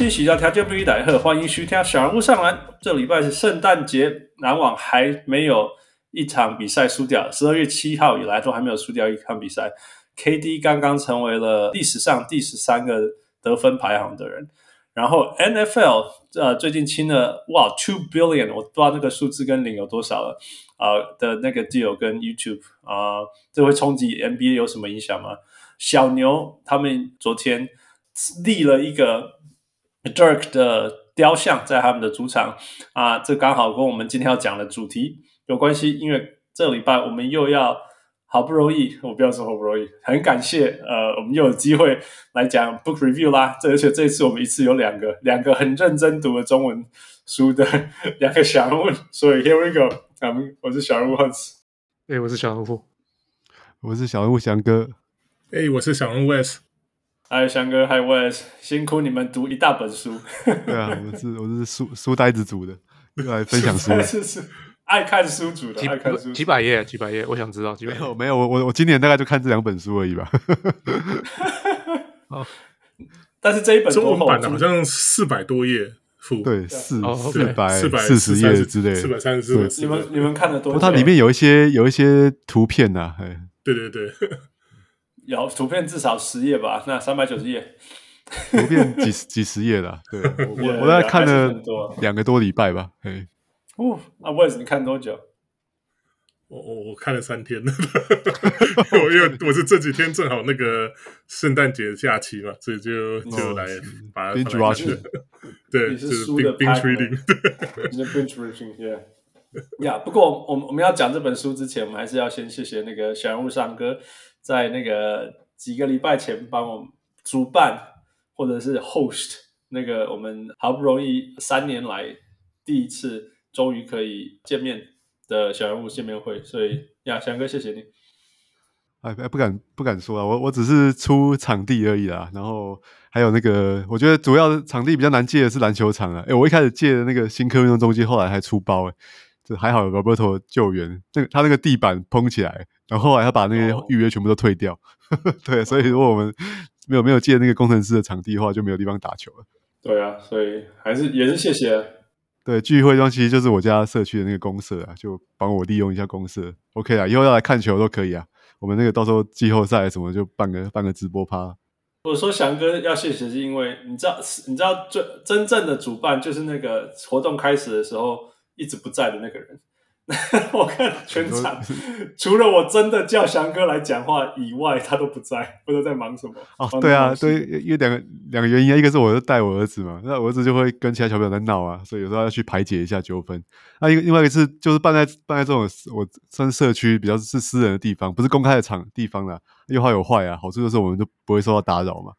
位乡亲喜家条件不一歹贺，欢迎徐天小人物上篮。这礼拜是圣诞节，篮网还没有一场比赛输掉，十二月七号以来都还没有输掉一场比赛。KD 刚刚成为了历史上第十三个得分排行的人。然后 NFL 呃最近签了哇 two billion，我不知道那个数字跟零有多少了啊、呃、的那个 deal 跟 YouTube 啊、呃，这会冲击 NBA 有什么影响吗？小牛他们昨天立了一个 Dirk 的雕像在他们的主场啊、呃，这刚好跟我们今天要讲的主题有关系，因为这礼拜我们又要。好不容易，我不要说好不容易，很感谢，呃，我们又有机会来讲 book review 啦。这而且这次我们一次有两个，两个很认真读的中文书的 两个小人物，所以 here we go。嗯，我是小人物 Hans，哎，我是小人物，我是小人物翔哥，哎，我是小人物 Wes，嗨，翔哥，嗨 Wes，辛苦你们读一大本书。对啊，我是我是书书呆子组的，又来分享书。爱看书组的，几爱看书几百页，几百页，我想知道几百。没有，没有，我我我今年大概就看这两本书而已吧。哦，但是这一本中文版的好像四百多页，对，四四百四百四十页之类，四百三十四。你们你们看的多？它里面有一些有一些图片呐，哎，对对对，有图片至少十页吧？那三百九十页，图片几几十页了。对，我我大概看了两个多礼拜吧，哎。哦，那 Wes 你看多久？我我我看了三天了，我因为我是这几天正好那个圣诞节假期嘛，所以就就来把它 binge watching，对，你是书的 binge reading，你是 binge reading，yeah，呀。不过我们我们要讲这本书之前，我们还是要先谢谢那个小人物上哥，在那个几个礼拜前帮我主办或者是 host 那个我们好不容易三年来第一次。终于可以见面的小人物见面会，所以呀，翔哥，谢谢你。哎哎，不敢不敢说啊，我我只是出场地而已啦。然后还有那个，我觉得主要场地比较难借的是篮球场啊。哎，我一开始借的那个新科运动中心，后来还出包哎，这还好有 Roberto 救援。那个他那个地板蓬起来，然后后来他把那个预约全部都退掉。哦、对，所以如果我们没有没有借那个工程师的场地的话，就没有地方打球了。对啊，所以还是也是谢谢。对，聚会地方其实就是我家社区的那个公社啊，就帮我利用一下公社，OK 啊，以后要来看球都可以啊。我们那个到时候季后赛什么就办个办个直播趴。我说翔哥要谢谢，是因为你知道，你知道最真正的主办就是那个活动开始的时候一直不在的那个人。我看全场 除了我真的叫翔哥来讲话以外，他都不在，不知道在忙什么。哦，对啊，对，因为两个两个原因啊，一个是我带我儿子嘛，那我儿子就会跟其他小朋友在闹啊，所以有时候要去排解一下纠纷。那一个另外一个是就是办在办在这种我算社区比较是私人的地方，不是公开的场地方啦，有好有坏啊。好处就是我们就不会受到打扰嘛。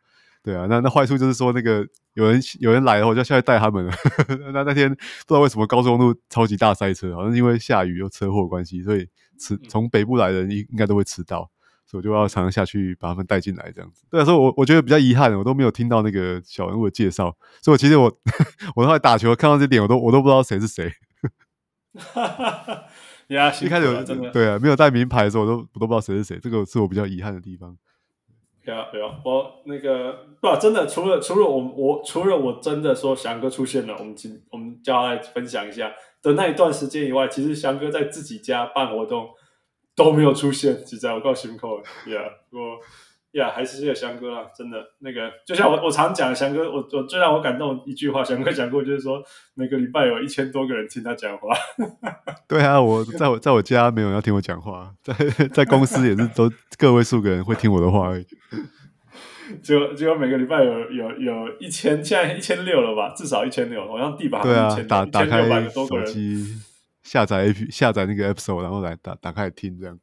对啊，那那坏处就是说那个有人有人来了，我就要下去带他们了。那那天不知道为什么高速公路超级大塞车，好像因为下雨又车祸关系，所以迟从北部来的人应应该都会迟到，所以我就要常常下去把他们带进来这样子。对啊，所以我我觉得比较遗憾，我都没有听到那个小人物的介绍，所以我其实我 我后来打球看到这点，我都我都不知道谁是谁。哈哈哈，一开始有对啊，没有带名牌的时候，我都我都不知道谁是谁，这个是我比较遗憾的地方。对啊，对啊，我那个不、真的除了除了我我除了我真的说翔哥出现了，我们今我们叫他来分享一下的那一段时间以外，其实翔哥在自己家办活动都没有出现，实在我够辛苦了，Yeah，我。呀，yeah, 还是谢谢翔哥啦，真的那个，就像我我常讲，翔哥，我我最让我感动一句话，翔哥讲过，就是说每个礼拜有一千多个人听他讲话。对啊，我在我在我家没有人要听我讲话，在在公司也是都个位数个人会听我的话而已。就就每个礼拜有有有一千，现在一千六了吧？至少一千六，好像地板对啊，打打开手机下载 A P 下载那个 App Store，然后来打打开来听这样。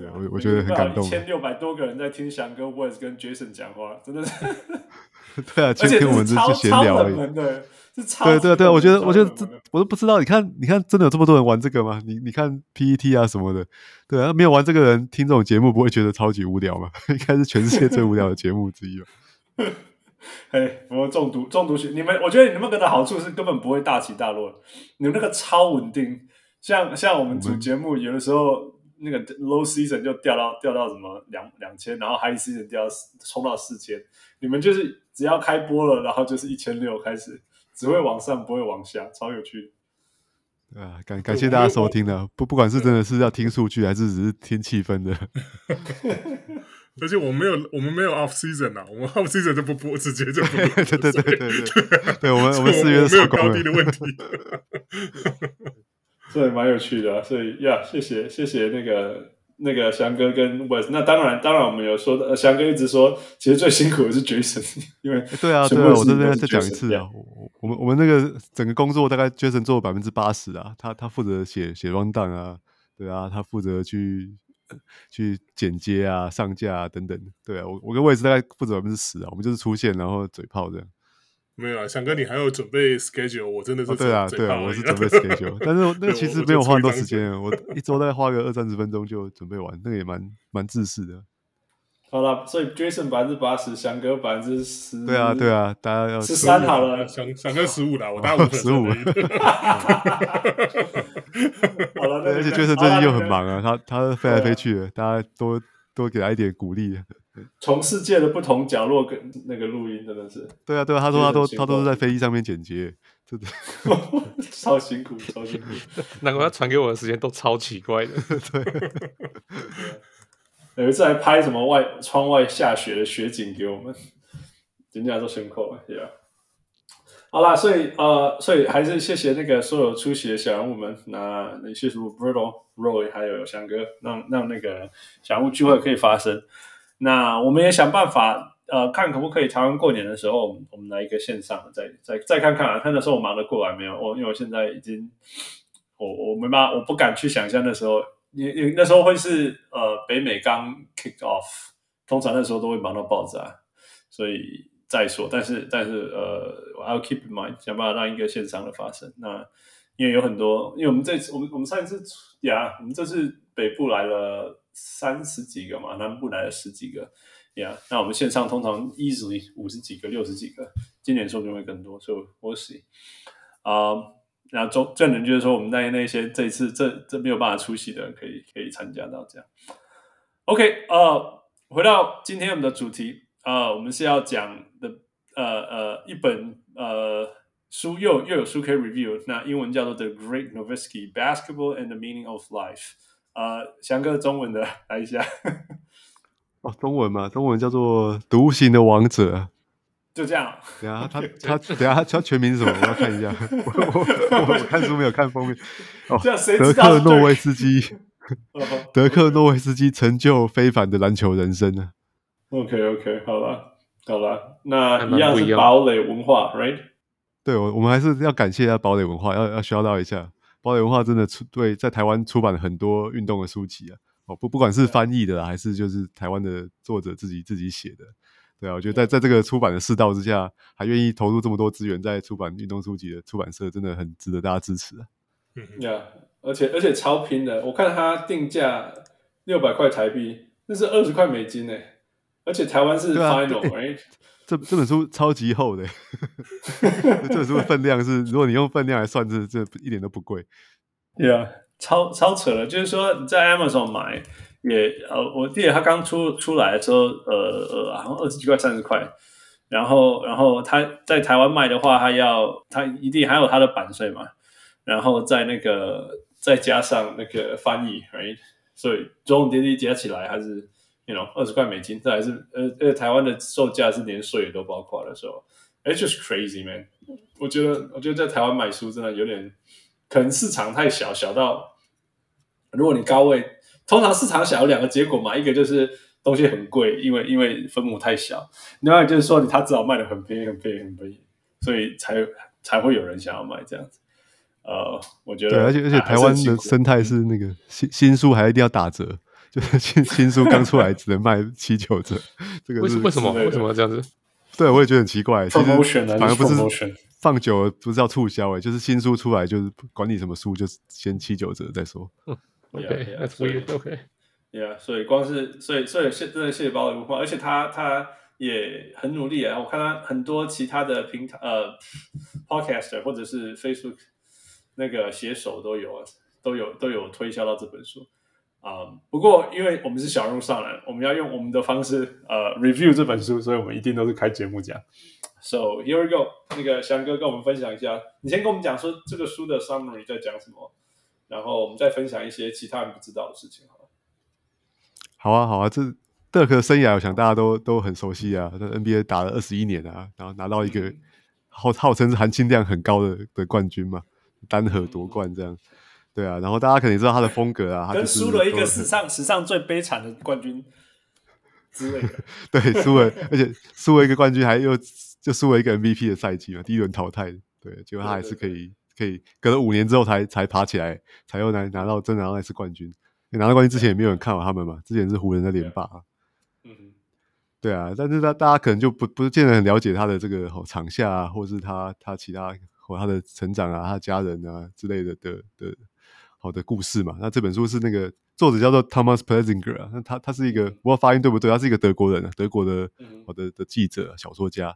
对，我我觉得很感动。一千六百多个人在听翔哥、Wes 跟 Jason 讲话，真的是。对啊，而且我们这就闲聊而已。对对对，我觉得我觉得这我都不知道。你看你看，真的有这么多人玩这个吗？你你看 PET 啊什么的，对啊，没有玩这个人听这种节目不会觉得超级无聊吗？应该是全世界最无聊的节目之一吧。嘿，我中毒中毒学你们，我觉得你们那个的好处是根本不会大起大落，你们那个超稳定。像像我们主节目有的时候那个 low season 就掉到掉到什么两两千，然后 high season 掉到冲到四千，你们就是只要开播了，然后就是一千六开始，只会往上不会往下，超有趣。对啊，感感谢大家收听的，不不管是真的是要听数据，还是只是听气氛的。而且我们没有，我们没有 off season 啊，我们 off season 就不播，直接就不 播。对对对对对，对我们我们四月没有高低的问题。所以蛮有趣的、啊，所以呀，谢谢谢谢那个那个翔哥跟 Wes。那当然当然，我们有说的，翔哥一直说，其实最辛苦的是 Jason，因为对啊对啊，我这边再讲一次啊，我们我们那个整个工作大概 Jason 做百分之八十啊，他他负责写写 rundown 啊，对啊，他负责去。去剪接啊、上架啊等等，对啊，我我跟 Wes 大概负责百分之十啊，我们就是出现然后嘴炮这样。没有啊，翔哥，你还要准备 schedule，我真的是、哦、对啊，对啊，我是准备 schedule，但是那个其实没有花很多时间，我 一周大概花个二三十分钟就准备完，那个也蛮蛮自私的。好了，所以 Jason 百分之八十，翔哥百分之十。对啊，对啊，大家要十三好了，翔翔哥十五了，我大概十五。好了，而且 Jason 最近又很忙啊，他他飞来飞去的，大家多多给他一点鼓励。从世界的不同角落跟那个录音真的是。对啊，对啊，他说他都他都是在飞机上面剪接，真的 超辛苦，超辛苦。难怪他传给我的时间都超奇怪的。对。有一次还拍什么外窗外下雪的雪景给我们，人家都辛苦了，Yeah。好啦，所以呃，所以还是谢谢那个所有出席的小人物们，那那谢谢 Brutal Roy 还有翔哥，让让那个小人物聚会可以发生。那我们也想办法，呃，看可不可以台湾过年的时候，我们来一个线上，再再再看看啊，看那时候我忙得过来没有？我因为我现在已经，我我没办法，我不敢去想象那时候。你你那时候会是呃北美刚 kick off，通常那时候都会忙到爆炸，所以再说。但是但是呃，I'll keep in mind，想办法让一个线上的发生。那因为有很多，因为我们这次我们我们上一次呀，我们这次北部来了三十几个嘛，南部来了十几个呀。那我们线上通常 easily 五十几个、六十几个，今年说不定会更多，所以 we'll see 啊。Uh, 然后中证人就是说，我们那那些这一次这这没有办法出席的，可以可以参加到这样。OK，呃，回到今天我们的主题，呃，我们是要讲的呃呃一本呃书，又又有书可以 review，那英文叫做《The Great Novitski Basketball and the Meaning of Life》。呃，翔哥中文的来一下。哦，中文嘛，中文叫做《独行的王者》。就这样。等下他他等下他他全名是什么？我要看一下。我我我看书没有看封面。哦，德克诺维斯基，德克诺维斯基成就非凡的篮球人生呢。OK OK，好了好了，那一样是堡垒文化，right？对，我我们还是要感谢一下堡垒文化，要要 shout out 一下。堡垒文化真的出对在台湾出版了很多运动的书籍啊。哦，不不管是翻译的啦，还是就是台湾的作者自己自己写的。对啊，我觉得在在这个出版的世道之下，还愿意投入这么多资源在出版运动书籍的出版社，真的很值得大家支持啊。嗯，呀，而且而且超拼的，我看它定价六百块台币，那是二十块美金诶。而且台湾是 final，哎、啊，这这本书超级厚的，这本书的分量是，如果你用分量来算，这这一点都不贵。对啊，超超扯了，就是说你在 Amazon 买。也呃，我记得他刚出出来的时候，呃呃，好像二十几块、三十块，然后然后他在台湾卖的话，他要他一定还有他的版税嘛，然后在那个再加上那个翻译，right？所以总总叠叠加起来还是，you know，二十块美金，这还是呃呃，台湾的售价是连税也都包括的时候，it's just crazy man。我觉得我觉得在台湾买书真的有点，可能市场太小，小到如果你高位。通常市场小有两个结果嘛，一个就是东西很贵，因为因为分母太小；另外就是说，他只好卖的很便宜、很便宜、很便宜，所以才才会有人想要买这样子。呃，我觉得对，而且而且台湾的生态是那个新新书还一定要打折，就是新新书刚出来只能卖七九折，这个是为什么为什么这样子？对，我也觉得很奇怪。其实反而不是放久了不是要促销哎，就是新书出来就是管你什么书，就是先七九折再说。OK，That's weird. OK，Yeah，所以光是所以所以现在谢包的文化，而且他他也很努力啊。我看他很多其他的平台呃，Podcaster 或者是 Facebook 那个写手都有啊，都有都有推销到这本书。啊、um，不过因为我们是小人物上来，我们要用我们的方式呃 review 这本书，所以我们一定都是开节目讲。So here we go，那个翔哥跟我们分享一下，你先跟我们讲说这个书的 summary 在讲什么，然后我们再分享一些其他人不知道的事情，好了。好啊，好啊，这德克生涯，我想大家都都很熟悉啊，在 NBA 打了二十一年啊，然后拿到一个号号称是含金量很高的的冠军嘛，单核夺冠这样。对啊，然后大家肯定知道他的风格啊，他跟输了一个史上史上最悲惨的冠军之类的。对，输了，而且输了一个冠军，还又就输了一个 MVP 的赛季嘛，第一轮淘汰。对，结果他还是可以可以隔了五年之后才才爬起来，才又拿拿到真的拿到那次冠军。拿到冠军之前也没有人看好他们嘛，之前是湖人的连霸。嗯，对啊，但是他大家可能就不不是见得很了解他的这个好场下啊，或是他他其他和他的成长啊，他家人啊之类的的的。好的故事嘛，那这本书是那个作者叫做 Thomas Pletzinger 啊，那他他是一个，不知道发音对不对？他是一个德国人啊，德国的好的的记者、小说家。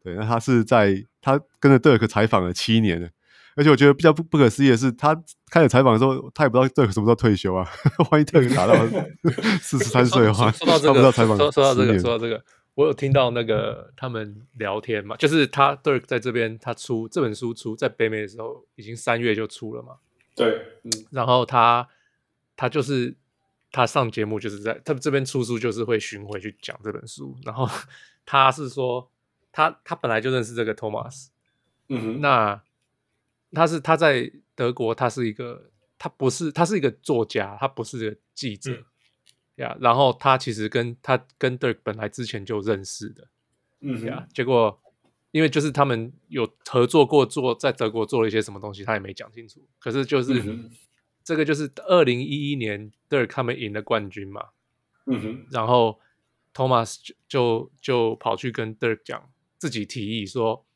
对，那他是在他跟着 Dirk 采访了七年了，而且我觉得比较不不可思议的是，他开始采访的时候，他也不知道 Dirk 什么时候退休啊。万一 Dirk 打到 四十三岁的话，说到这个，说到这个，说到这个，我有听到那个他们聊天嘛，就是他 Dirk 在这边，他出这本书出在北美的时候，已经三月就出了嘛。对，嗯，然后他他就是他上节目就是在他们这边出书就是会巡回去讲这本书，然后 他是说他他本来就认识这个 Thomas，嗯哼，那他是他在德国，他是一个他不是他是一个作家，他不是个记者呀，然后他其实跟他跟 Dirk 本来之前就认识的，嗯呀，yeah, 结果。因为就是他们有合作过，做在德国做了一些什么东西，他也没讲清楚。可是就是、嗯、这个就是二零一一年 Dirk 他们赢了冠军嘛，嗯哼，然后 Thomas 就就就跑去跟 Dirk 讲，自己提议说，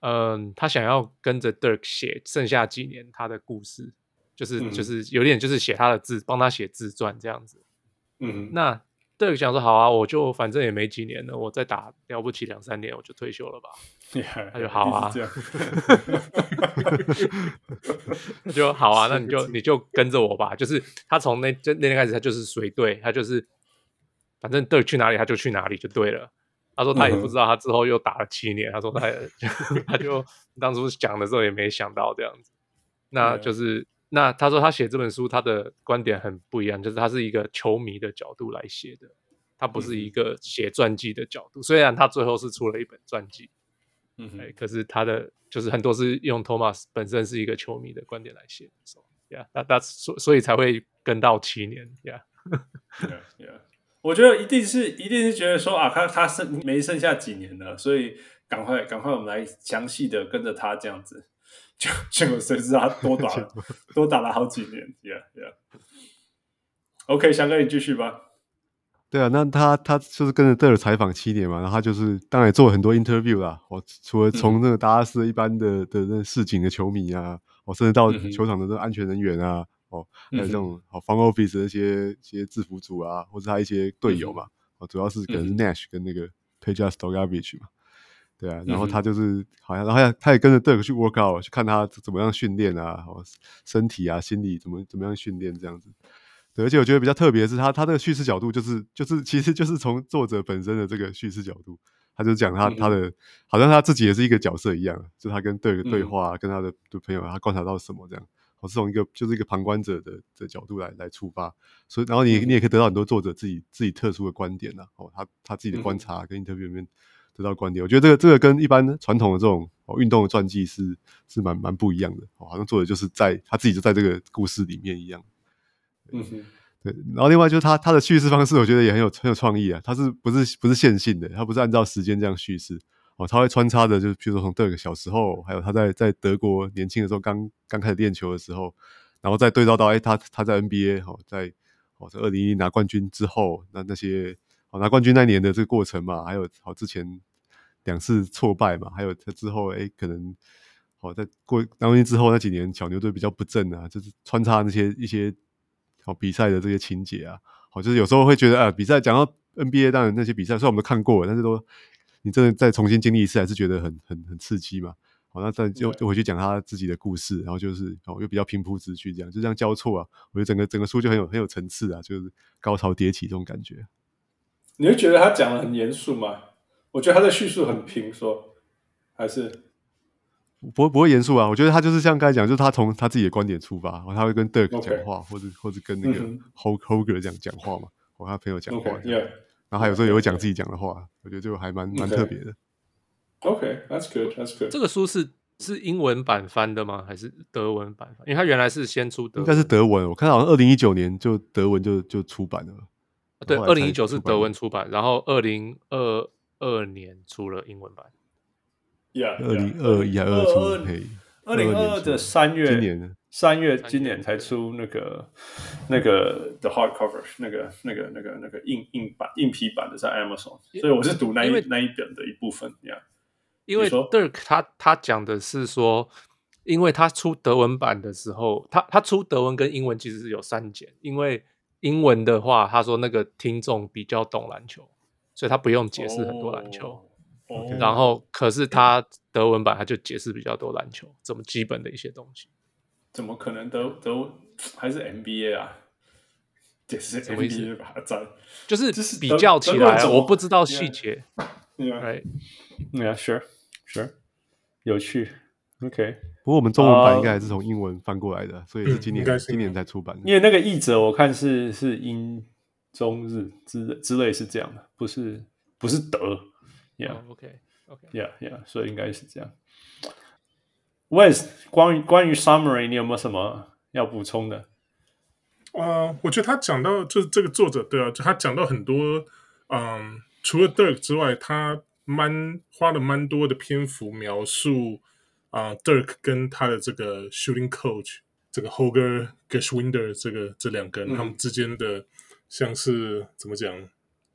嗯，他想要跟着 Dirk 写剩下几年他的故事，就是、嗯、就是有点就是写他的自，帮他写自传这样子，嗯哼，那。对，想说好啊，我就反正也没几年了，我再打了不起两三年，我就退休了吧。Yeah, 他就好啊，他就好啊，那你就你就跟着我吧。就是他从那那天开始，他就是随队，他就是反正队去哪里他就去哪里就对了。他说他也不知道，他之后又打了七年。他说他 他就当初讲的时候也没想到这样子，那就是。那他说他写这本书，他的观点很不一样，就是他是一个球迷的角度来写的，他不是一个写传记的角度。嗯、虽然他最后是出了一本传记，嗯，可是他的就是很多是用 Thomas 本身是一个球迷的观点来写的，所以呀，那那所所以才会跟到七年呀。Yeah. yeah, yeah. 我觉得一定是一定是觉得说啊，他他剩没剩下几年了，所以赶快赶快我们来详细的跟着他这样子。就就谁知道他多打了多打了好几年，Yeah Yeah。OK，翔哥你继续吧。对啊，那他他就是跟着德尔采访七年嘛，然后他就是当然也做了很多 interview 啦。我除了从那个达拉斯一般的的那市井的球迷啊，我甚至到球场的这个安全人员啊，哦，还有这种好 front office 的一些一些制服组啊，或者他一些队友嘛，哦，主要是可能是 Nash 跟那个 Peja Stojakovic 嘛。对啊，然后他就是、嗯、好像，然后他也跟着 Dirk 去 work out，去看他怎么样训练啊，身体啊、心理怎么怎么样训练这样子。对，而且我觉得比较特别的是他，他他这个叙事角度就是就是其实就是从作者本身的这个叙事角度，他就讲他、嗯、他的好像他自己也是一个角色一样，就他跟 Dirk 对话、嗯，跟他的的朋友，他观察到什么这样，我是从一个就是一个旁观者的的角度来来出发，所以然后你你也可以得到很多作者自己自己特殊的观点呐，哦，他他自己的观察跟 interview 里面。得到观点，我觉得这个这个跟一般传统的这种哦运动的传记是是蛮蛮不一样的哦，好像作者就是在他自己就在这个故事里面一样。嗯哼，对。然后另外就是他他的叙事方式，我觉得也很有很有创意啊。他是不是不是线性的？他不是按照时间这样叙事哦，他会穿插的，就是比如说从德克小时候，还有他在在德国年轻的时候刚刚开始练球的时候，然后再对照到哎他他在 NBA 哦在。哦，在二零一零拿冠军之后，那那些哦拿冠军那年的这个过程嘛，还有好之前两次挫败嘛，还有他之后哎可能好在过拿冠军之后那几年小牛队比较不正啊，就是穿插那些一些好比赛的这些情节啊，好就是有时候会觉得啊比赛讲到 NBA 当然那些比赛虽然我们都看过了，但是都你真的再重新经历一次，还是觉得很很很刺激嘛。好，那再就就回去讲他自己的故事，然后就是哦，又比较平铺直叙，这样就这样交错啊。我觉得整个整个书就很有很有层次啊，就是高潮迭起这种感觉。你会觉得他讲的很严肃吗？我觉得他的叙述很平，说还是不会不会严肃啊。我觉得他就是像刚才讲，就是他从他自己的观点出发，然后他会跟 Dirk 讲话，或者或者跟那个 Holger 这样讲话嘛，和他朋友讲话。然后还有时候也会讲自己讲的话，我觉得就还蛮蛮特别的。OK，that's good，that's good。这个书是是英文版翻的吗？还是德文版？因为它原来是先出德文，应该是德文。我看好像二零一九年就德文就就出版了。对，二零一九是德文出版，然后二零二二年出了英文版。Yeah，二零二一还二出嘿，二零二二的三月，今年三月今年才出那个那个 The Hardcover，那个那个那个那个硬硬版硬皮版的在 Amazon，所以我是读那一那一本的一部分，Yeah。因为 Dirk 他他讲的是说，因为他出德文版的时候，他他出德文跟英文其实是有删减。因为英文的话，他说那个听众比较懂篮球，所以他不用解释很多篮球。Oh, okay. 然后，可是他德文版他就解释比较多篮球这么基本的一些东西。怎么可能德德还是 NBA 啊？解释 NBA 把它删，就是比较起来，我不知道细节。对。Yeah, sure, sure. 有趣。OK，不过我们中文版应该还是从英文翻过来的，uh, 所以是今年、嗯、今年才出版的。因为那个译者我看是是英中日之之类是这样的，不是不是德。Yeah, OK, OK. Yeah, yeah. 所以应该是这样。Wes，关于关于 Summary，你有没有什么要补充的？啊，uh, 我觉得他讲到就是这个作者对啊，就他讲到很多，嗯，除了 Dirk 之外，他。蛮花了蛮多的篇幅描述啊、呃、，Dirk 跟他的这个 shooting coach 这个 Holger Geschwindner 这个这两个人、嗯、他们之间的像是怎么讲，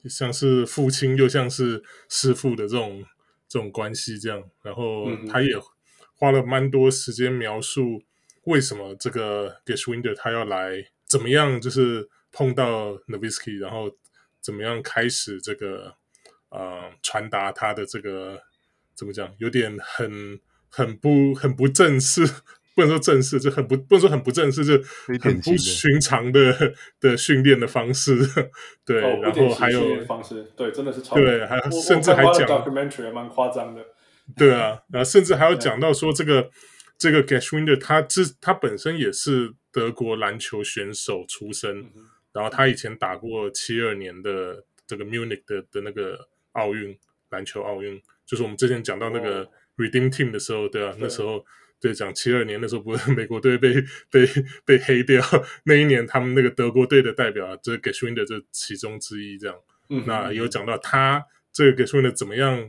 像是父亲又像是师傅的这种这种关系这样。然后他也花了蛮多时间描述为什么这个 Geschwindner 他要来，怎么样就是碰到 Nowitzki，然后怎么样开始这个。呃，传达他的这个怎么讲，有点很很不很不正式，不能说正式，就很不不能说很不正式，就很不寻常的的训练的方式。对，哦、然后还有方式，对，真的是超对，还甚至还讲 documentary 蛮夸张的。对啊，然后甚至还有讲到说，这个这个 Geschwindner 他之他本身也是德国篮球选手出身，嗯、然后他以前打过七二年的这个 Munich 的的那个。奥运篮球奥运，就是我们之前讲到那个 Redeem Team 的时候，对啊，对那时候对讲七二年那时候，不是 美国队被 被被黑掉 那一年，他们那个德国队的代表就是 Geschwindner 这其中之一，这样。嗯、那有讲到他这个 Geschwindner 怎么样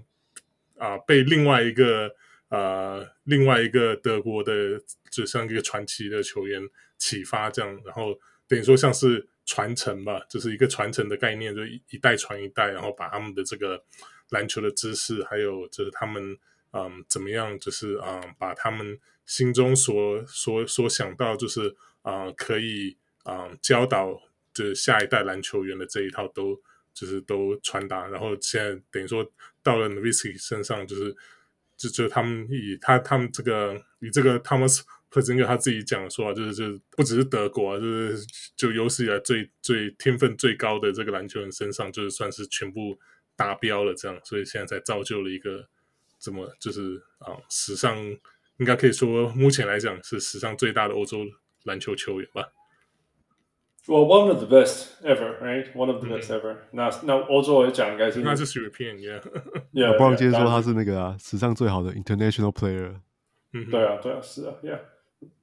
啊、呃，被另外一个啊、呃、另外一个德国的就像一个传奇的球员启发，这样，然后等于说像是。传承吧，就是一个传承的概念，就一代传一代，然后把他们的这个篮球的知识，还有就是他们嗯怎么样，就是啊、嗯、把他们心中所所所想到，就是啊、嗯、可以啊、嗯、教导这下一代篮球员的这一套都就是都传达，然后现在等于说到了 Nowitzki 身上，就是就就他们以他他们这个以这个 Thomas。赫兹根他自己讲说啊，就是就是不只是德国啊，就是就有史以来最最天分最高的这个篮球人身上，就是算是全部达标了这样，所以现在才造就了一个怎么就是啊史上应该可以说目前来讲是史上最大的欧洲篮球球员吧。Well, one of the best ever, right? One of the best ever. 那那欧洲来讲应该是那是 European，yeah。我不忘记说他是那个啊，史上最好的 international player。嗯，对啊，对啊，是啊，yeah。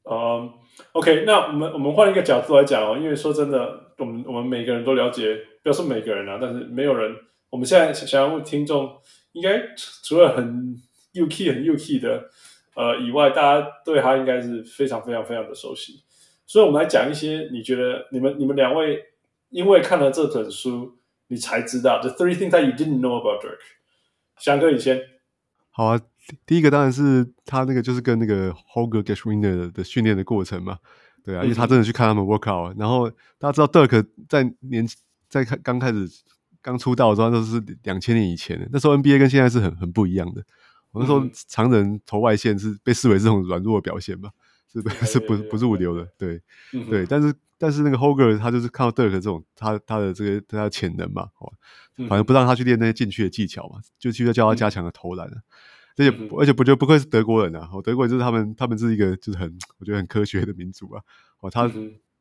嗯、um,，OK，那我们我们换一个角度来讲哦，因为说真的，我们我们每个人都了解，不要说每个人啊，但是没有人，我们现在想要问听众，应该除了很 UK 很 UK 的呃以外，大家对他应该是非常非常非常的熟悉，所以我们来讲一些，你觉得你们你们两位因为看了这本书，你才知道 The three things that you didn't know about Dirk。翔哥，你先。好啊，第一个当然是他那个就是跟那个 Hoger Geschwinde 的训练的过程嘛，对啊，因为他真的去看他们 workout，、嗯、然后大家知道 Dirk 在年在开刚开始刚出道的时候都是两千年以前的，那时候 NBA 跟现在是很很不一样的。我那时候常人投外线是被视为这种软弱的表现吧，是不？是不不是主流的，对、嗯、对。但是但是那个 Holger 他就是看到 Dirk 这种他他的这个他的潜能嘛，哦，反正不让他去练那些禁区的技巧嘛，就去教他加强的投篮。而且而且不就不愧是德国人啊，哦，德国人就是他们他们是一个就是很我觉得很科学的民族啊，哦，他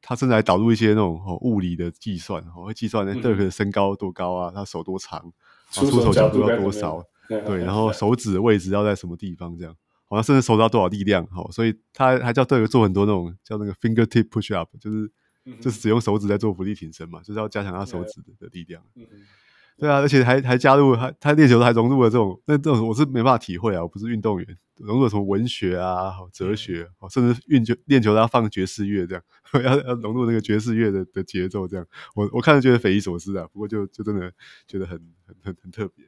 他甚至还导入一些那种哦物理的计算，哦会计算那 Dirk 的身高多高啊，他手多长，出手角度要多少。对，然后手指的位置要在什么地方？这样，好像甚至手指要多少力量？好，所以他还叫队友做很多那种叫那个 fingertip push up，就是就是只用手指在做浮力挺身嘛，就是要加强他手指的力量。对啊，而且还还加入，还他练球还融入了这种，那这种我是没办法体会啊，我不是运动员，融入了什么文学啊、哲学，甚至运球练球都要放爵士乐这样，要要融入那个爵士乐的的节奏这样，我我看着觉得匪夷所思啊，不过就就真的觉得很很很很特别。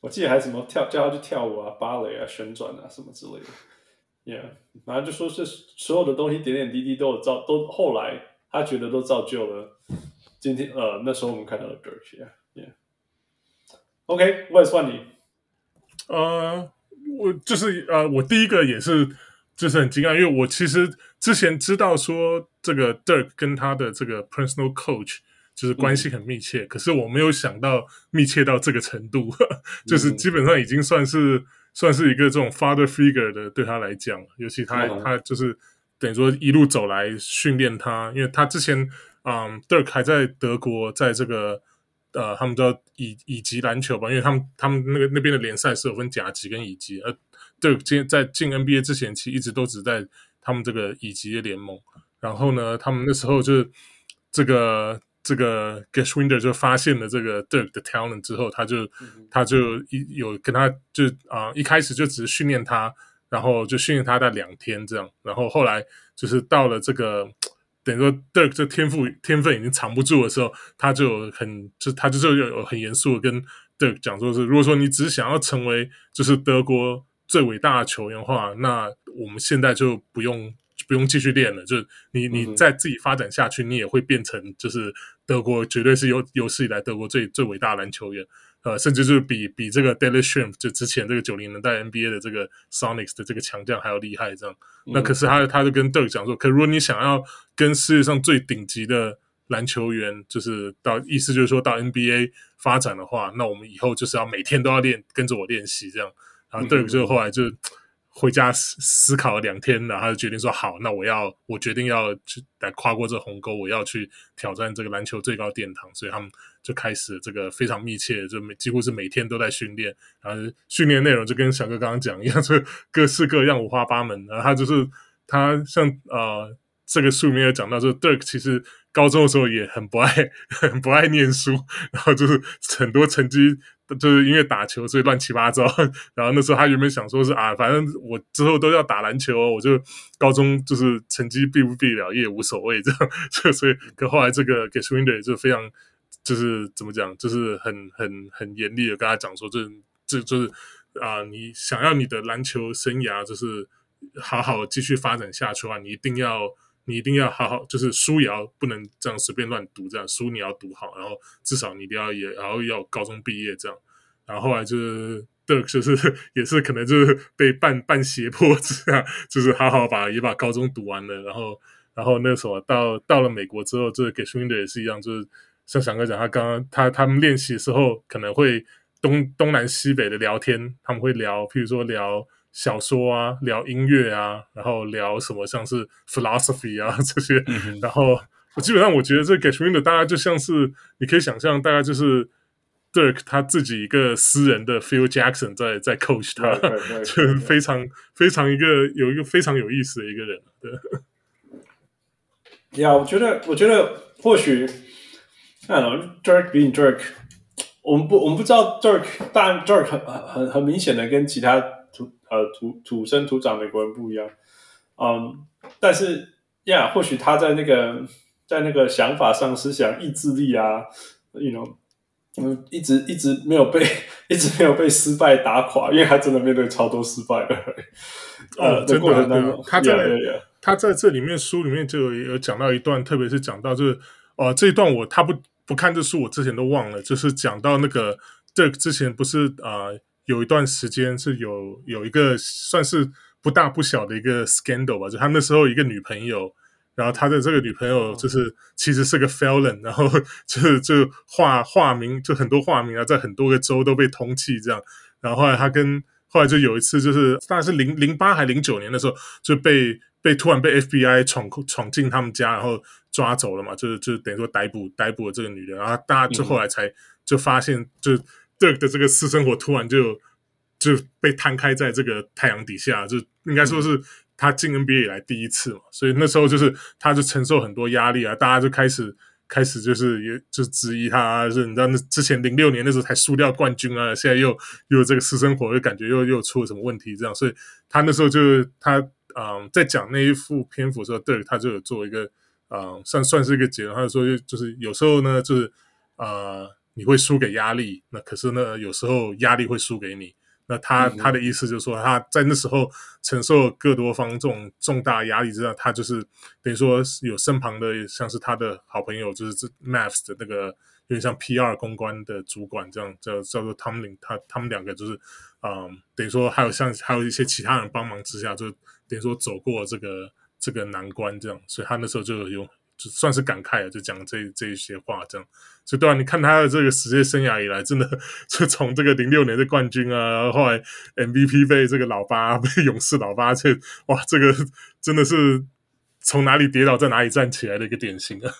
我记得还什么跳叫他去跳舞啊、芭蕾啊、旋转啊什么之类的，Yeah，然后就说是所有的东西点点滴滴都有造，都后来他觉得都造就了今天呃那时候我们看到的 Dirk，Yeah，OK，我也算你，呃，我就是呃我第一个也是就是很惊讶，因为我其实之前知道说这个 Dirk 跟他的这个 personal coach。就是关系很密切，嗯，可是我没有想到密切到这个程度，嗯，就是基本上已经算是算是一个这种 father figure 的对他来讲，尤其他，嗯，他就是等于说一路走来训练他，因为他之前嗯，Dirk 还在德国，在这个呃，他们叫乙乙级篮球吧，因为他们他们那个那边的联赛是有分甲级跟乙级，而 Dirk 今在进 NBA 之前，其实一直都只在他们这个乙级的联盟，然后呢，他们那时候就这个。这个 Geschwinde 就发现了这个 Dirk 的 talent 之后，他就、嗯、他就一有跟他就啊、呃、一开始就只是训练他，然后就训练他在两天这样，然后后来就是到了这个等于说 Dirk 这天赋天分已经藏不住的时候，他就很就他就就有很严肃的跟 Dirk 讲说是，如果说你只想要成为就是德国最伟大的球员的话，那我们现在就不用。不用继续练了，就是你你再自己发展下去，你也会变成就是德国绝对是有有史以来德国最最伟大的篮球员，呃，甚至就是比比这个 Schrempf 就之前这个九零年代 NBA 的这个 Sonics 的这个强将还要厉害这样。那可是他他就跟 Dirk 讲说，可如果你想要跟世界上最顶级的篮球员，就是到意思就是说到 NBA 发展的话，那我们以后就是要每天都要练，跟着我练习这样。然后 Dirk 就后来就。回家思思考了两天，然后他就决定说：“好，那我要，我决定要去来跨过这鸿沟，我要去挑战这个篮球最高殿堂。”所以他们就开始这个非常密切，就每几乎是每天都在训练。然后训练内容就跟小哥刚刚讲一样，就各式各样、五花八门。然后他就是他像呃，这个书里面有讲到，就 Dirk 其实高中的时候也很不爱 很不爱念书，然后就是很多成绩。就是因为打球，所以乱七八糟。然后那时候他原本想说是啊，反正我之后都要打篮球，我就高中就是成绩毕不毕了也无所谓这样。所以，可后来这个 Geschwinde 就非常就是怎么讲，就是很很很严厉的跟他讲说，这这就是啊，你想要你的篮球生涯就是好好继续发展下去的话，你一定要。你一定要好好，就是书也要不能这样随便乱读，这样书你要读好，然后至少你一定要也，然后要高中毕业这样。然后后来就是德就是 也是可能就是被半半胁迫 这样，就是好好把也把高中读完了。然后然后那时候到到了美国之后，这个 Geschwinde 也是一样，就是像翔哥讲，他刚刚他他们练习的时候可能会东东南西北的聊天，他们会聊，譬如说聊。小说啊，聊音乐啊，然后聊什么像是 philosophy 啊 这些，嗯、然后我基本上我觉得这 Geschwinde 大概就像是你可以想象，大概就是 Dirk 他自己一个私人的 Phil Jackson 在在 coach 他，就非常非常一个有一个非常有意思的一个人。对，呀、yeah，我觉得我觉得或许，I don't know Dirk being Dirk，我们不我们不知道 Dirk，但 Dirk 很很很明显的跟其他。土呃土土生土长美国人不一样，嗯，但是呀，或许他在那个在那个想法上、思想、意志力啊，you know，嗯，一直一直没有被一直没有被失败打垮，因为他真的面对超多失败的。哦，真的，对他在 yeah, yeah, yeah. 他在这里面书里面就有有讲到一段，特别是讲到就是哦、呃，这一段我他不不看这书，我之前都忘了，就是讲到那个这之前不是啊、呃，有一段时间是有有一个算是不大不小的一个 scandal 吧，就他那时候一个女朋友。然后他的这个女朋友就是其实是个 felon，然后 就就化化名，就很多化名啊，在很多个州都被通缉这样。然后后来他跟后来就有一次，就是大概是零零八还零九年的时候，就被被突然被 FBI 闯闯进他们家，然后抓走了嘛，就是就等于说逮捕逮捕了这个女的。然后大家就后来才就发现，就 Dirk 的这个私生活突然就就被摊开在这个太阳底下，就应该说是。他进 NBA 以来第一次嘛，所以那时候就是他就承受很多压力啊，大家就开始开始就是也就质疑他，啊，就是你知道那之前零六年那时候才输掉冠军啊，现在又又有这个私生活，又感觉又又出了什么问题这样，所以他那时候就是他嗯在讲那一副篇幅的时候，对他就有做一个嗯算算是一个结论，他就说就是有时候呢就是呃你会输给压力，那可是呢有时候压力会输给你。那他他的意思就是说，他在那时候承受各多方这种重大压力之下，他就是等于说有身旁的，像是他的好朋友，就是这 Mavs 的那个有点像 PR 公关的主管这样，叫叫做 Tomlin，他他们两个就是，嗯，等于说还有像还有一些其他人帮忙之下，就等于说走过这个这个难关这样，所以他那时候就有。就算是感慨啊，就讲这这一些话，这样，所以对啊，你看他的这个职业生涯以来，真的 就从这个零六年的冠军啊，后来 MVP 被这个老八 被勇士老八，这哇，这个真的是从哪里跌倒在哪里站起来的一个典型啊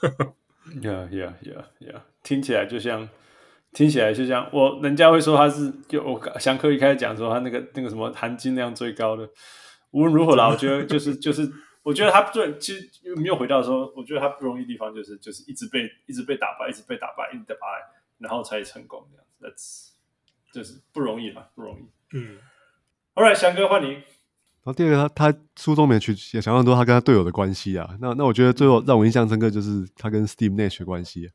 ！Yeah, yeah, yeah, yeah，听起来就像听起来就像我人家会说他是就我祥哥一开始讲说他那个那个什么含金量最高的，无论如何啦，我觉得就是就是。我觉得他最其实没有回到说，我觉得他不容易的地方就是就是一直被一直被打败，一直被打败，一直打败，然后才成功这样子，That's 就是不容易嘛，不容易。嗯，All right，翔哥换你。然后第二个，他他书中没去也想很多他跟他队友的关系啊。那那我觉得最后让我印象深刻就是他跟 Steve Nash 的关系。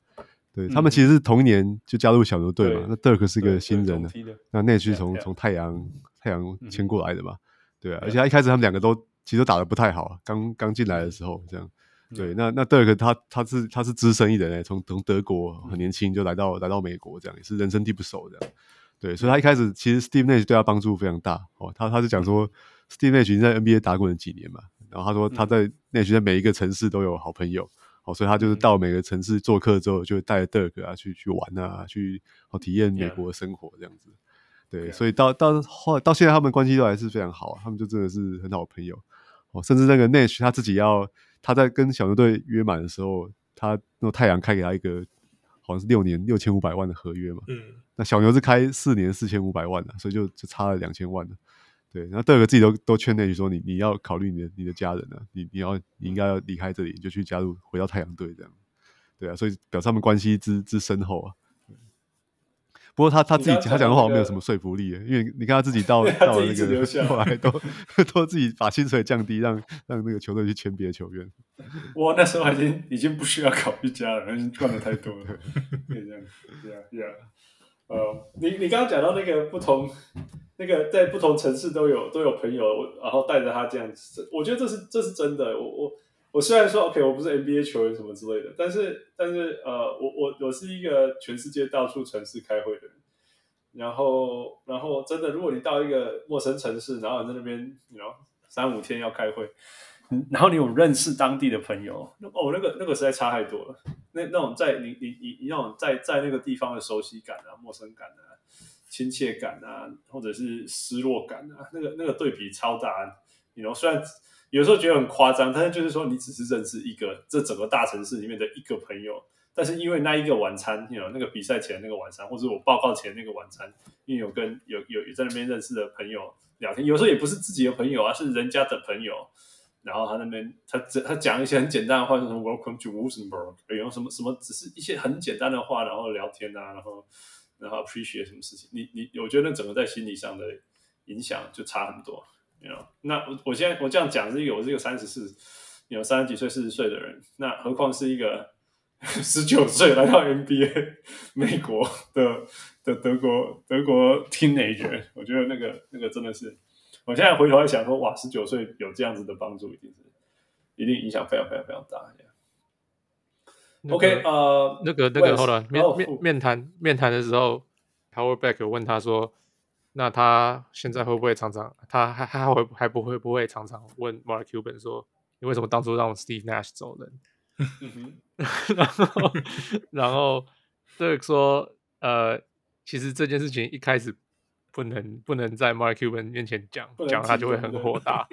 对、嗯、他们其实是同一年就加入小牛队嘛。那 Dirk 是个新人呢，那 Nash 从从太阳太阳签过来的嘛。对啊，而且他一开始他们两个都。其实打的不太好，刚刚进来的时候这样，对，那那德克他他是他是资深一人诶，从从德国很年轻就来到来到美国，这样也是人生地不熟这样，对，所以他一开始其实 Steve Nash 对他帮助非常大哦，他他是讲说 Steve Nash 已经在 NBA 打滚了几年嘛，然后他说他在 Nash 在每一个城市都有好朋友，哦，所以他就是到每个城市做客之后，就带着德克啊去去玩啊，去哦体验美国的生活这样子，对，所以到到后来到现在他们关系都还是非常好，他们就真的是很好的朋友。哦，甚至那个 Nash 他自己要他在跟小牛队约满的时候，他那太阳开给他一个好像是六年六千五百万的合约嘛。嗯。那小牛是开四年四千五百万的，所以就就差了两千万了。对。然后德克自己都都劝 Nash 说：“你你要考虑你的你的家人啊，你你要你应该要离开这里，你就去加入回到太阳队这样。”对啊，所以表示他们关系之之深厚啊。不过他他自己他讲的话没有什么说服力，因为你看他自己到 到了那个后来 都都自己把薪水降低，让让那个球队去签别的球员。我那时候已经已经不需要考虑家了，已经赚的太多了。可以这样，Yeah Yeah。呃，你你刚刚讲到那个不同，那个在不同城市都有都有朋友，然后带着他这样子，我觉得这是这是真的。我我。我虽然说 OK，我不是 NBA 球员什么之类的，但是但是呃，我我我是一个全世界到处城市开会的人，然后然后真的，如果你到一个陌生城市，然后在那边，你知道三五天要开会，然后你有认识当地的朋友，哦，那个那个实在差太多了。那那种在你你你你那种在在那个地方的熟悉感啊、陌生感啊、亲切感啊，或者是失落感啊，那个那个对比超大。你 you know, 虽然。有时候觉得很夸张，但是就是说，你只是认识一个这整个大城市里面的一个朋友，但是因为那一个晚餐，有那个比赛前那个晚餐，或者我报告前那个晚餐，因为有跟有有在那边认识的朋友聊天，有时候也不是自己的朋友啊，是人家的朋友，然后他那边他他讲一些很简单的话，就是什么 Welcome to Wilsonburg，有什么什么，只是一些很简单的话，然后聊天啊，然后然后 appreciate 什么事情，你你我觉得那整个在心理上的影响就差很多。You know, 那我我现在我这样讲是一个我是一个三十四有三十几岁、四十岁的人，那何况是一个十九岁来到 NBA 美国的的德国德国 teenager，我觉得那个那个真的是，我现在回头来想说，哇，十九岁有这样子的帮助，一定是一定影响非常非常非常大。那个、OK，呃，那个那个后来面、哦、面面谈面谈的时候，Howard Beck 问他说。那他现在会不会常常，他还还会还不会不会常常问 Mark Cuban 说，你为什么当初让 Steve Nash 走人？然后然后 Dirk 说，呃，其实这件事情一开始不能不能在 Mark Cuban 面前讲，讲他就会很火大。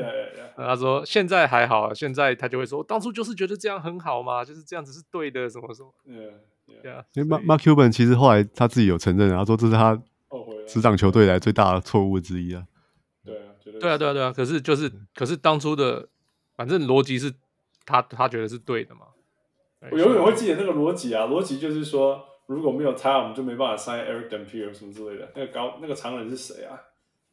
他说现在还好，现在他就会说，当初就是觉得这样很好嘛，就是这样子是对的，什么什么。对啊，因为 Mark Mark Cuban 其实后来他自己有承认，他说这是他。执掌球队来最大的错误之一啊！对啊，对啊，对啊，对啊。可是就是，可是当初的，反正逻辑是他他觉得是对的嘛。我永远会记得那个逻辑啊，逻辑就是说，如果没有他，我们就没办法 sign Eric Dampier 什么之类的。那个高那个常人是谁啊？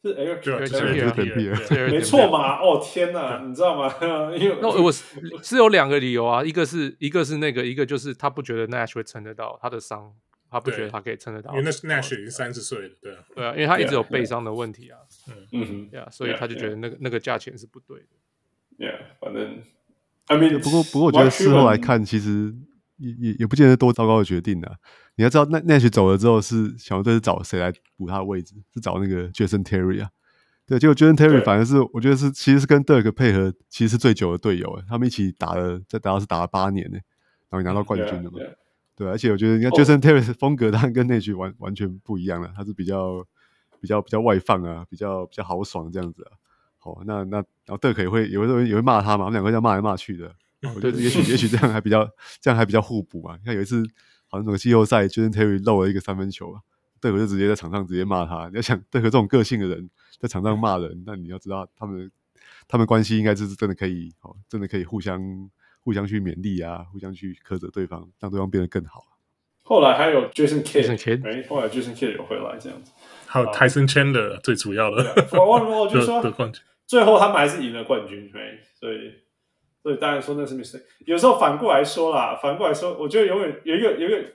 是 Eric Dampier，没错嘛？哦天哪，你知道吗？因为那我是是有两个理由啊，一个是一个是那个，一个就是他不觉得 Nash 会撑得到他的伤。他不觉得他可以撑得到，因为那是 Nash 已经三十岁了，对啊，对啊，因为他一直有背伤的问题啊，嗯嗯，对啊，所以他就觉得那个那个价钱是不对的，Yeah，反正，I mean，不过不过我觉得事后来看，其实也也也不见得多糟糕的决定啊。你要知道，那 Nash 走了之后，是小牛队是找谁来补他的位置？是找那个 Jason Terry 啊，对，结果 Jason Terry 反而是我觉得是其实是跟 Dirk 配合，其实是最久的队友，他们一起打了，在打是打了八年呢，然后也拿到冠军了嘛。对，而且我觉得，你看，Jason Terry 风格当然跟 Nash 完完全不一样了。他是比较比较比较外放啊，比较比较豪爽这样子啊。好，那那然后 Dirk 也会也会也会骂他嘛，我们两个这样骂来骂去的。我觉得也许也许这样还比较这样还比较互补嘛。你看有一次好像那个季后赛，Jason Terry 漏了一个三分球啊，Dirk 就直接在场上直接骂他。你要想 Dirk 这种个性的人在场上骂人，那你要知道他们他们关系应该就是真的可以哦，真的可以互相。互相去勉励啊，互相去苛责对方，让对方变得更好。后来还有 Jason Kidd，哎，后来 Jason Kidd 有回来这样子，还有 Tyson Chandler 最主要的。我我我就说，最后他们还是赢了冠军，所以所以当然说那是 mistake。有时候反过来说啦，反过来说，我觉得永远有一个有一个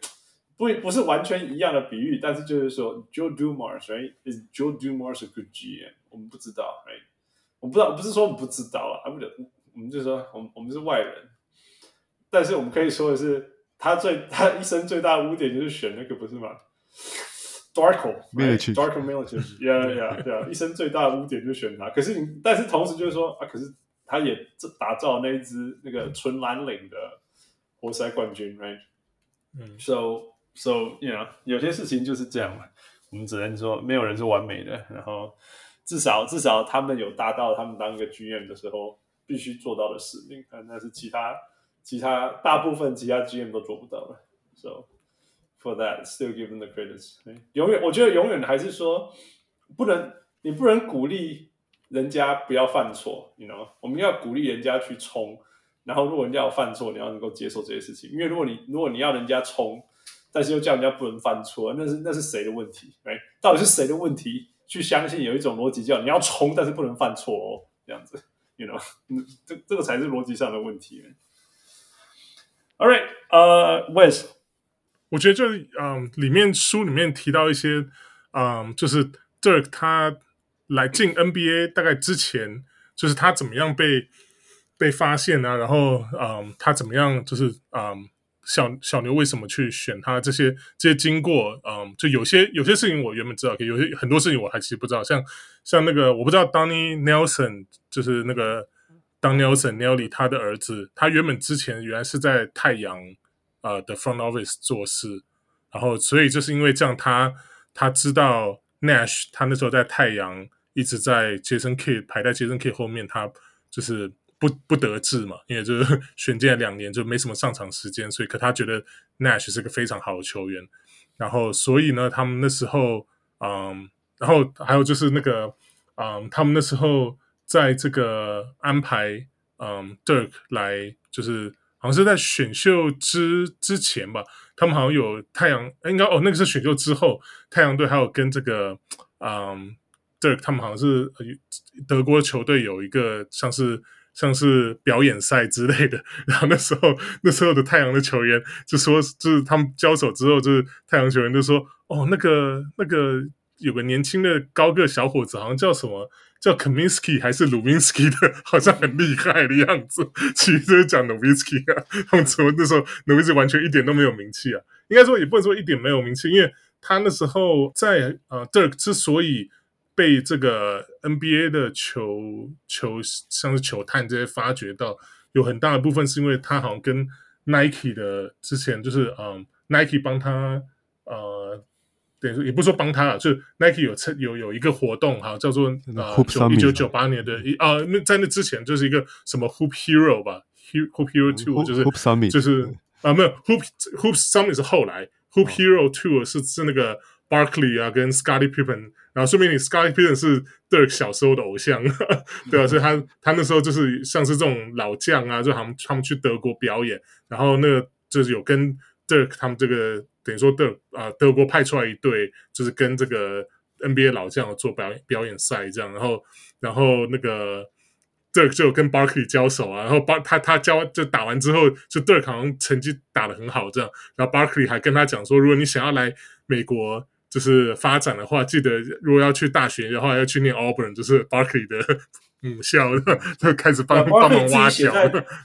不不是完全一样的比喻，但是就是说 Joe Dumars，right？Is Joe Dumars a good GM？我们不知道，right？我不知道，不是说我们不知道啊，不，我们就是说，我们我们是外人。但是我们可以说的是，他最他一生最大的污点就是选那个不是吗？Darko，Darko Milicic，yeah yeah yeah，一生最大的污点就是选他。可是你，但是同时就是说啊，可是他也打造那一支那个纯蓝领的活塞冠军，right？嗯，so so you know，有些事情就是这样嘛。我们只能说没有人是完美的，然后至少至少他们有达到他们当一个 GM 的时候必须做到的使命，但那是其他。其他大部分其他 GM 都做不到了，so for that still give them the credits。永远，我觉得永远还是说，不能，你不能鼓励人家不要犯错，you know，我们要鼓励人家去冲，然后如果人家有犯错，你要能够接受这些事情，因为如果你如果你要人家冲，但是又叫人家不能犯错，那是那是谁的问题？哎，到底是谁的问题？去相信有一种逻辑叫你要冲，但是不能犯错哦，这样子，you know，这这个才是逻辑上的问题。All right，呃、uh,，Wes，我觉得就是嗯，里面书里面提到一些，嗯，就是 Dirk 他来进 NBA 大概之前，就是他怎么样被被发现啊，然后嗯，他怎么样就是嗯，小小牛为什么去选他这些这些经过，嗯，就有些有些事情我原本知道，有些很多事情我还其实不知道，像像那个我不知道 Donny Nelson 就是那个。当 Nelson Nelly 他的儿子，他原本之前原来是在太阳呃的 front office 做事，然后所以就是因为这样他，他知道 Nash 他那时候在太阳一直在 Jason K 排在 Jason K 后面，他就是不不得志嘛，因为就是 选进来两年就没什么上场时间，所以可他觉得 Nash 是个非常好的球员，然后所以呢，他们那时候嗯，然后还有就是那个嗯，他们那时候。在这个安排，嗯，Dirk 来就是好像是在选秀之之前吧，他们好像有太阳，应该哦，那个是选秀之后，太阳队还有跟这个，嗯，Dirk 他们好像是德国球队有一个像是像是表演赛之类的。然后那时候那时候的太阳的球员就说，就是他们交手之后，就是太阳球员就说：“哦，那个那个有个年轻的高个小伙子，好像叫什么？”叫 Kaminsky 还是 Lubinsky 的，好像很厉害的样子。其实讲 Nowitzki 啊，他们说那时候 Nowitzki 完全一点都没有名气啊。应该说也不能说一点没有名气，因为他那时候在呃，Dirk 之所以被这个 NBA 的球球像是球探这些发掘到，有很大的部分是因为他好像跟 Nike 的之前就是嗯，Nike 帮他呃。也不是说帮他了，就 Nike 有有有一个活动哈，叫做呃一九九八年的一啊，那在那之前就是一个什么 Hoop Hero 吧，Hoop Hero Two 就是 Hoop Summit 就是啊没有 Hoop Hoop Summit 是后来 Hoop Hero Two 是是那个 Barkley 啊跟 Scottie Pippen，然后说明你 Scottie Pippen 是 Dirk 小时候的偶像，对啊，所以他他那时候就是像是这种老将啊，就他们他们去德国表演，然后那个就是有跟 Dirk 他们这个。等于说德啊，德国派出来一队，就是跟这个 NBA 老将做表演表演赛这样，然后然后那个 Dirk 就跟 Barkley 交手啊，然后巴他他交就打完之后，就 Dirk 好像成绩打得很好这样，然后 Barkley 还跟他讲说，如果你想要来美国就是发展的话，记得如果要去大学的话，要去念 Auburn，就是 Barkley 的母校，就开始帮帮忙挖角。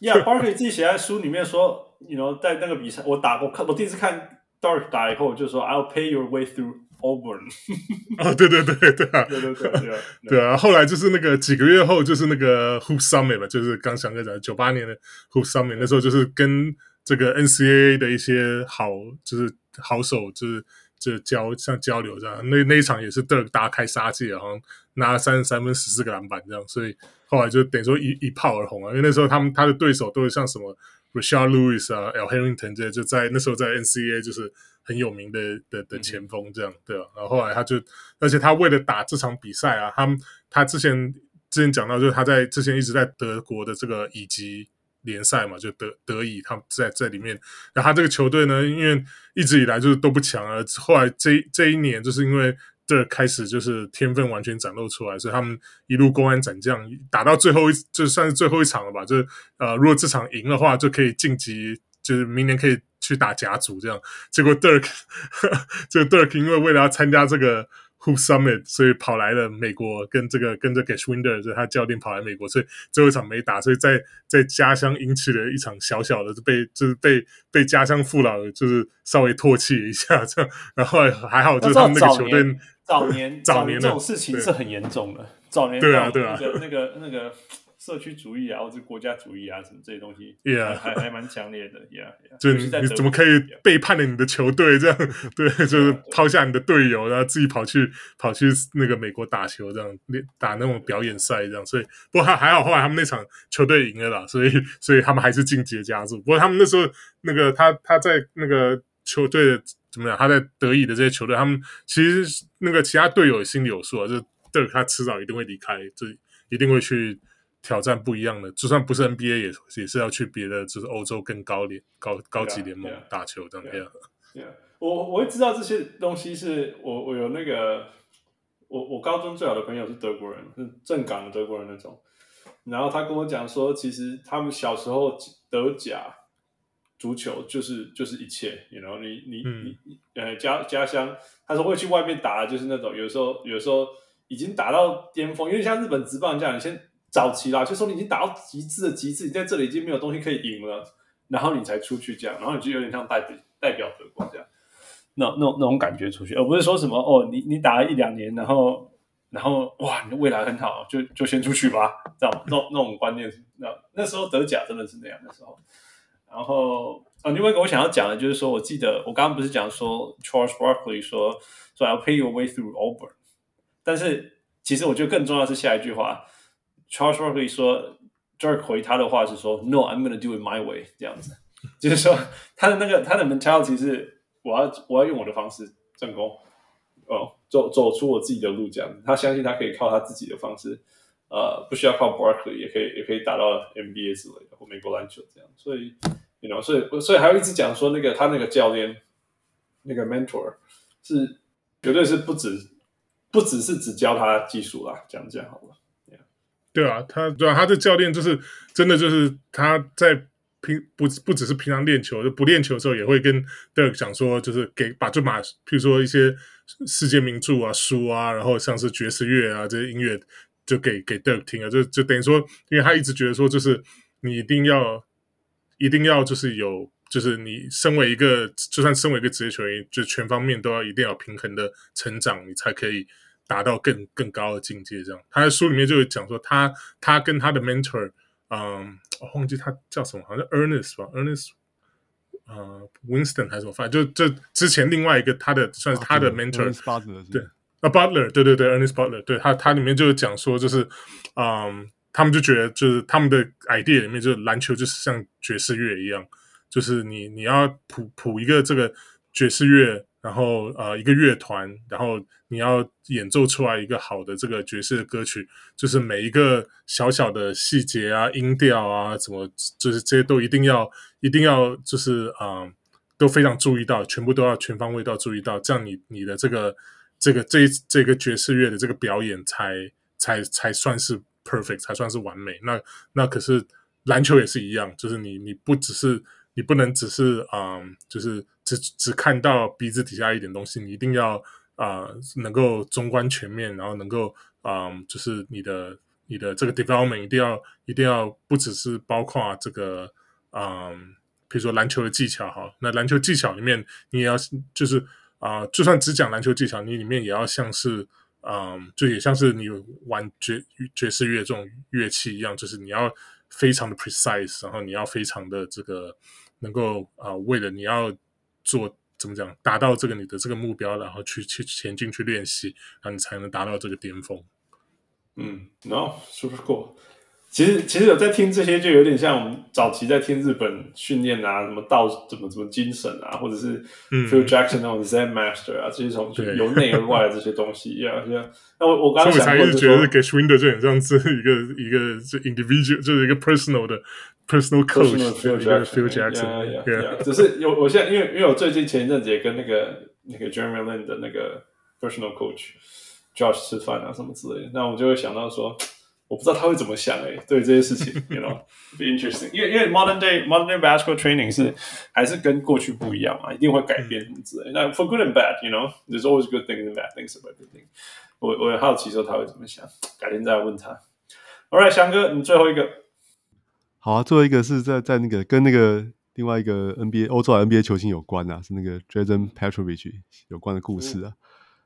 呀，Barkley 自己写在书里面说，you know，在那个比赛我打过，看我第一次看。Dark 打以后就说 "I'll pay your way through Auburn"。啊，对对对对啊，对对对对啊，对啊。后来就是那个几个月后，就是那个 Hoop Summit 吧，就是刚翔哥讲九八年的 Hoop Summit，那时候就是跟这个 NCAA 的一些好就是好手就是就交像交流这样。那那一场也是 Dirk 大开杀戒，好像拿了三十三分十四个篮板这样，所以后来就等于说一一炮而红啊。因为那时候他们他的对手都是像什么。Rashard Lewis 啊，Al Harrington 这些就在那时候在 NCAA 就是很有名的的的前锋这样，对啊？然后后来他就，而且他为了打这场比赛啊，他们他之前之前讲到，就是他在之前一直在德国的这个乙级联赛嘛，就德德乙，他们在在里面。然后他这个球队呢，因为一直以来就是都不强啊，后来这这一年就是因为。这开始就是天分完全展露出来，所以他们一路公安斩将，打到最后一就算是最后一场了吧。就是呃，如果这场赢的话，就可以晋级，就是明年可以去打甲组这样。结果 Dirk，这个 Dirk 因为为了要参加这个。Hoop Summit，所以跑来了美国，跟这个跟着 Geschwinders，就是他教练跑来美国，所以最后一场没打，所以在在家乡引起了一场小小的被就是被被家乡父老就是稍微唾弃一下这样，然后还好就是他们那个球队早年 早年这种事情是很严重的，早年对啊对啊那个那个。那个社区主义啊，或者国家主义啊，什么这些东西，Yeah，还还蛮强烈的，Yeah，, yeah 就你怎么可以背叛了你的球队 这样？对，就是抛下你的队友，然后自己跑去跑去那个美国打球，这样打那种表演赛这样。所以，不过还还好，后来他们那场球队赢了啦，所以所以他们还是晋级加入。不过他们那时候那个他他在那个球队怎么样？他在德乙的这些球队，他们其实那个其他队友心里有数啊，就对他迟早一定会离开，就一定会去。挑战不一样的，就算不是 NBA，也也是要去别的，就是欧洲更高联高高级联盟打球这样。Yeah, yeah. Yeah. 我我会知道这些东西是，我我有那个，我我高中最好的朋友是德国人，是正港的德国人那种。然后他跟我讲说，其实他们小时候德甲足球就是就是一切，you know，你你你、嗯、呃家家乡，他说会去外面打，就是那种有时候有时候已经打到巅峰，因为像日本职棒这样，你先。早期啦，就说你已经打到极致的极致，你在这里已经没有东西可以赢了，然后你才出去这样，然后你就有点像代表代表德国这样，那那那种感觉出去，而不是说什么哦，你你打了一两年，然后然后哇，你的未来很好，就就先出去吧，这样那那种观念，那那时候德甲真的是那样的时候。然后啊，另外一个我想要讲的就是说，我记得我刚刚不是讲说 Charles Barkley 说说 I'll pay your way through Auburn，但是其实我觉得更重要是下一句话。Charles Barkley 说，Dirk 回他的话是说，No，I'm gonna do it my way，这样子，就是说他的那个他的 mentality 是我要我要用我的方式成功，哦，走走出我自己的路这样子。他相信他可以靠他自己的方式，呃，不需要靠 Barkley 也可以也可以打到 NBA 之类的或美国篮球这样。所以，you know，所以所以还有一直讲说那个他那个教练那个 mentor 是绝对是不止不只是只教他技术啦，这样这样好了。对啊，他对啊，他的教练就是真的就是他在平不不只是平常练球，就不练球的时候也会跟 Dirk 讲说，就是给把就把，譬如说一些世界名著啊、书啊，然后像是爵士乐啊这些音乐，就给给 Dirk 听啊，就就等于说，因为他一直觉得说，就是你一定要一定要就是有，就是你身为一个，就算身为一个职业球员，就全方面都要一定要平衡的成长，你才可以。达到更更高的境界，这样。他在书里面就会讲说他，他他跟他的 mentor，嗯，我忘记他叫什么，好像 Ernest 吧，Ernest，呃，Winston 还是什么，反正就这之前另外一个他的算是他的 mentor，、啊、对，啊，Butler，对对对，Ernest Butler，对他他里面就讲说，就是，嗯，他们就觉得就是他们的 idea 里面，就是篮球就是像爵士乐一样，就是你你要谱谱一个这个爵士乐。然后呃，一个乐团，然后你要演奏出来一个好的这个爵士的歌曲，就是每一个小小的细节啊、音调啊，怎么就是这些都一定要一定要就是啊、都非常注意到，全部都要全方位都要注意到，这样你你的这个这个这这个爵士乐的这个表演才才才算是 perfect，才算是完美。那那可是篮球也是一样，就是你你不只是。你不能只是啊、就是只只看到鼻子底下一点东西，你一定要啊、能够中观全面，然后能够啊、就是你的你的这个 development 一定要一定要不只是包括这个啊、比如说篮球的技巧哈，那篮球技巧里面你也要就是啊、就算只讲篮球技巧，你里面也要像是啊、就也像是你玩爵爵士乐这种乐器一样，就是你要。非常的 precise，然后你要非常的这个能够啊、呃，为了你要做怎么讲，达到这个你的这个目标，然后去去前进去练习，然后你才能达到这个巅峰。嗯，no super cool。其实其实有在听这些，就有点像我们早期在听日本训练啊，什么道怎么怎么精神啊，或者是 Phil Jackson 那种 Zen Master 啊，这些从由内而外的这些东西，一样。那我我刚刚才一直觉得 Geschwinder 就很像是一个一个是 individual，就是一个 personal 的 personal coach Phil Jackson，对啊。只是有我现在因为因为我最近前一阵子也跟那个那个 Jeremy Lin 的那个 personal coach Josh 吃饭啊什么之类的，那我就会想到说。我不知道他会怎么想诶、欸，对这些事情，you know，be interesting，因为因为 modern day modern day basketball training 是还是跟过去不一样嘛，一定会改变什么之类。那 for good and bad，you know，there's always good things and bad things about everything。我我也好奇说他会怎么想，改天再问他。All right，翔哥，你最后一个。好啊，最后一个是在在那个跟那个另外一个 NBA 欧洲 NBA 球星有关啊，是那个 Jason Petrovic 有关的故事啊。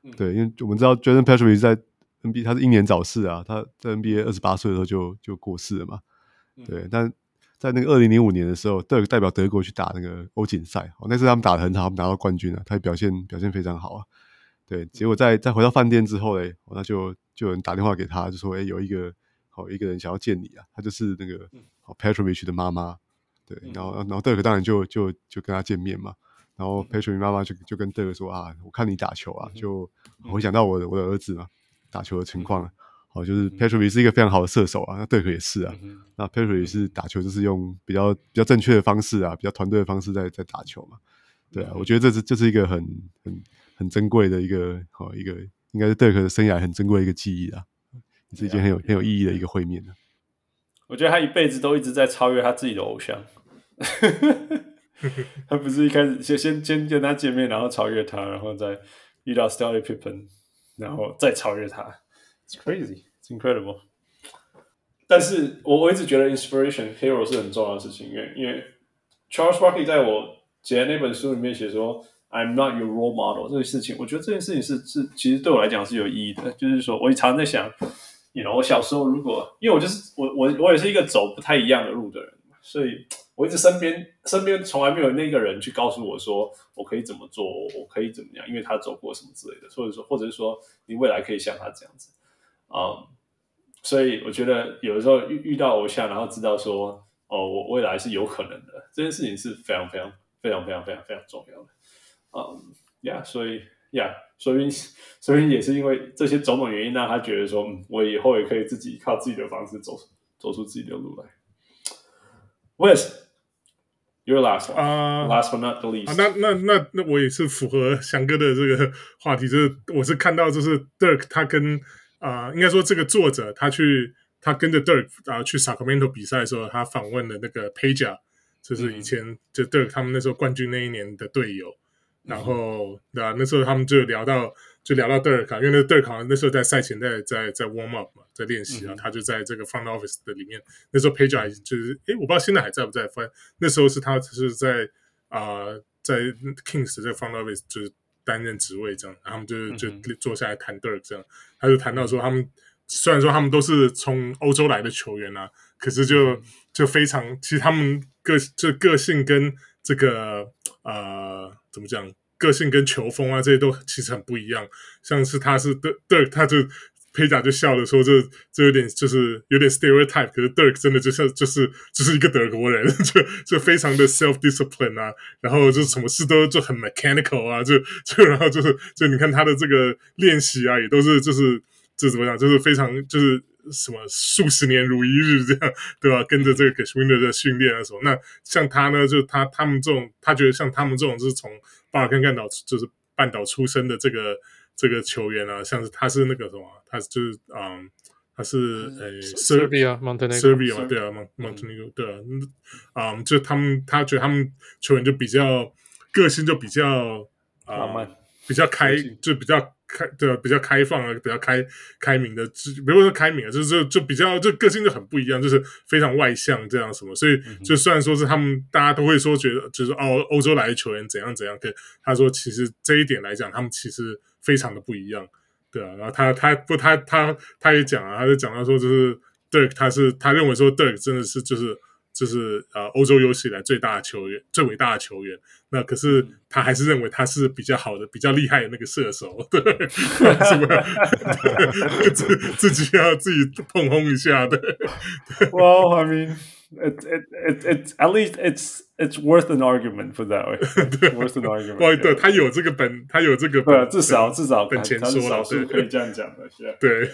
嗯、对，因为我们知道 Jason Petrovic 在。NBA 他是英年早逝啊，他在 NBA 二十八岁的时候就就过世了嘛。对，嗯、但在那个二零零五年的时候，德代表德国去打那个欧锦赛，哦，那次他们打的很好，他们拿到冠军了，他表现表现非常好啊。对，结果在在回到饭店之后嘞，那就就有人打电话给他，就说：“哎，有一个好一个人想要见你啊。”他就是那个好 Petrovic 的妈妈。对，然后然后德克当然就就就跟他见面嘛。然后 Petrovic 妈妈就就跟德克说：“啊，我看你打球啊，就我想到我的我的儿子嘛。”打球的情况，好，就是 Petrovic 是一个非常好的射手啊，那队友也是啊。那 Petrovic 是打球就是用比较比较正确的方式啊，比较团队的方式在在打球嘛。对啊，我觉得这是这是一个很很很珍贵的一个好一个，应该是队友的生涯很珍贵的一个记忆啊，是一件很有很有意义的一个会面。我觉得他一辈子都一直在超越他自己的偶像，他不是一开始先先先跟他见面，然后超越他，然后再遇到 Scottie Pippen。然后再超越他，It's crazy, It's incredible。但是我我一直觉得 inspiration hero 是很重要的事情，因为因为 Charles Barkley 在我写的那本书里面写说 I'm not your role model 这个事情，我觉得这件事情是是其实对我来讲是有意义的。就是说，我常常在想，you know，我小时候如果因为我就是我我我也是一个走不太一样的路的人，所以。我一直身边身边从来没有那个人去告诉我说我可以怎么做，我可以怎么样，因为他走过什么之类的，或者说或者是说你未来可以像他这样子，嗯，所以我觉得有的时候遇遇到偶像，然后知道说哦，我未来是有可能的，这件事情是非常非常非常非常非常非常重要的，嗯，呀，所以呀，所以所以也是因为这些种种原因，让他觉得说，嗯，我以后也可以自己靠自己的方式走走出自己的路来。Wes Your last one. Uh, last but not the least. 啊，那那那那我也是符合翔哥的这个话题，就是我是看到就是 Dirk 他跟啊、呃，应该说这个作者他去他跟着 Dirk 啊去 Sacramento 比赛的时候，他访问了那个 Peja，就是以前就 Dirk 他们那时候冠军那一年的队友。然后对啊，那时候他们就聊到就聊到德尔卡因为那 Dirk 好像那时候在赛前在在在 warm up 嘛，在练习啊，嗯、他就在这个 front office 的里面。那时候 Page 还就是诶，我不知道现在还在不在，反正那时候是他是在啊、呃、在 Kings 这个 front office 就是担任职位这样，然后他们就就坐下来谈 Dirk 这样，他就谈到说他们虽然说他们都是从欧洲来的球员啊，可是就就非常其实他们个就个性跟这个呃。怎么讲？个性跟球风啊，这些都其实很不一样。像是他是 Dirk，他就 Peja 就笑着说这：“这这有点就是有点 stereotype。”可是 Dirk 真的就像就是就是一个德国人，就就非常的 self discipline 啊，然后就什么事都就很 mechanical 啊，就就然后就是就你看他的这个练习啊，也都是就是这怎么讲，就是非常就是。什么数十年如一日这样，对吧？跟着这个 Geschwindel 的训练的时候。那像他呢，就他他们这种，他觉得像他们这种，就是从巴尔干半岛就是半岛出生的这个这个球员啊，像是他是那个什么，他就是嗯，他是呃 Serbia Montenegro Serbia 对啊，Montenegro 对啊，嗯，就他们他觉得他们球员就比较个性就比较啊，比较开就比较。开对比较开放啊，比较开开明的，比如说开明啊，就是就就比较就个性就很不一样，就是非常外向这样什么，所以就虽然说是他们大家都会说觉得就是哦欧洲来的球员怎样怎样，可他说其实这一点来讲，他们其实非常的不一样，对啊，然后他他不他他他也讲啊，他就讲到说就是 Dirk 他是他认为说 Dirk 真的是就是。就是呃，欧洲有史以来最大的球员，最伟大的球员。那可是他还是认为他是比较好的、比较厉害的那个射手，对，是不是？自自己要自己碰轰一下的。Well, I mean, it it it it's at least it's it's worth an argument for that way. Worth an argument. 对，他有这个本，他有这个本，至少至少本钱说了，是可以这样讲的，对。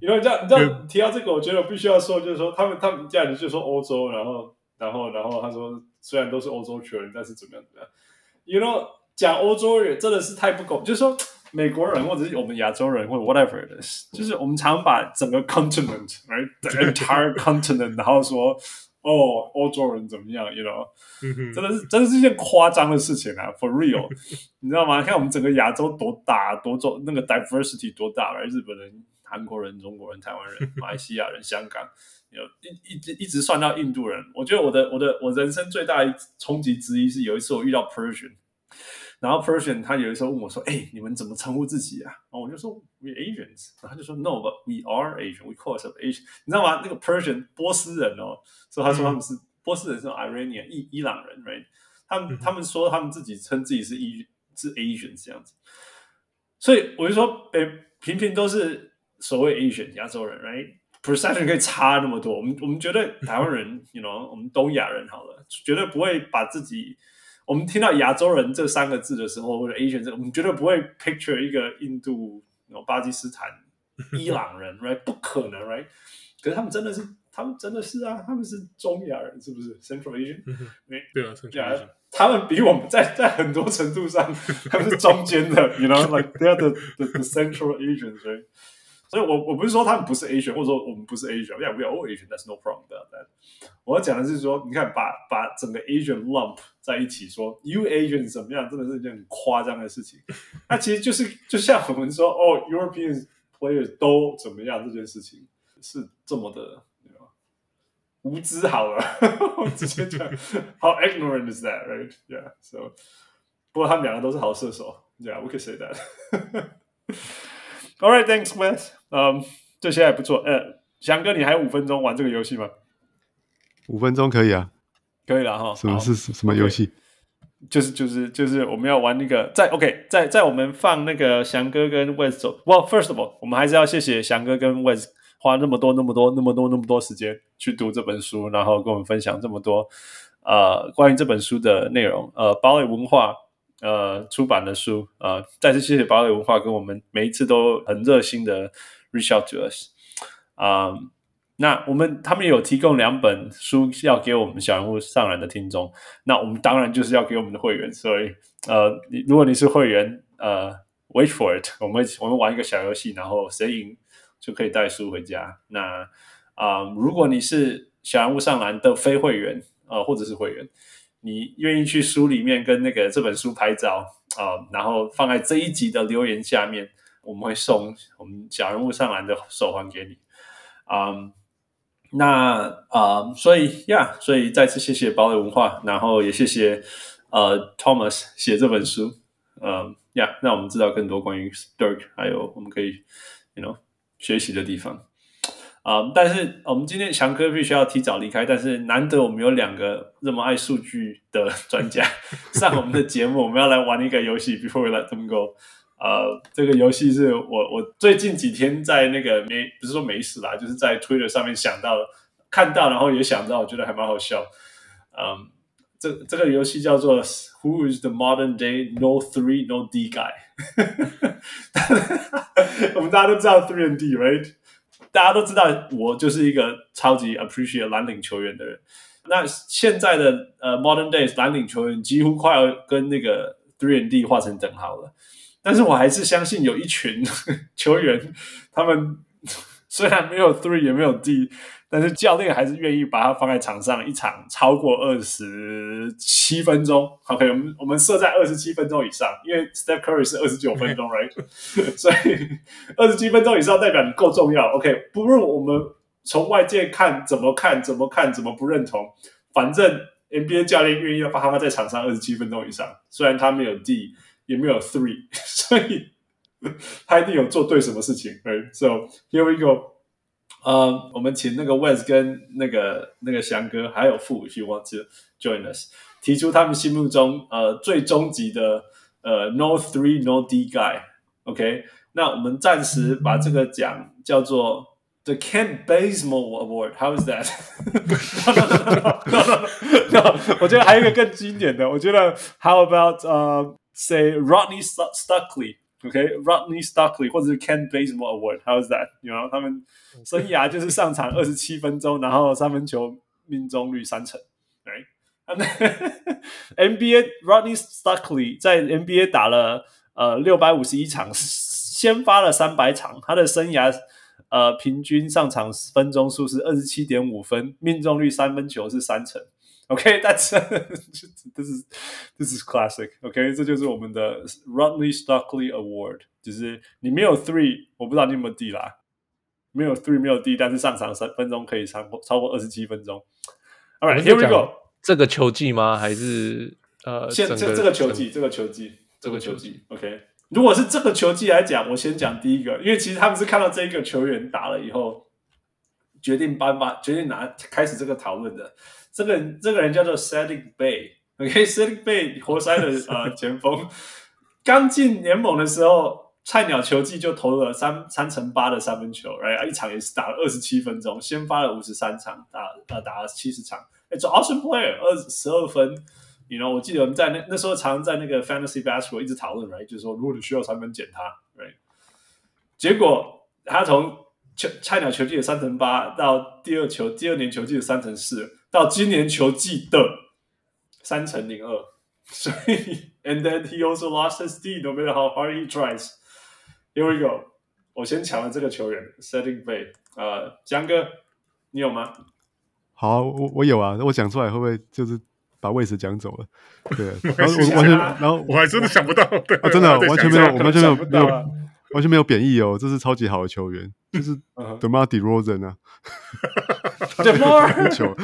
因为这样，你知道提到这个，我觉得我必须要说，就是说他们他们这样子就说欧洲，然后然后然后他说，虽然都是欧洲球员，但是怎么样怎么样，you know 讲欧洲人真的是太不公，就是说美国人或者是我们亚洲人或者 whatever it is，就是我们常把整个 continent，right，the entire continent，然后说哦欧洲人怎么样，you know，真的是真的是一件夸张的事情啊，for real，你知道吗？看我们整个亚洲多大，多种那个 diversity 多大，而日本人。韩国人、中国人、台湾人、马来西亚人、香港，有一一直一直算到印度人。我觉得我的我的我人生最大的冲击之一是有一次我遇到 Persian，然后 Persian 他有一次问我说：“哎、欸，你们怎么称呼自己啊？”然后我就说：“We Asians。”然后他就说：“No，but we are Asian. We call ourselves Asian。”你知道吗？那个 Persian 波斯人哦，所以他说他们是、嗯、波斯人是 Iranian 伊伊朗人，right？他们、嗯、他们说他们自己称自己是伊是 Asian 这样子，所以我就说，哎，平平都是。所谓 Asian 亚洲人，right？perception 可以差那么多。我们我们觉得台湾人，you know，我们东亚人好了，绝对不会把自己。我们听到亚洲人这三个字的时候，或者 Asian 这个，我们绝对不会 picture 一个印度、巴基斯坦、伊朗人，right？不可能，right？可是他们真的是，他们真的是啊，他们是中亚人，是不是？Central Asian？对啊，Central Asian。他们比我们在在很多程度上，他们是中间的，you know，like they are the the, the Central Asians，right？所以我我不是说他们不是 Asian，或者说我们不是 Asian，yeah we all Asian？That's no problem about that。我要讲的是说，你看把把整个 Asian lump 在一起说，You Asian 怎么样，真的是一件很夸张的事情。那其实就是就像我们说哦，European players 都怎么样这件事情是这么的无知好了，我直接讲 How ignorant is that, right? Yeah, so 不过他们两个都是好射手，Yeah, we can say that. All right, thanks, Wes. 嗯，这些还不错。呃，翔哥，你还有五分钟玩这个游戏吗？五分钟可以啊，可以了哈。什么是什么游戏？就是就是就是我们要玩那个，在 OK，在在我们放那个翔哥跟 Wes 走。Well, first of all，我们还是要谢谢翔哥跟 Wes 花那么多那么多那么多那么多时间去读这本书，然后跟我们分享这么多呃关于这本书的内容。呃，堡垒文化。呃，出版的书，呃，再次谢谢堡垒文化跟我们每一次都很热心的 reach out to us，啊、那我们他们有提供两本书要给我们小人物上篮的听众，那我们当然就是要给我们的会员，所以呃，如果你是会员，呃，wait for it，我们我们玩一个小游戏，然后谁赢就可以带书回家。那啊、如果你是小人物上篮的非会员，呃，或者是会员，你愿意去书里面跟那个这本书拍照啊、呃，然后放在这一集的留言下面，我们会送我们小人物上篮的手环给你。啊、那啊、呃，所以呀所以再次谢谢堡垒文化，然后也谢谢呃 Thomas 写这本书，呃呀让我们知道更多关于 Dirk，还有我们可以 you know 学习的地方。啊、呃，但是我们今天强哥必须要提早离开，但是难得我们有两个这么爱数据的专家 上我们的节目，我们要来玩一个游戏，Before we let them go。呃，这个游戏是我我最近几天在那个没不是说没事啦，就是在 Twitter 上面想到看到，然后也想到，我觉得还蛮好笑。嗯、呃，这这个游戏叫做 Who is the modern day No Three No D guy？我们大家都知道 Three and D，right？大家都知道，我就是一个超级 appreciate 蓝领球员的人。那现在的呃 modern days 蓝领球员几乎快要跟那个 three and D 画成等号了。但是我还是相信有一群 球员，他们虽然没有 three 也没有 D。但是教练还是愿意把他放在场上，一场超过二十七分钟。OK，我们我们设在二十七分钟以上，因为 Steph Curry 是二十九分钟，right？所以二十七分钟以上代表你够重要。OK，不论我们从外界看怎么看怎么看怎么不认同，反正 NBA 教练愿意要把他在场上二十七分钟以上，虽然他没有 D 也没有 Three，所以他一定有做对什么事情。Right？So here we go。呃我们请那个 Wes 跟那个那个翔哥还有傅，if you want to join us，提出他们心目中呃最终极的呃 No Three No D Guy，OK？、那我们暂时把这个奖叫做 The Ken Bazemore Award，How is that？我觉得还有一个更经典的，我觉得 How about 呃、uh, say Rodney Okay? Stockley 或者是 Kent Bazemore Award，How's that？You know，他们生涯就是上场二十七分钟，然后三分球命中率三成。Right？NBA Rodney Stockley 在 NBA 打了呃六百五十一场，先发了三百场，他的生涯呃平均上场分钟数是二十七点五分，命中率三分球是三成。OK，但是 这是这是 classic。OK，这就是我们的 Rodney Stockley Award，就是你没有 three，我不知道你有没有 D 啦，没有 three 没有 D，但是上场三分钟可以超过超过二十七分钟。All right，here we go。这个球季吗？还是呃，现这这个球季，这个球季，这个球季。OK，如果是这个球季来讲，我先讲第一个，因为其实他们是看到这一个球员打了以后，决定颁发，决定拿开始这个讨论的。这个这个人叫做 Cedric Bey，OK，Saddiq Bey 活塞的 呃前锋，刚进联盟的时候，菜鸟球季就投了三三乘八的三分球，right? 一场也是打了二十七分钟，先发了五十三场，打呃打了七十场，哎，这 awesome player，二十二分，你 you know 我记得我们在那那时候常常在那个 Fantasy Basketball 一直讨论，right？就是说如果你需要三分捡他，right？结果他从球菜鸟球季的三乘八到第二球第二年球季的三乘四。到今年球季的三乘零二，所以 and then he also lost his D no matter how hard he tries. Here we go，我先抢了这个球员 Setting Bay，呃，江哥，你有吗？好、啊，我我有啊，我讲出来会不会就是把位置讲走了？对，然后我完全，然后我还真的想不到，对啊，真的完全没有，完全没有没有完全没有贬义哦，这是超级好的球员，就是 DeMar DeRozan 啊。DeMar 球，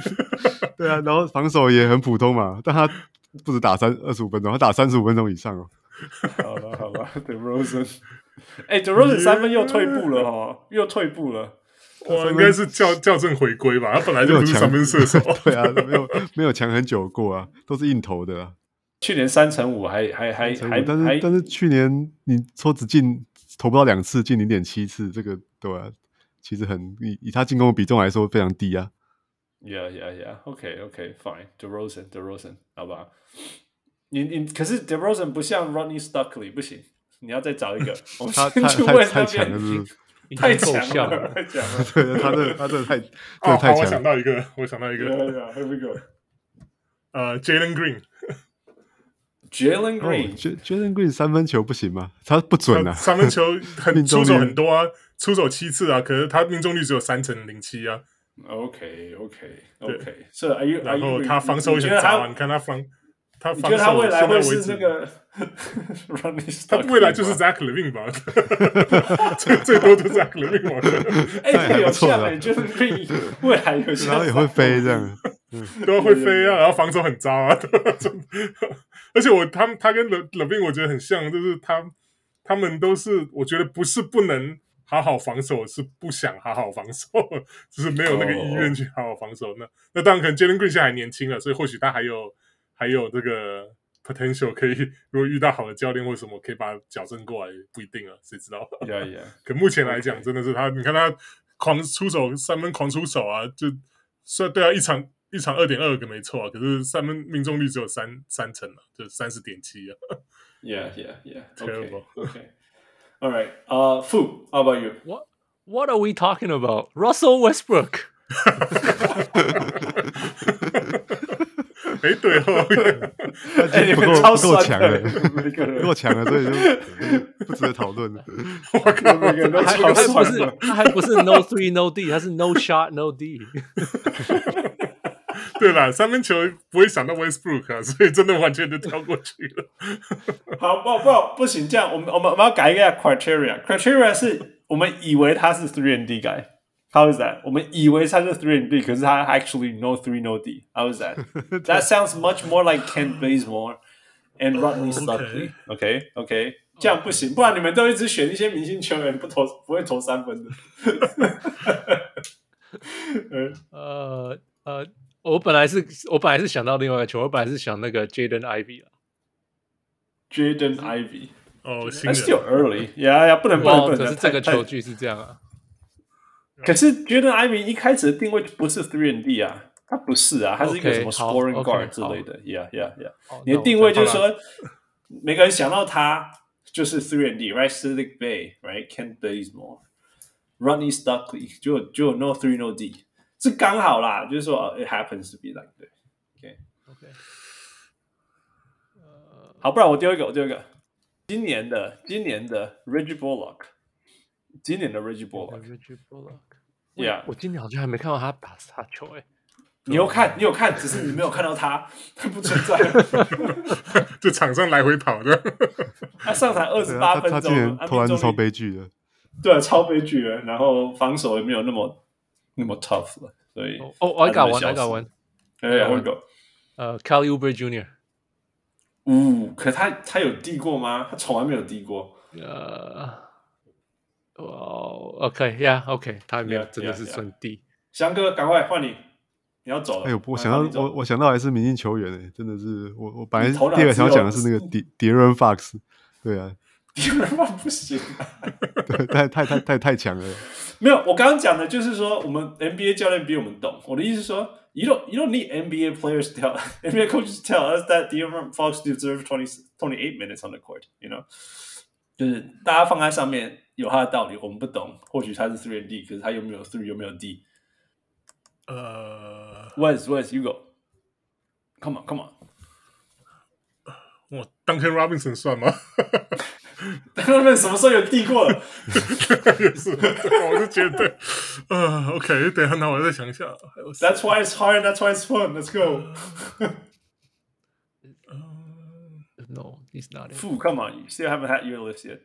对啊，然后防守也很普通嘛，但他不止打三二十五分钟，他打三十五分钟以上哦。好吧，好吧，DeRozan，哎，DeRozan 三分又退步了哦，又退步了。哇，应该是校校正回归吧？他本来就是三分射手，对啊，没有没有强很久过啊，都是硬投的。去年三乘五，还还还还，但是但是去年你说只进投不到两次，进零点七次，这个对啊。其实很以以他进攻的比重来说非常低啊。Yeah, yeah, yeah. OK, OK, fine. DeRozan, DeRozan，好吧。你你可是 DeRozan 不像 Rodney Stockley，不行，你要再找一个。我们先去问那边。太强了，太强了。对，他这他这太哦，太强。我想到一个，我想到一个。Here we go. 呃，Jalen Green。Jalen Green，Jalen Green 三分球不行吗？他不准啊，三分球很出手很多啊。出手七次啊，可是他命中率只有三成零七啊。OK OK OK，所以 Are you？然后他防守也很渣啊，你看他防。他你觉得他未来会是那个？他未来就是 Zach Levine 吧？最最多就是 Zach Levine 吧？哎，太有像了，就是未来有像，然后也会飞这样，都要会飞啊，然后防守很渣啊。而且我他们他跟 Levine 我觉得很像，就是他他们都是我觉得不是不能好好防守，是不想好好防守，就是没有那个意愿去好好防守。那那当然可能 Jalen Green 现在还年轻了，所以或许他还有。还有这个 potential 可以，如果遇到好的教练或什么，可以把他矫正过来，不一定啊，谁知道？Yeah, yeah. 可目前来讲.真的是他，你看他狂出手三分，狂出手啊，就虽然对啊，一场一场二点二个没错啊，可是三分命中率只有三三成啊，就三十点七啊。Yeah, yeah, yeah. Terrible. Okay. All right. Uh, Fu, how about you? What What are we talking about? Russell Westbrook. 没对哦，哎，你们超强的，不够强了，所以就不值得讨论了。我靠，每个人都超还不是，他还不是 no three no D，他是 no shot no D。 对啦，三分球不会想到 Westbrook 啊，所以真的完全就跳过去了。好，不不不行，这样我们我们我们要改一个 criteria，criteria 是我们以为他是 three and D guy。How is that？我们以为他是 three and D，可是他 actually no three no D。How is that? That sounds much more like Kent Bazemore and Rodney Studley. OK OK，这样不行，不然你们都一直选一些明星球员，不投不会投三分的。呃呃， 我本来是我本来是想到另外一个球，我本来是想那个 Jaden Ivey 了。Jaden Ivey，哦，That's still early。呀呀，不能不能不能，可是这个球具是这样啊。可是 Jaden Ivey 一开始的定位不是 three and D 啊，他不是啊，他是一个什么 scoring guard 之类的，yeah yeah yeah。你的定位就是说，每个人想到他就是 three and D，right？Cedric Bay，right？Kent Bazemore，Rodney Stuckley，就就 no three no D，是刚好啦，就是说 it happens to be like 对，OK OK。好，不然我丢一个，我丢一个，今年的今年的 Reggie Bullock，今年的 Reggie Bullock，Reggie Bullock。Yeah，我今年好像还没看到他打杀球诶。你有看，你有看，只是你没有看到他，他不存在。就场上来回跑的。他上场二十八分钟，他今年投超悲剧的。对，超悲剧的。然后防守也没有那么那么 tough 了，所以哦，我搞完，我搞完。哎，我搞。呃，Kelly Oubre Jr.，呜，可他他有递过吗？他从来没有递过。呃。哦，OK，Yeah，OK，他没有，真的是顺地。翔哥，赶快换你，你要走了。哎呦，我想到我我想到还是明星球员哎，真的是我我本来第二个想要讲的是那个迪迪伦 Fox，对啊，迪伦 Fox 不行，对，太太太太太强了。没有，我刚刚讲的就是说，我们 NBA 教练比我们懂。我的意思是说，You don't you don't need NBA players tell NBA coaches tell us that De'Aaron Fox deserves twenty twenty eight minutes on the court，you know。就是大家放在上面有他的道理，我们不懂。或许他是 three and D，可是他有没有 three，有没有 D？呃，Wes，Wes，you go，come on，come on。我 Duncan Robinson 算吗？Duncan Robinson 什么时候有递过了？也是，我是觉得，呃，OK，等一下那我再想一下。That's why it's hard. That's why it's fun. Let's go. No, he's not. Fu, come on, you still haven't had your list yet.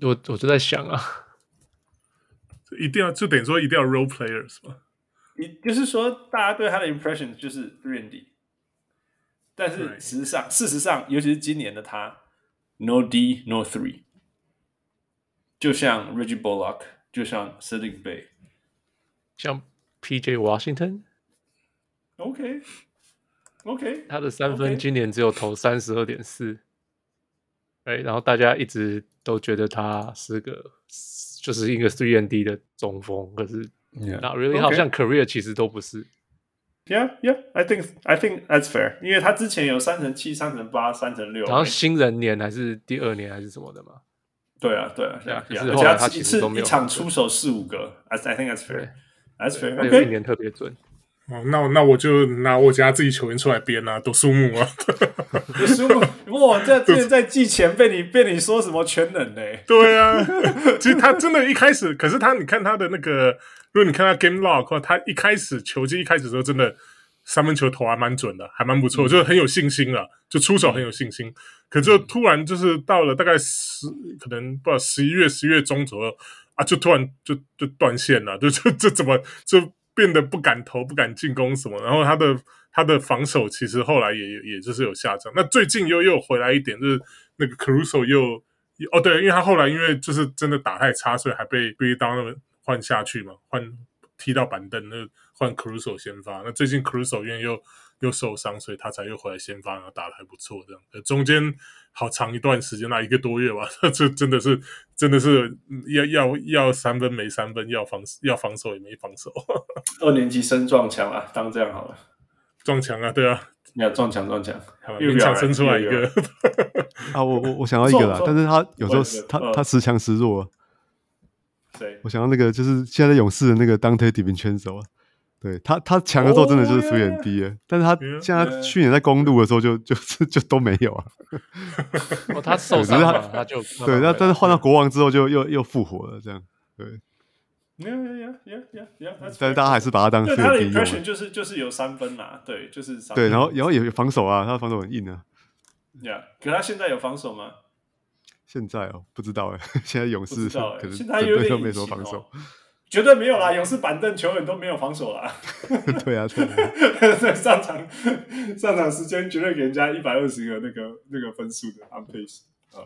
我我就在想啊，一定要就等于说一定要 role players 吗？你就是说大家对他的 impression 就是 three and D，但是事实际上，事实上，尤其是今年的他，no D, no three，就像 Reggie Bullock，就像 Saddiq Bey，像 PJ Washington。OK。OK，他的三分今年只有投三十二点四，哎，然后大家一直都觉得他是个就是一个 three and D 的中锋，可是 not really，好像 career 其实都不是。Yeah，Yeah，I think I think that's fair，因为他之前有三成七、三成八、三成六，然后新人年还是第二年还是什么的嘛？对啊，对啊，对啊，而且他一次一场出手四五个，I I think that's fair，that's fair，有一年特别准。哦，那那我就拿我家自己球员出来编啊，都数木啊，都数木 哇！这之前在季前被你被你说什么全能呢？对啊，其实他真的一开始，可是他你看他的那个，如果你看他 game log，他一开始球技一开始的时候，真的三分球投还蛮准的，还蛮不错，嗯、就是很有信心了，就出手很有信心。嗯、可就突然就是到了大概十，可能不知道十一月、十一月中左右啊，就突然就就断线了，就就这怎么就？变得不敢投、不敢进攻什么，然后他的他的防守其实后来也也就是有下降。那最近又又回来一点，就是那个 c r u s o 又哦对，因为他后来因为就是真的打太差，所以还被 Billy Donovan 换下去嘛，换踢到板凳，那换 c r u s o 先发。那最近 c r u s o 因为又又受伤，所以他才又回来先发，然后打的还不错。这样，中间好长一段时间，那一个多月吧，这真的是真的是要要要三分没三分，要防要防守也没防守。二年级生撞墙啊，当这样好了，撞墙啊，对啊，你要撞墙撞墙，勉强生出来一个啊，我我我想要一个啦，但是他有时候他他时强时弱。谁？我想要那个就是现在勇士的那个 Dante DiVincenzo 啊。对他，他强的时候真的就是水准低，oh, yeah. 但是他现在去年在公路的时候就就 就，就都没有啊。哦，他 受伤了，他，他就 对，那但是换到国王之后就又又复活了，这样对。Yeah, yeah, yeah, yeah, yeah, 但是大家还是把他当。他的就是就是有三分嘛，对，就是三分对，然后然后也有防守啊，他的防守很硬啊。Yeah，可他现在有防守吗？现在哦，不知道哎，现在勇士可能现在有点没什么防守。绝对没有啦！勇士板凳球员都没有防守啦。对啊，对啊。上场上场时间绝对给人家一百二十个那个那个分数的 on pace 啊。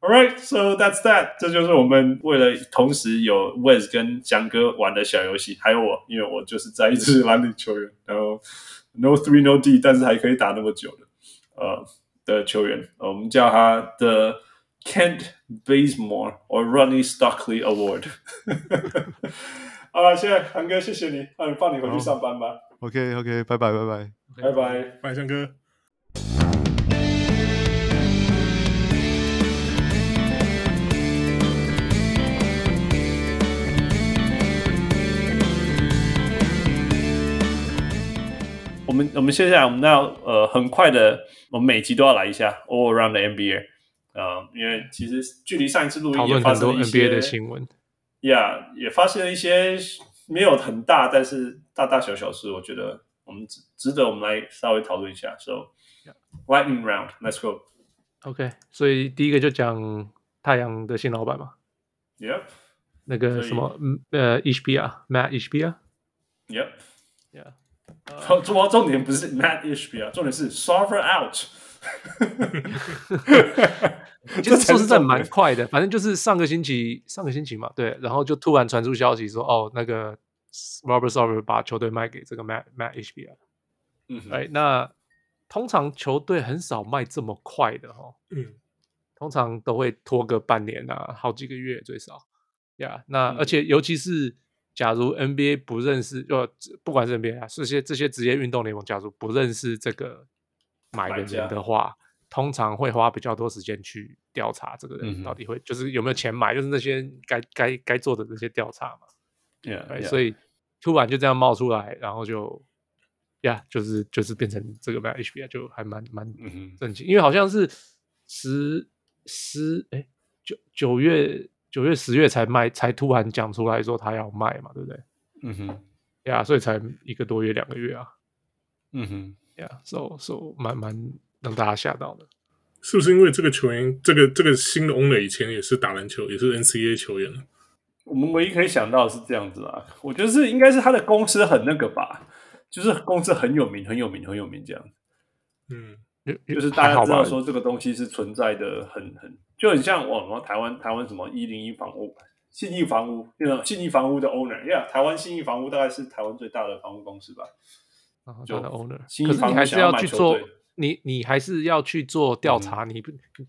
All right, so that's that。这就是我们为了同时有 Wes 跟翔哥玩的小游戏，还有我，因为我就是在一支蓝领球员，然后 No three no D，但是还可以打那么久的呃的球员，我们叫他的。Kent Bazemore or Ronnie Stockley Award。好了，谢谢韩哥，谢谢你，那你放你回去上班吧。OK，OK，拜拜，拜拜，拜拜，拜，翔哥。我们我们接下来我们要呃很快的，我们每集都要来一下 All Around the NBA。 啊、嗯，因为其实距离上一次录音也发生了一些 NBA 的新闻，Yeah，也发生了一些没有很大，但是大大小小事，我觉得我们值值得我们来稍微讨论一下。So lightning round，let's go。OK，所以第一个就讲太阳的新老板嘛，Yep，那个什么呃 Ishbia，Mat Ishbia，Yep，Yeah，主要重点不是 Mat Ishbia，重点是 Sarver out。其实说实在蛮快的，反正就是上个星期，上个星期嘛，对，然后就突然传出消息说，哦，那个 Robert Sarver 把球队卖给这个 Matt Mat Ishbia，嗯，哎，那通常球队很少卖这么快的哈，嗯，通常都会拖个半年啊，好几个月最少，呀、yeah，那、嗯、而且尤其是假如 NBA 不认识，呃，不管是 NBA 啊，这些这些职业运动联盟，假如不认识这个。买的人的话，通常会花比较多时间去调查这个人到底会、嗯、就是有没有钱买，就是那些该该该做的那些调查嘛。Yeah, yeah. 所以突然就这样冒出来，然后就呀，yeah, 就是就是变成这个 Mat Ishbia 就还蛮蛮震惊，因为好像是十十哎九九月九月十月才卖，才突然讲出来说他要卖嘛，对不对？嗯哼，呀所以才一个多月两个月啊。嗯哼。Yeah, so so 蛮蛮让大家吓到的，是不是因为这个球员，这个这个新的 owner 以前也是打篮球，也是 NCAA 球员？我们唯一可以想到的是这样子啊，我觉得是应该是他的公司很那个吧，就是公司很有名，很有名，很有名这样。嗯，就是大家知道说这个东西是存在的很，很很就很像我们台湾台湾什么一零一房屋、信义房屋，那种信义房屋的 owner，Yeah，台湾信义房屋大概是台湾最大的房屋公司吧。就的 owner，可是你还是要去做，你你还是要去做调查，嗯、你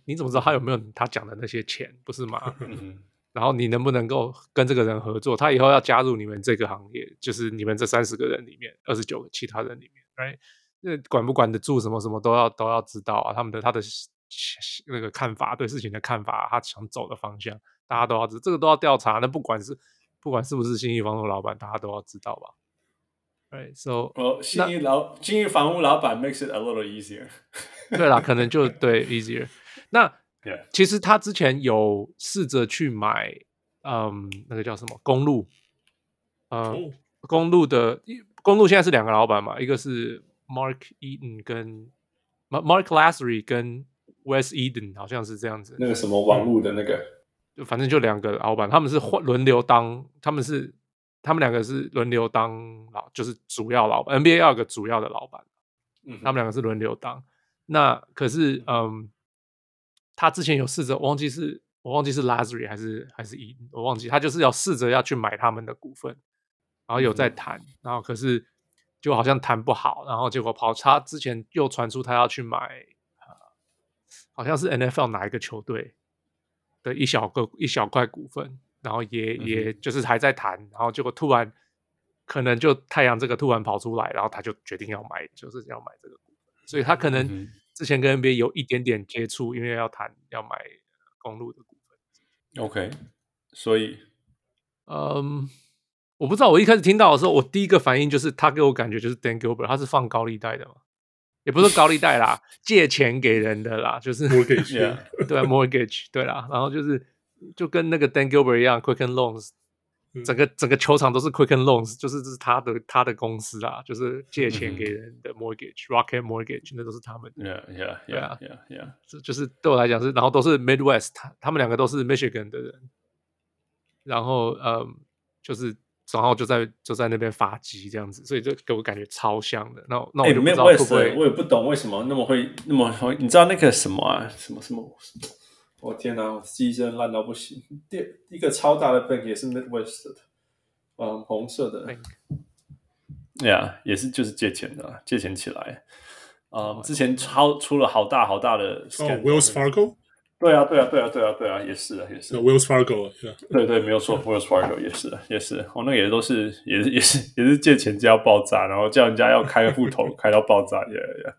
你怎么知道他有没有他讲的那些钱，不是吗？嗯、然后你能不能够跟这个人合作？他以后要加入你们这个行业，就是你们这三十个人里面，二十九个其他人里面，right？那管不管得住什么什么都要都要知道啊，他们的他的那个看法，对事情的看法，他想走的方向，大家都要知，这个都要调查。那不管是不管是不是新义方的老板，大家都要知道吧？Right, so 哦，信义老经营房屋老板 makes it a little easier。对啦，可能就 对 easier。那.其实他之前有试着去买，嗯，那个叫什么公路，呃，哦公路的公路现在是两个老板嘛，一个是 Mark Eden 跟 Mark Lassery 跟 Wes Eden，好像是这样子。那个什么网路的那个，就反正就两个老板，他们是换轮流当，他们是他们两个是轮流当老，就是主要老板。NBA 要有个主要的老板，嗯，他们两个是轮流当。那可是，嗯，他之前有试着，我忘记是我忘记是 Lazary 还是还是 Eden，我忘记，他就是要试着要去买他们的股份，然后有在谈，然后可是就好像谈不好，然后结果跑他之前又传出他要去买，呃，好像是 NFL 哪一个球队的一小个一小块股份，然后也也就是还在谈，然后结果突然可能就太阳这个突然跑出来，然后他就决定要买，就是要买这个股份，所以他可能之前跟 NBA 有一点点接触，因为要谈要买公路的股份。OK，所以嗯，我不知道，我一开始听到的时候，我第一个反应就是他给我感觉就是 Dan Gilbert，他是放高利贷的嘛，也不是高利贷啦，借钱给人的啦，就是 Mortgage，对啊，mortgage，对啦，然后就是就跟那个 Dan Gilbert 一样，Quicken Loans，整个整个球场都是 Quicken Loans，就是这是他的他的公司啊，就是借钱给人的 mortgage，Rocket Mortgage，那都是他们的。Yeah, yeah, yeah, yeah, yeah. 这就是对我来讲是，然后都是 Midwest，他他们两个都是 Michigan 的人，然后嗯，就是然后就在就在那边发迹这样子，所以就给我感觉超像的。那那我就不知道会不会，我也不懂为什么那么会那么会，你知道那个什么啊，什么什么？我天哪，我记忆烂到不行。第一个超大的 bank 也是 Midwest 的，嗯，红色的，Yeah，也是就是借钱的，借钱起来。嗯，之前超出了好大好大的哦，Wells Fargo。对啊，对啊，对啊，对啊，对啊，也是啊，也是。Wells Fargo，对对，没有错，Wells Fargo 也是，也是。哦，那个也都是，也是，也是，也是借钱就要爆炸，然后叫人家要开户头，开到爆炸。Yeah, yeah.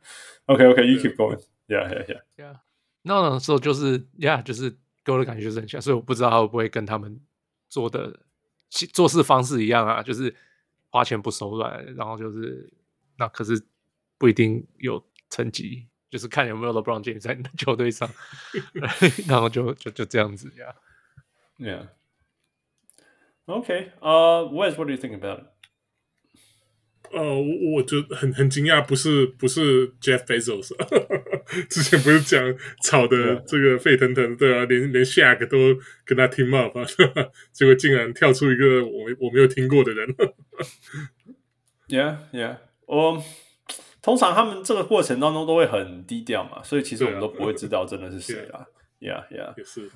OK, OK, you keep going，yeah Yeah, yeah, 那时候就是，Yeah，就是给我的感觉就是很像，所以我不知道他会不会跟他们做的做事方式一样啊，就是花钱不手软，然后就是那可是不一定有成绩。就是看有没有 LeBron James 在球队上，然后就就就这样子呀。Yeah. Okay. Uh, Wes, what do you think about it? 呃，我我就很很惊讶，不是不是 Jeff Bezos，之前不是讲炒的这个沸腾腾，对啊，连连 Shaq 都跟他 team up 啊，结果竟然跳出一个我我没有听过的人。Yeah, yeah. Um. 通常他们这个过程当中都会很低调嘛，所以其实我们都不会知道真的是谁啊。Yeah, yeah，也是。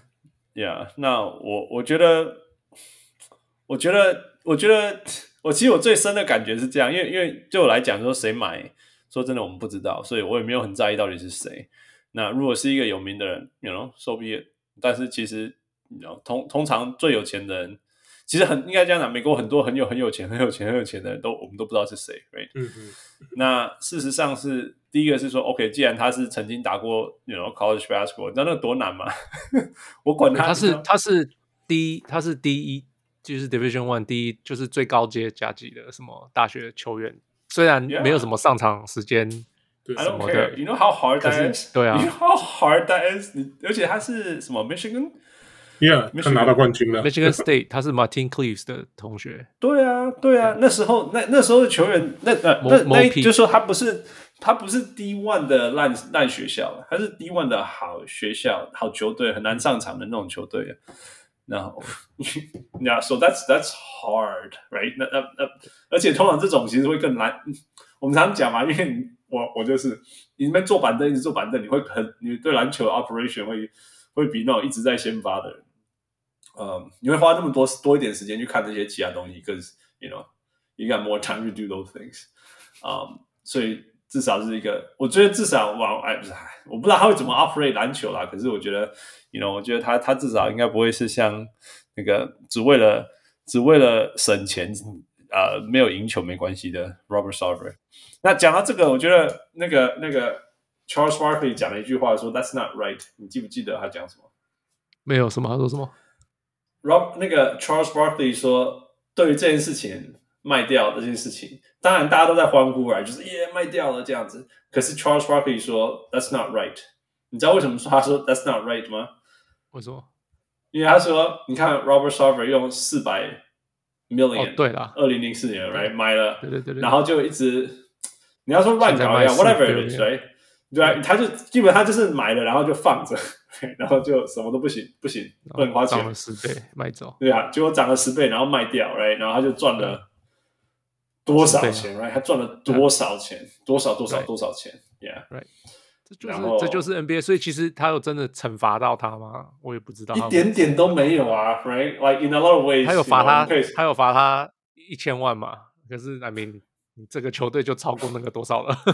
Yeah，那我我觉得，我觉得，我觉得，我其实我最深的感觉是这样，因为因为对我来讲，说谁买，说真的我们不知道，所以我也没有很在意到底是谁。那如果是一个有名的人，you know，so be it。但是其实，you know，通通常最有钱的人。其实很应该这样讲，美国很多很有很有钱、很有钱、很有钱的人都我们都不知道是谁，right？嗯嗯。那事实上是第一个是说，OK，既然他是曾经打过，you know，college basketball，你知道那多难吗？我管他，他是他是第一，他是第一，就是 Division One 第一，就是最高阶甲级的什么大学球员，虽然没有什么上场时间，对 I 什 don't 么 care. You know how hard that is？对啊 You know how hard that is？而且他是什么 Michigan？Yeah，他拿到冠军了。Michigan State，他是 Martin Cleaves 的同学。对啊，对啊，那时候那那时候的球员，那那那那就是说他不是他不是 D one 的烂烂学校，他是 D one 的好学校、好球队，很难上场的那种球队。然后，Yeah，so that's that's hard，right？那那那，而且通常这种其实会更难。我们常常讲嘛，因为我我就是你那边坐板凳，一直坐板凳，你会很你对篮球 operation 会会比那种一直在先发的人。嗯，你会花那么多多一点时间去看这些其他东西，because you know you got more time to do those things。嗯，所以至少是一个，我觉得至少往哎不是，我不知道他会怎么 operate 篮球啦。可是我觉得，you know，我觉得他他至少应该不会是像那个只为了只为了省钱，呃，没有赢球没关系的 Robert Sarver。那讲到这个，我觉得那个那个 Charles Barkley 讲了一句话说，That's not right。你记不记得他讲什么？没有什么，他说什么？Rob 那个 Charles Barkley 说，对于这件事情卖掉这件事情，当然大家都在欢呼啊，就是耶卖掉了这样子。可是 Charles Barkley 说 That's not right。你知道为什么说他说 That's not right 吗？为什么？因为他说，你看 Robert Sarver 用四百 million，、哦、对了，二零零四年，right 买了，对对对，对，然后就一直，你要说乱搞一样，whatever it？对啊，他就基本上就是买了，然后就放着，然后就什么都不行，不行，不能花钱，涨了十倍卖走，对啊，结果涨了十倍，然后卖掉，right？然后他就赚了多少钱，right？他赚了多少钱？多少多少多少钱？Yeah，right。这就是这就是 NBA，所以其实他有真的惩罚到他吗？我也不知道，一点点都没有啊，right？Like in a lot of ways，他有罚他，他有罚他一千万嘛？可是 I mean，你这个球队就超过那个多少了？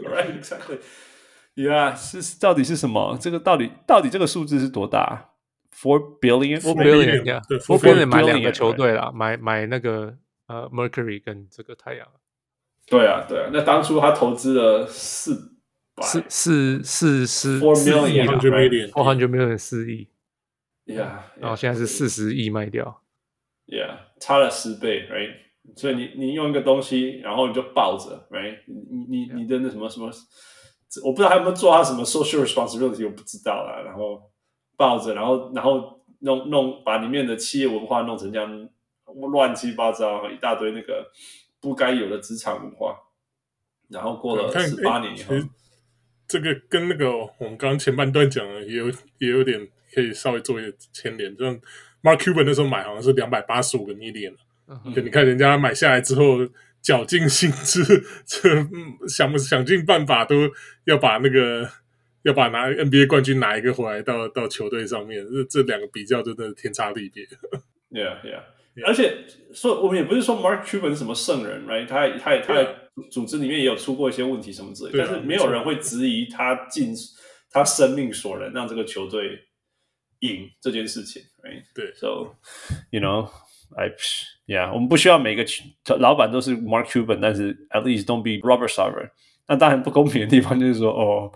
Right，exactly。Yeah，是到底是什么？这个到底到底这个数字是多大？Four billion，Four billion，Four billion 买两个球队啦，买买那个呃 Mercury 跟这个太阳。对啊，对啊，那当初他投资了四。四四四十，four million，four hundred million 四亿，yeah，然后现在是四十亿卖掉，yeah，差了十倍，right？所以你你用一个东西，然后你就抱着，right？你你你的那什么什么，我不知道他有没有做他什么 social responsibility，我不知道啦。然后抱着，然后然后弄弄把里面的企业文化弄成这样乱七八糟，一大堆那个不该有的职场文化，然后过了十八年以后。这个跟那个我们刚刚前半段讲的也有也有点可以稍微做一个牵连，就像 Mark Cuban 那时候买好像是两百八十五个 million，就你看人家买下来之后绞尽心智，这想想尽办法都要把那个要把拿 NBA 冠军拿一个回来到到球队上面，这这两个比较真的天差地别。Yeah, yeah. 而且说我们也不是说 Mark Cuban 是什么圣人，right？他他他的组织里面也有出过一些问题什么之类的，但是没有人会质疑他尽他生命所能让这个球队赢这件事情，right？对，so you know，I yeah，我们不需要每个老板都是 Mark Cuban，但是 at least don't be Robert Sarver。那当然不公平的地方就是说，哦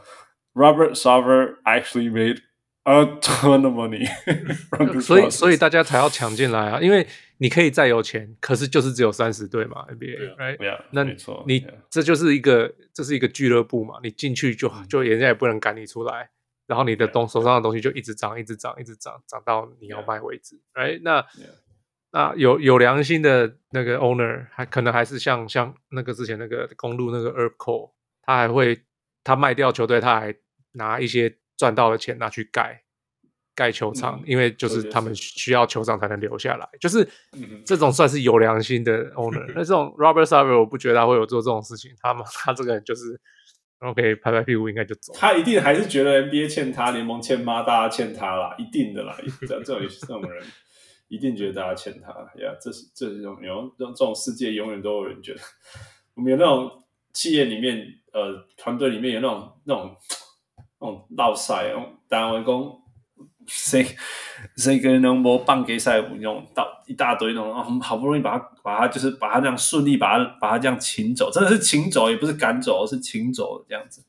，Robert Sarver actually made a ton of money，所以所以大家才要抢进来啊，因为。你可以再有钱，可是就是只有三十队嘛，NBA，right？对啊，那没错，你这就是一个这是一个俱乐部嘛，你进去就就人家也不能赶你出来，然后你的东手上的东西就一直涨，一直涨，一直涨，涨到你要卖为止，right？那那有有良心的那个 owner，还可能还是像像那个之前那个公路那个 Herb Kohl，他还会他卖掉球队，他还拿一些赚到的钱拿去盖。盖球场，因为就是他们需要球场才能留下来，就是这种算是有良心的 owner。那这种 Robert Sarver，我不觉得他会有做这种事情。他们他这个人就是 OK，拍拍屁股应该就走。他一定还是觉得 NBA 欠他，联盟欠妈，大家欠他啦，一定的啦。这这种这种人一定觉得大家欠他呀。这是这是种有这种这种世界永远都有人觉得，我们有那种企业里面呃团队里面有那种那种闹赛，那种单位工。谁谁跟那种棒给赛那种到一大堆那种，哦，好不容易把他把他就是把他这样顺利把他把他这样请走，真的是请走，也不是赶走，是请走这样子。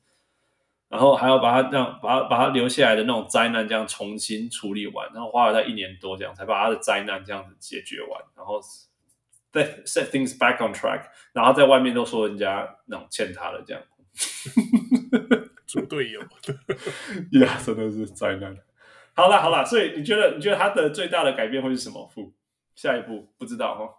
然后还要把他这样把他把他留下来的那种灾难这样重新处理完，然后花了他一年多这样才把他的灾难这样子解决完，然后再 set things back on track，然后在外面都说人家那种欠他的这样，猪队友，呀，真的是灾难。好了好了，所以你觉得你觉得他的最大的改变会是什么？副下一步不知道哦。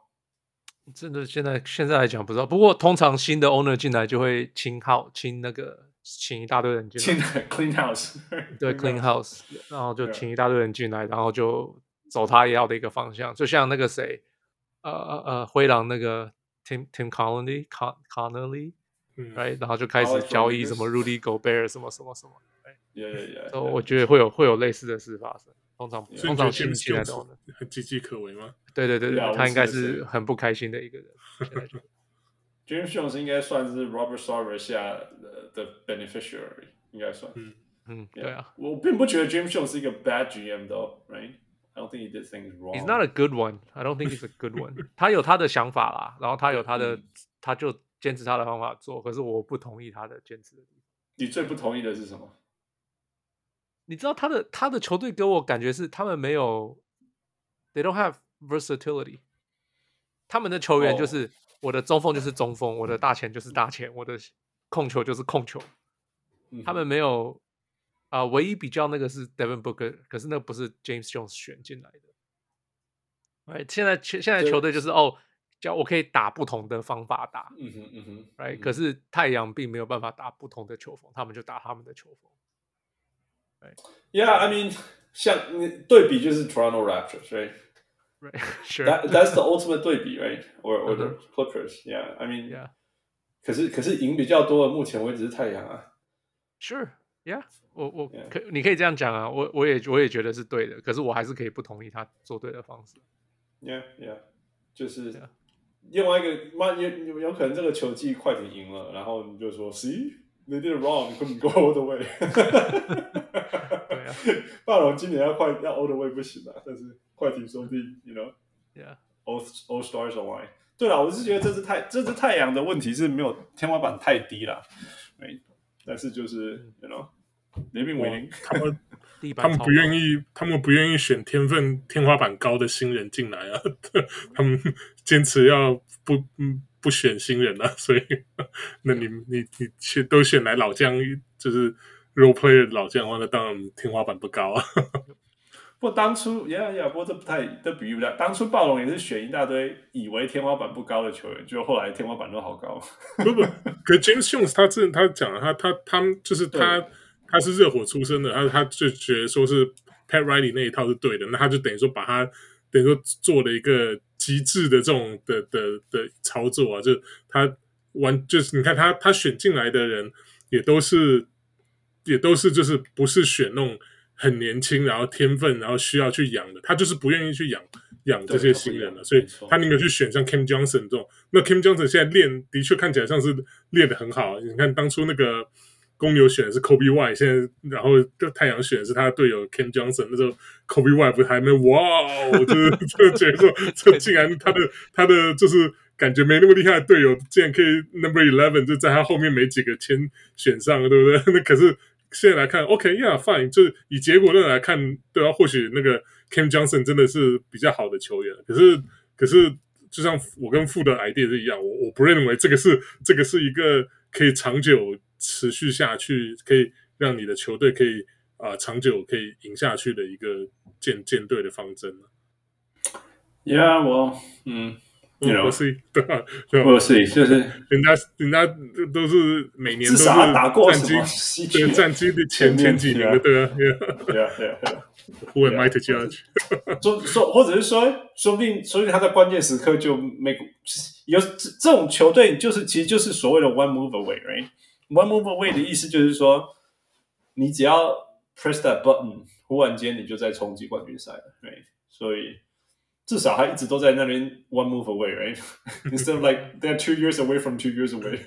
真的现在现在来讲不知道，不过通常新的 owner 进来就会清号清那个请一大堆人进来，清 clean house，对 clean house，然后就请一大堆人进来，然后就走他要的一个方向，就像那个谁，呃呃呃灰狼那个 Tim Tim Connelly Connelly，嗯，right，然后就开始交易什么 Rudy Gobert 什么什么什么。Yeah, 所以我觉得会有会有类似的事发生，通常通常新起来的很岌岌可危吗？对对对对，他应该是很不开心的一个人。James Jones 应该算是 Robert Sarver 下的的 beneficiary，应该算。嗯嗯，对啊，我并不觉得 James Jones 是一个 bad GM though, right? I don't think he did things wrong. He's not a good one. I don't think he's a good one. 他有他的想法啦，然后他有他的，他就坚持他的方法做。可是我不同意他的坚持的地方。你最不同意的是什么？你知道他的他的球队给我感觉是他们没有，they don't have versatility。他们的球员就是、哦、我的中锋就是中锋，我的大前就是大前，我的控球就是控球。嗯、他们没有啊、呃，唯一比较那个是 Devin Booker，可是那不是 James Jones 选进来的。哎，现在现在球队就是哦，叫我可以打不同的方法打，嗯哼嗯哼，哎、right? 嗯，可是太阳并没有办法打不同的球风，他们就打他们的球风。，right？Yeah，I mean，像你对比就是 Toronto Raptors，right？Right，Sure。That that's the ultimate 对比，right？Or or the Clippers，Yeah，I mean，Yeah。可是可是赢比较多的，目前为止是太阳啊。Sure，Yeah，我我可你可以这样讲啊，我我也我也觉得是对的，可是我还是可以不同意他做对的方式。Yeah, yeah，就是另外一个，妈有有有可能这个球季快艇赢了，然后你就说，See, they did it wrong, couldn't go all the way。对啊，暴龙今年要快要 all the way 不行了，但是快艇兄弟，you know，yeah，all all stars align。对了，我是觉得这是太这是太阳的问题是没有天花板太低了，没，但是就是，you know，连命为零，他们。他们不愿意，他们不愿意选天分天花板高的新人进来啊！他们坚持要不不选新人啊！所以，那你你你选都选来老将，就是 role player 老将的话，那当然天花板不高啊。不过当初呀呀，不过这不太这比喻不了。当初暴龙也是选一大堆以为天花板不高的球员，就后来天花板都好高。不不，可 James Jones 他这他讲了，他他他们就是他。他是热火出身的，他他就觉得说是 Pat Riley 那一套是对的，那他就等于说把他等于说做了一个极致的这种的的的操作啊，就他完就是你看他他选进来的人也都是也都是就是不是选那种很年轻然后天分然后需要去养的，他就是不愿意去养养这些新人了，所以他宁可去选像 Kim Johnson 这种。那 Kim Johnson 现在练的确看起来像是练得很好，你看当初那个。公牛选的是 Kobe Y，现在然后太阳选的是他的队友 Cam Johnson。那时候 Kobe Y 不是还没哇，我就是这觉得说，这竟然他的他的就是感觉没那么厉害的队友，竟然可以 Number Eleven 就在他后面没几个签选上了，对不对？那可是现在来看，OK，Yeah，Fine，就是以结果论来看，对啊，或许那个 Cam Johnson 真的是比较好的球员。可是可是，就像我跟富的 idea 是一样，我我不认为这个是这个是一个可以长久。持续下去，可以让你的球队可以啊、呃、长久可以赢下去的一个建建队的方针 Yeah，我嗯，我不是对吧？不是，就是人家人家都是每年都是至少打过什么，对战绩的前前几年的对啊，对啊，对啊。Who am I to judge？说说，或者是说，说不定，说不定他在关键时刻就没有这这种球队，就是其实就是所谓的 one move away，right？One move away 的意思就是说，你只要 press that button，忽然间你就在冲击冠军赛了，right？所以至少他一直都在那边 one move away，right？Instead of like they're two years away from two years away。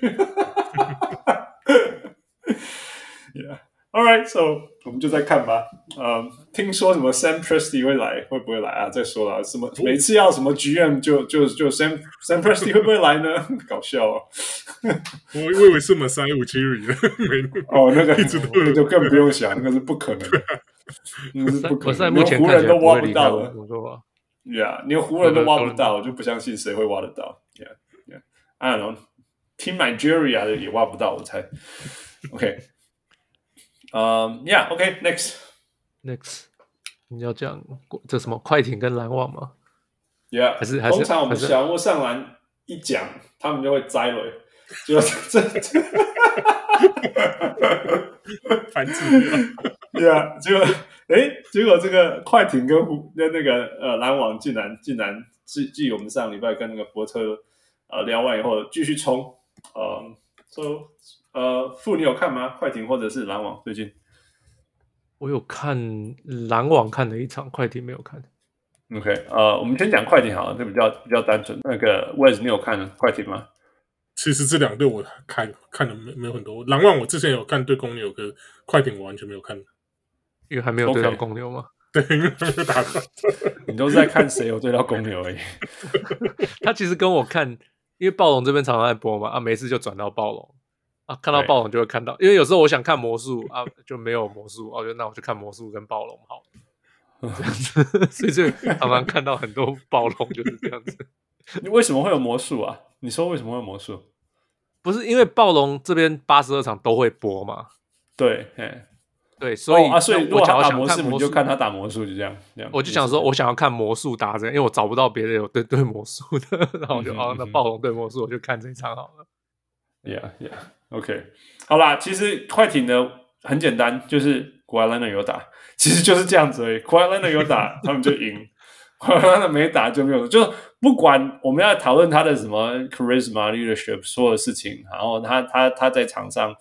Yeah. All right, so 我们就再看吧。嗯、um,，听说什么 Sam Presti 会来，会不会来啊？再说了，什么每次要什么 GM 就就就 Sam Sam Presti 会不会来呢？搞笑哦。我 我以为是 Masai Ujiri 呢。哦，那个 一直都那就更不用想，那个是不可能的。那是不可能，连湖人都挖不到的。Yeah，连湖人都挖不到，我就不相信谁会挖得到。Yeah, yeah. I don't know. Team Nigeria 的也挖不到，我猜。OK。嗯、um,，Yeah，OK，Next，Next，、okay, 你要讲这什么快艇跟篮网吗？Yeah，还是还是通常我们小人物上篮一讲，他们就会栽 了，就这这，反指，Yeah，结果哎，结果这个快艇跟湖跟那个呃篮网竟然竟然继继我们上礼拜跟那个波特呃聊完以后继续冲，呃，说。呃，傅，你有看吗？快艇或者是篮网？最近我有看篮网看了一场，快艇没有看。OK，呃，我们先讲快艇好了，这比较比较单纯。那个 Wes，你有看快艇吗？其实这两队我看看的没没有很多。篮网我之前有看对公牛，可快艇我完全没有看，因为还没有对到公牛嘛。Okay. 对，因为没有打过。你都是在看谁有对到公牛而已。他其实跟我看，因为暴龙这边常常在播嘛，啊，每次就转到暴龙。啊，看到暴龙就会看到，因为有时候我想看魔术啊，就没有魔术，哦，就那我就看魔术跟暴龙好，这样子，所以就常常看到很多暴龙就是这样子。你为什么会有魔术啊？你说为什么会有魔术？不是因为暴龙这边八十二场都会播吗？对，嘿，对，所以、哦、啊，所以如果他打魔术，魔你就看他打魔术，就这样，这样。我就想说，我想要看魔术打这样，因为我找不到别的有对对魔术的，然后我就、嗯、哦，那暴龙对魔术，我就看这一场好了。Yeah, yeah, OK，好啦，其实快艇的很简单，就是古艾兰的有打，其实就是这样子而已。古艾兰的有打，他们就赢。古艾兰的没打就没有，就不管我们要讨论他的什么 charisma、leadership 所有的事情，然后他他他在场上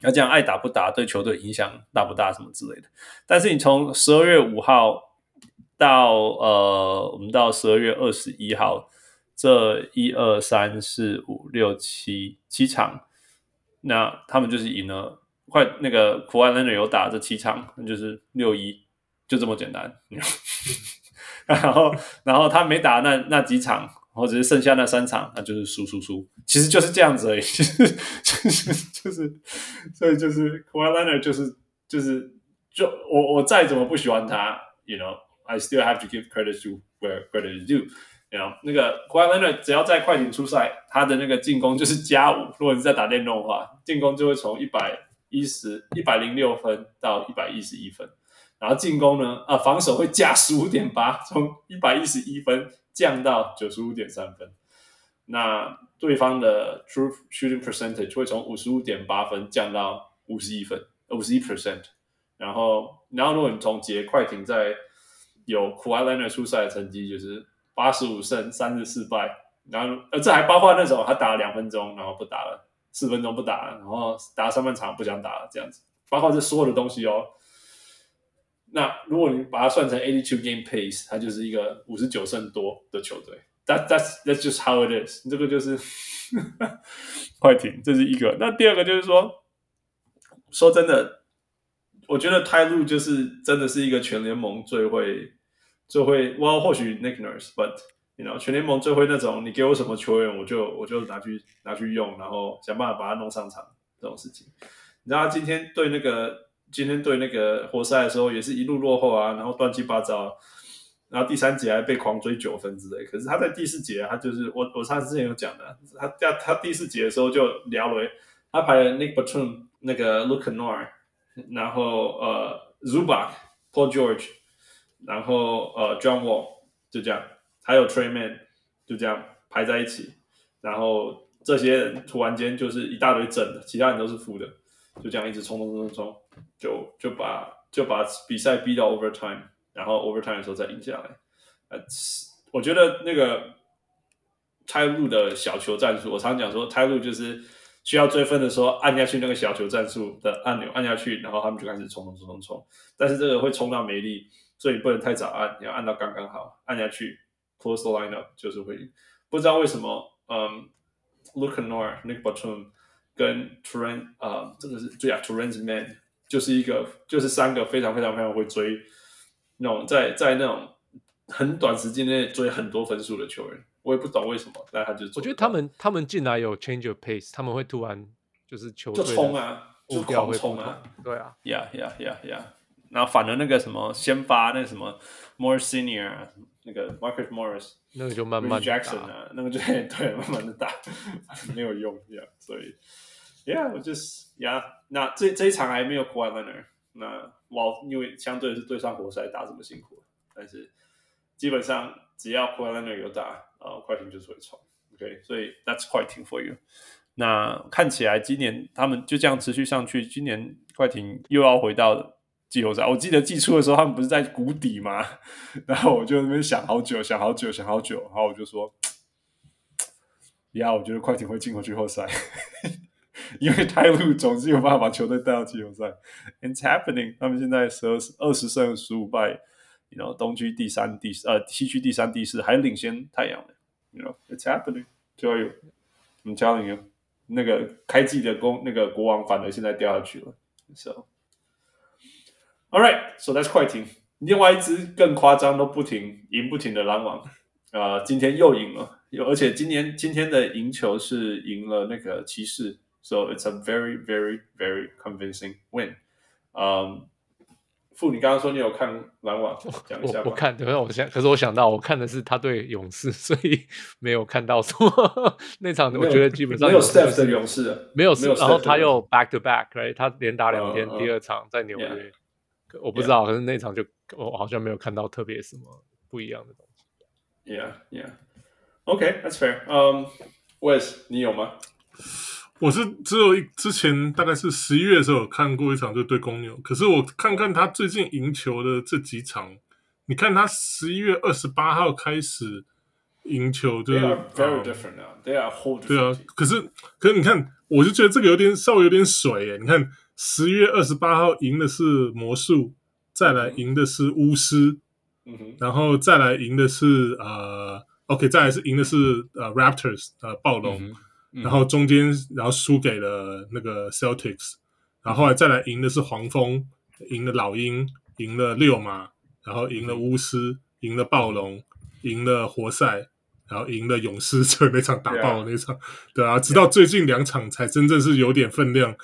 要这样爱打不打，对球队影响大不大什么之类的。但是你从十二月五号到呃，我们到十二月二十一号。这一二三四五六七七场，那他们就是赢了。快那个普爱伦的有打这七场，那就是六一，就这么简单。然后，然后他没打那那几场，或者是剩下那三场，那就是输输输。其实就是这样子而已，其实就是就是，所以就是普爱伦就是就是就我我再怎么不喜欢他，you know，I still have to give credit to where credit is due。You know, 那个 Kawhi Leonard 只要在快艇出赛，他的那个进攻就是加五。如果你在打电动的话，进攻就会从一百一十一百零六分到一百一十一分，然后进攻呢，啊，防守会加十五点八，从一百一十一分降到九十五点三分。那对方的 True Shooting Percentage 会从五十五点八分降到五十一分，五十一 percent。然后，然后如果你总结快艇在有 k a w h Leonard 出赛的成绩，就是。八十五胜三十四败，然后呃，这还包括那种他打了两分钟，然后不打了，四分钟不打了，然后打上半场不想打了这样子，包括这所有的东西哦。那如果你把它算成 eighty two game pace，它就是一个五十九胜多的球队。That that's that's just how it is。这个就是 快艇，这是一个。那第二个就是说，说真的，我觉得泰路就是真的是一个全联盟最会。最会，我或许 Nick Nurse，but you know，全联盟最会那种，你给我什么球员，我就我就拿去拿去用，然后想办法把它弄上场这种事情。你知道他今天对那个今天对那个活塞的时候，也是一路落后啊，然后乱七八糟，然后第三节还被狂追九分之类。可是他在第四节，他就是我我上次之前有讲的，他他他第四节的时候就聊了，他排了 Nick Batum 那个 Luke Nor，然后呃 Zubac，Paul George。然后呃，John Wall 就这样，还有 Trae May 就这样排在一起。然后这些人突然间就是一大堆正的，其他人都是负的，就这样一直冲冲冲冲冲，就就把就把比赛逼到 overtime，然后 overtime 的时候再赢下来。呃，我觉得那个泰路的小球战术，我常常讲说泰路就是需要追分的时候按下去那个小球战术的按钮按下去，然后他们就开始冲冲冲冲冲，但是这个会冲到没力。所以你不能太早按，你要按到刚刚好，按下去，close the lineup 就是会。不知道为什么，嗯，Luke Kennard、Nick Batum 跟 Terrence 啊，这个是对啊，Terrence Mann 就是一个，就是三个非常非常非常会追那种在在那种很短时间内追很多分数的球员。我也不懂为什么，但他就。我觉得他们他们进来有 change of pace，他们会突然就是球就冲啊，就狂冲啊，对啊，Yeah Yeah Yeah Yeah。然后反而那个什么先发那个什么 Morris Senior 那个 Marcus Morris 那个就慢慢 Jackson 啊，那个就 对，对慢慢的打，没有用，yeah, 所以 Yeah，我就是 Yeah，那这这一场还没有 Kawhi Leonard，那我因为相对是对上活塞打这么辛苦，但是基本上只要 Kawhi Leonard 有打，呃，快艇就是会冲，OK，所以 That's 快艇 for you。那看起来今年他们就这样持续上去，今年快艇又要回到。季后赛，我记得季初的时候，他们不是在谷底吗？然后我就那边想好久，想好久，想好久，然后我就说：“呀，我觉得快艇会进过季后赛，因为泰路总是有办法把球队带到季后赛。”It's happening，他们现在十二二十胜十五败，you know，东区第三、第四呃西区第三、第四，还领先太阳的，you know，It's happening。就要有，I'm telling you，那个开季的公那个国王反而现在掉下去了，so。All right, so that's 快艇。另外一支更夸张，都不停赢不停的篮网，啊、呃，今天又赢了，又而且今年今天的赢球是赢了那个骑士，so it's a very very very convincing win。嗯，傅，你刚刚说你有看篮网，讲一下我。我看，等下我想，可是我想到，我看的是他对勇士，所以没有看到什么 那场。我觉得基本上没有 Steph 的勇士，没有，没有。然后他又 back to back，right？他连打两天，第二场在纽约，yeah. 我不知.道，可是那场就我好像没有看到特别什么不一样的东西。Yeah, yeah. OK, that's fair. Um, Wes，你有吗？我是只有一之前大概是十一月的时候有看过一场，就对公牛。可是我看看他最近赢球的这几场，你看他十一月二十八号开始赢球，就是 very different now. They are whole different. 对啊，可是可是你看，我就觉得这个有点稍微有点水耶。你看十一月二十八号赢的是魔术，再来赢的是巫师，嗯哼，然后再来赢的是呃，OK，再来是赢的是呃 Raptors 呃暴龙。嗯然后中间，然后输给了那个 Celtics，然后后来再来赢的是黄蜂，赢了老鹰，赢了六马，然后赢了巫师，赢了暴龙，赢了活塞，然后赢了勇士，最后那场打爆的那场，对啊，直到最近两场才真正是有点分量，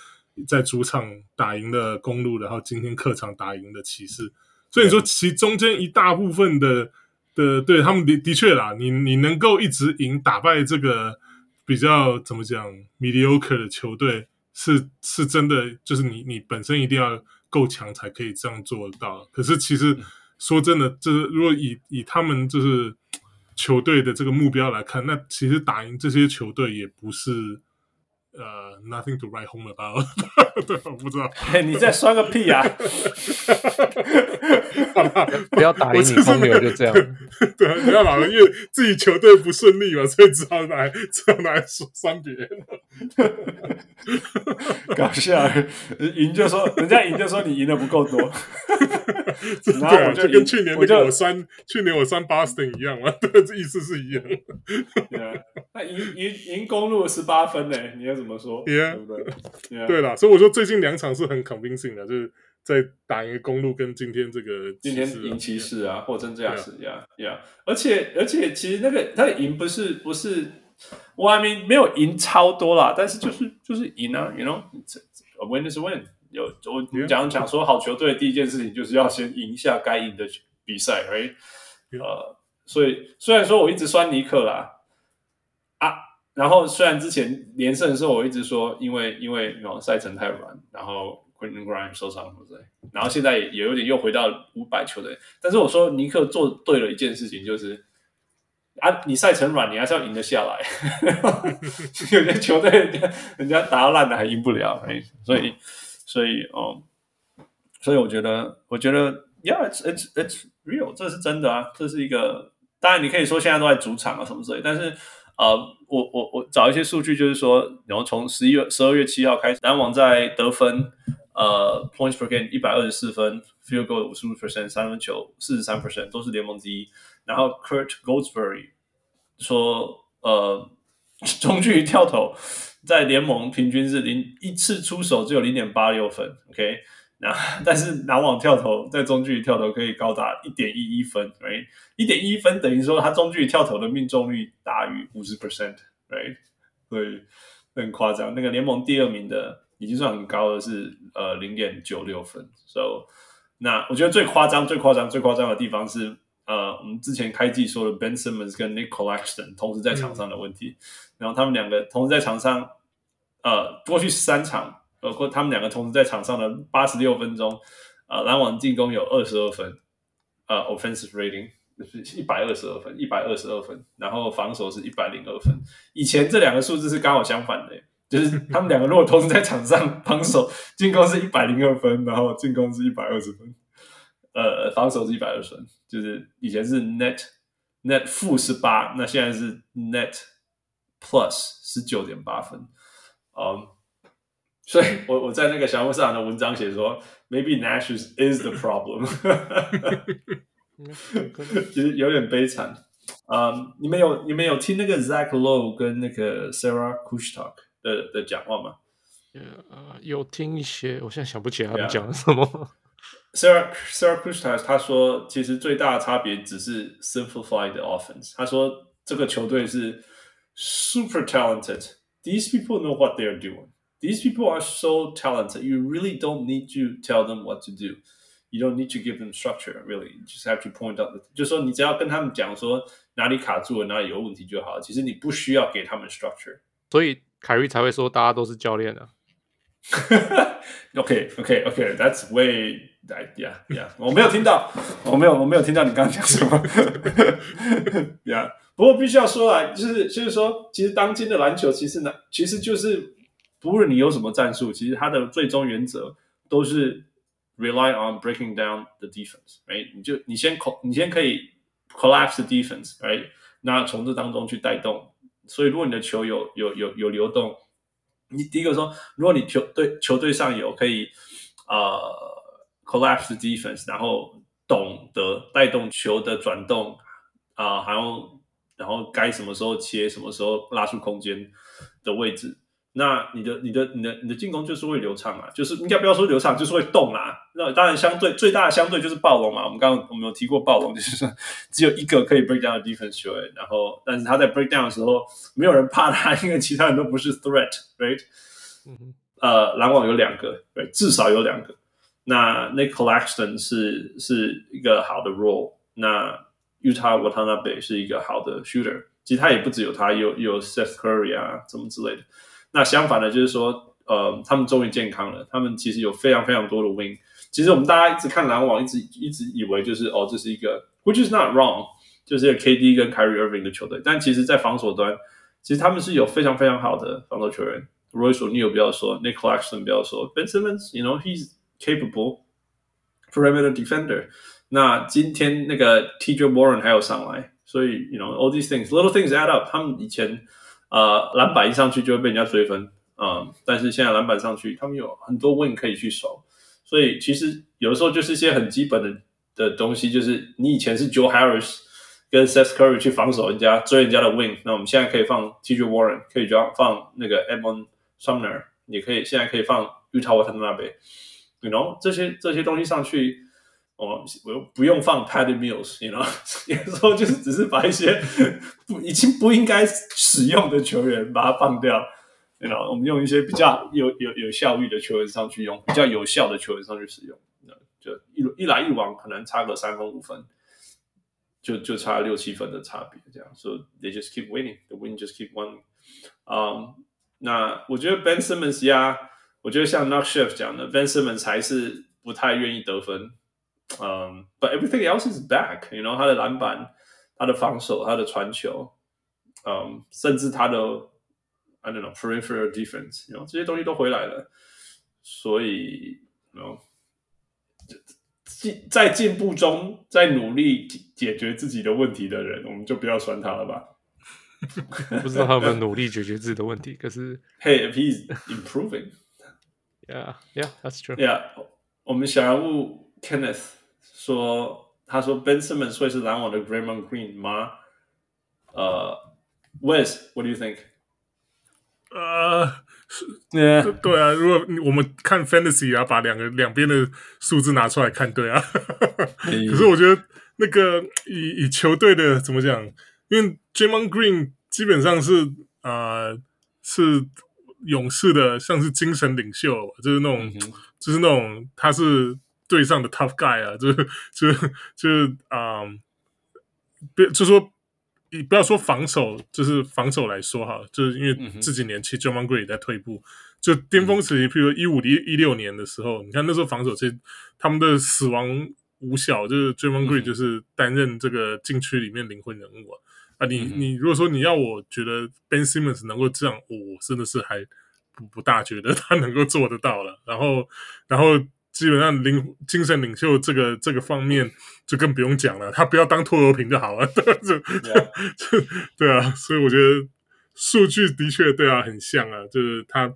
在主场打赢了公路，然后今天客场打赢了骑士，所以你说其中间一大部分的的对他们的的确啦，你你能够一直赢打败这个。比较怎么讲，mediocre 的球队是是真的，就是你你本身一定要够强才可以这样做到。可是其实说真的，就是如果以以他们就是球队的这个目标来看，那其实打赢这些球队也不是。呃、uh,，nothing to write home about 对，我不知道。Hey, 你在酸个屁啊！不要打赢你公牛就这样。对，不要打了，因为自己球队不顺利嘛，所以只好来只好来酸别人。搞笑，赢就说人家赢就说你赢的不够多。然后我就跟去年那个我酸，去年我酸 Boston 一样嘛，对，这意思是一样。对啊，那赢赢赢公路十八分嘞？你要怎么说？Yeah，对不对？Yeah. 对啦，所以我说最近两场是很 convincing 的，就是在打赢公路跟今天这个今天赢骑士啊，或真这样子呀呀，而且而且其实那个他的赢不是不是，我还没没有赢超多啦，但是就是就是赢啊，you know，a win is win。有我讲讲说好球队第一件事情就是要先赢一下该赢的比赛，right？呃，所以虽然说我一直酸尼克啦，啊，然后虽然之前连胜的时候我一直说因为因为哦赛程太软，然后 Quentin Grimes 受伤，对不对？然后现在也有点又回到五百球队，但是我说尼克做对了一件事情，就是啊，你赛程软，你还是要赢得下来。有些球队人家打到烂的还赢不了，所以。所以，哦，所以我觉得，我觉得，Yeah，it's it's it's real，这是真的啊，这是一个。当然，你可以说现在都在主场啊什么之类，但是，呃，我我我找一些数据，就是说，然后从十一月十二月七号开始，篮网在得分，呃，points per game 一百二十四分，field goal 五十五 percent，三分球四十三 percent，都是联盟第一。然后，Kurt Goldsberry 说，呃，中距离跳投。在联盟平均是零一次出手只有零点八六分，OK，那但是篮网跳投在中距离跳投可以高达一点一一分，right，一点一分等于说他中距离跳投的命中率大于五十 percent，right，所以很夸张。那个联盟第二名的已经算很高的是呃零点九六分，so 那我觉得最夸张、最夸张、最夸张的地方是呃我们之前开季说的 Ben Simmons 跟 Nick Claxton 同时在场上的问题。嗯然后他们两个同时在场上，呃，过去三场，包括他们两个同时在场上的八十六分钟，呃，篮网进攻有二十二分，呃，offensive rating 是一百二十二分，一百二十二分，然后防守是一百零二分。以前这两个数字是刚好相反的，就是他们两个如果同时在场上，防守进攻是一百零二分，然后进攻是一百二十分，呃，防守是一百二十分，就是以前是 net net 负十八，那现在是 net。Plus 十九点八分，嗯、所以我我在那个小红书上的文章写说，Maybe Nash is the problem，其实有点悲惨。嗯、um,，你们有你们有听那个 Zach Lowe 跟那个 Sarah Kushtok 的的讲话吗？呃、uh,，有听一些，我现在想不起来他们讲了什么。Sarah Sarah Kustok 他说，其实最大的差别只是 simplified offense。他说这个球队是。Super talented. These people know what they're doing. These people are so talented. You really don't need to tell them what to do. You don't need to give them structure, really. You just have to point out，就是说你只要跟他们讲说哪里卡住了，哪里有问题就好。其实你不需要给他们 structure。所以凯瑞才会说大家都是教练啊。 OK OK OK That's way Yeah Yeah 我没有听到，我没有我没有听到你刚刚讲什么。 Yeah 不过必须要说啊，就是就是说，其实当今的篮球其实呢，其实就是 不论你有什么战术，其实它的最终原则都是 rely on breaking down the defense。哎你就你先你先可以 collapse the defense，right？那从这当中去带动，所以如果你的球有有有有流动。你第一个说，如果你球队球队上有可以呃 collapse defense，然后懂得带动球的转动啊，还有然后该什么时候切，什么时候拉出空间的位置，那你的你的你的你的进攻就是会流畅啊，就是应该不要说流畅，就是会动啊。那当然相对最大的相对就是暴龙嘛。我们刚刚我们有提过暴龙，就是说只有一个可以 break down 的 defense 球员，然后但是他在 break down 的时候没有人怕他，因为其他人都不是 threat，right？嗯，呃，篮网有两个，对，至少有两个。那 Nick Claxton 是是一个好的 role，那 Yuta Watanabe 是一个好的 shooter。其实他也不只有他，有有 Seth Curry 啊，什么之类的。那相反的，就是说，呃，他们终于健康了，他们其实有非常非常多的 win。其实我们大家一直看篮网，一直一直以为就是哦，这是一个 which is not wrong，就是 KD 跟 Kyrie Irving 的球队。但其实，在防守端，其实他们是有非常非常好的防守球员。Royce O'Neale 不要说，Nick Claxton 不要说，Ben Simmons，you know he's capable perimeter defender。那今天那个 TJ Warren 还有上来，所以 you know all these things little things add up。他们以前呃篮板一上去就会被人家追分，嗯，但是现在篮板上去，他们有很多 win 可以去守。所以其实有的时候就是一些很基本的的东西，就是你以前是 Joe Harris 跟 Seth Curry 去防守人家追人家的 win，那我们现在可以放 TJ Warren，可以放放那个 e d m o n Sumner，也可以现在可以放 Yuta Watanabe，you know 这些这些东西上去，哦，我又不用放 Patty Mills，you know 有时候就是只是把一些不已经不应该使用的球员把它放掉。You know, 我们用一些比较有有有效率的球员上去用，比较有效的球员上去使用，就一一来一往，可能差个三分五分，就就差六七分的差别，这样。So they just keep winning, the win just keep winning. 嗯，那我觉得 Ben Simmons 呀，我觉得像 Nock Chef 讲的，Ben Simmons 还是不太愿意得分。嗯，But everything else is back. You know，他的篮板、他的防守、他的传球，嗯，甚至他的。I don't know peripheral defense，you know, 这些东西都回来了，所以，you know, 进在进步中，在努力解决自己的问题的人，我们就不要酸他了吧。不知道他有没有努力解决自己的问题，可是，Hey, if he's improving，yeah, yeah, that's true. Yeah，我们小人物 Kenneth 说：“他说 Ben Simmons 会是篮网的 g r a m o n Green 吗？呃，Wes，What do you think？呃，是，对啊。如果我们看 Fantasy 啊，把两个两边的数字拿出来看，对啊。可是我觉得那个以以球队的怎么讲？因为 Draymond Green 基本上是啊，是勇士的，像是精神领袖，就是那种，就是那种他是。”队上的 tough guy 啊，就是就是就是啊，别、说。你不要说防守，就是防守来说哈，就是因为这几年其实 Draymond Green 也在退步，就巅峰时期，譬如一五一一六年的时候，你看那时候防守其实他们的死亡五小，就是 Draymond Green 就是担任这个禁区里面灵魂人物啊。啊，你你如果说你要我觉得 Ben Simmons 能够这样，我真的是还不不大觉得他能够做得到了。然后，然后。基本上领精神领袖这个这个方面就更不用讲了，他不要当拖油瓶就好了，对吧？就 Yeah. 对啊，所以我觉得数据的确对啊很像啊，就是他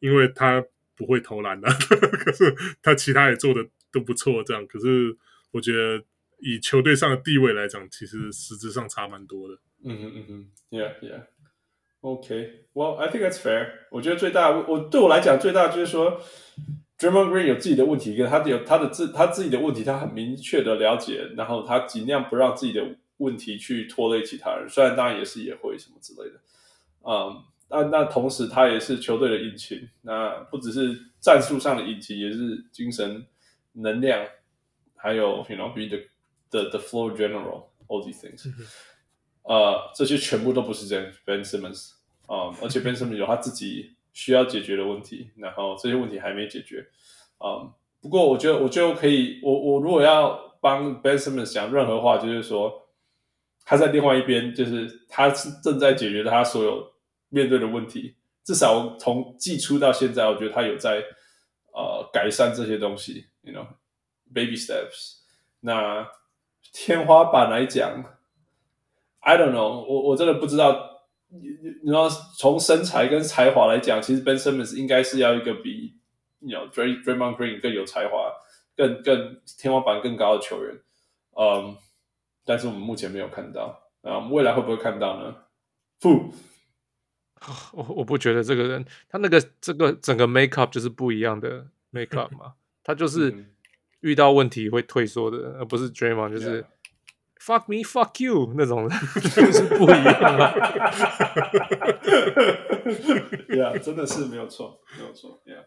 因为他不会投篮的，可是他其他也做的都不错，这样。可是我觉得以球队上的地位来讲，其实实质上差蛮多的。嗯哼嗯哼，Yeah Yeah，OK，Well I think that's fair。我觉得最大我对我来讲最大就是说。Draymond Green 有自己的问题，跟他有他的自他自己的问题，他很明确的了解，然后他尽量不让自己的问题去拖累其他人。虽然当然也是也会什么之类的，嗯，那那同时他也是球队的引擎，那不只是战术上的引擎，也是精神能量还有 you know be the the the floor general all these things，、嗯、呃，这些全部都不是这样 Ben Simmons 啊、嗯，而且 Ben Simmons 有他自己需要解决的问题，然后这些问题还没解决啊、嗯。不过我觉得我就可以，我我如果要帮 Ben Simmons 讲任何话，就是说他在另外一边，就是他是正在解决他所有面对的问题，至少从季初到现在，我觉得他有在呃改善这些东西，you know。Baby steps，那天花板来讲，I don't know，我我真的不知道。你你知道，从身材跟才华来讲，其实 Ben Simmons 应该是要一个比，you know Draymond Green 更有才华、更更天花板更高的球员。嗯、um,，但是我们目前没有看到。啊，我们未来会不会看到呢？不，我我不觉得这个人他那个这个整个 make up 就是不一样的 make up 嘛，他就是。嗯遇到问题会退缩的，而不是 Draymond，就是 fuck me fuck you 那种人，就是不一样啊。Yeah，真的是没有错，没有错。Yeah，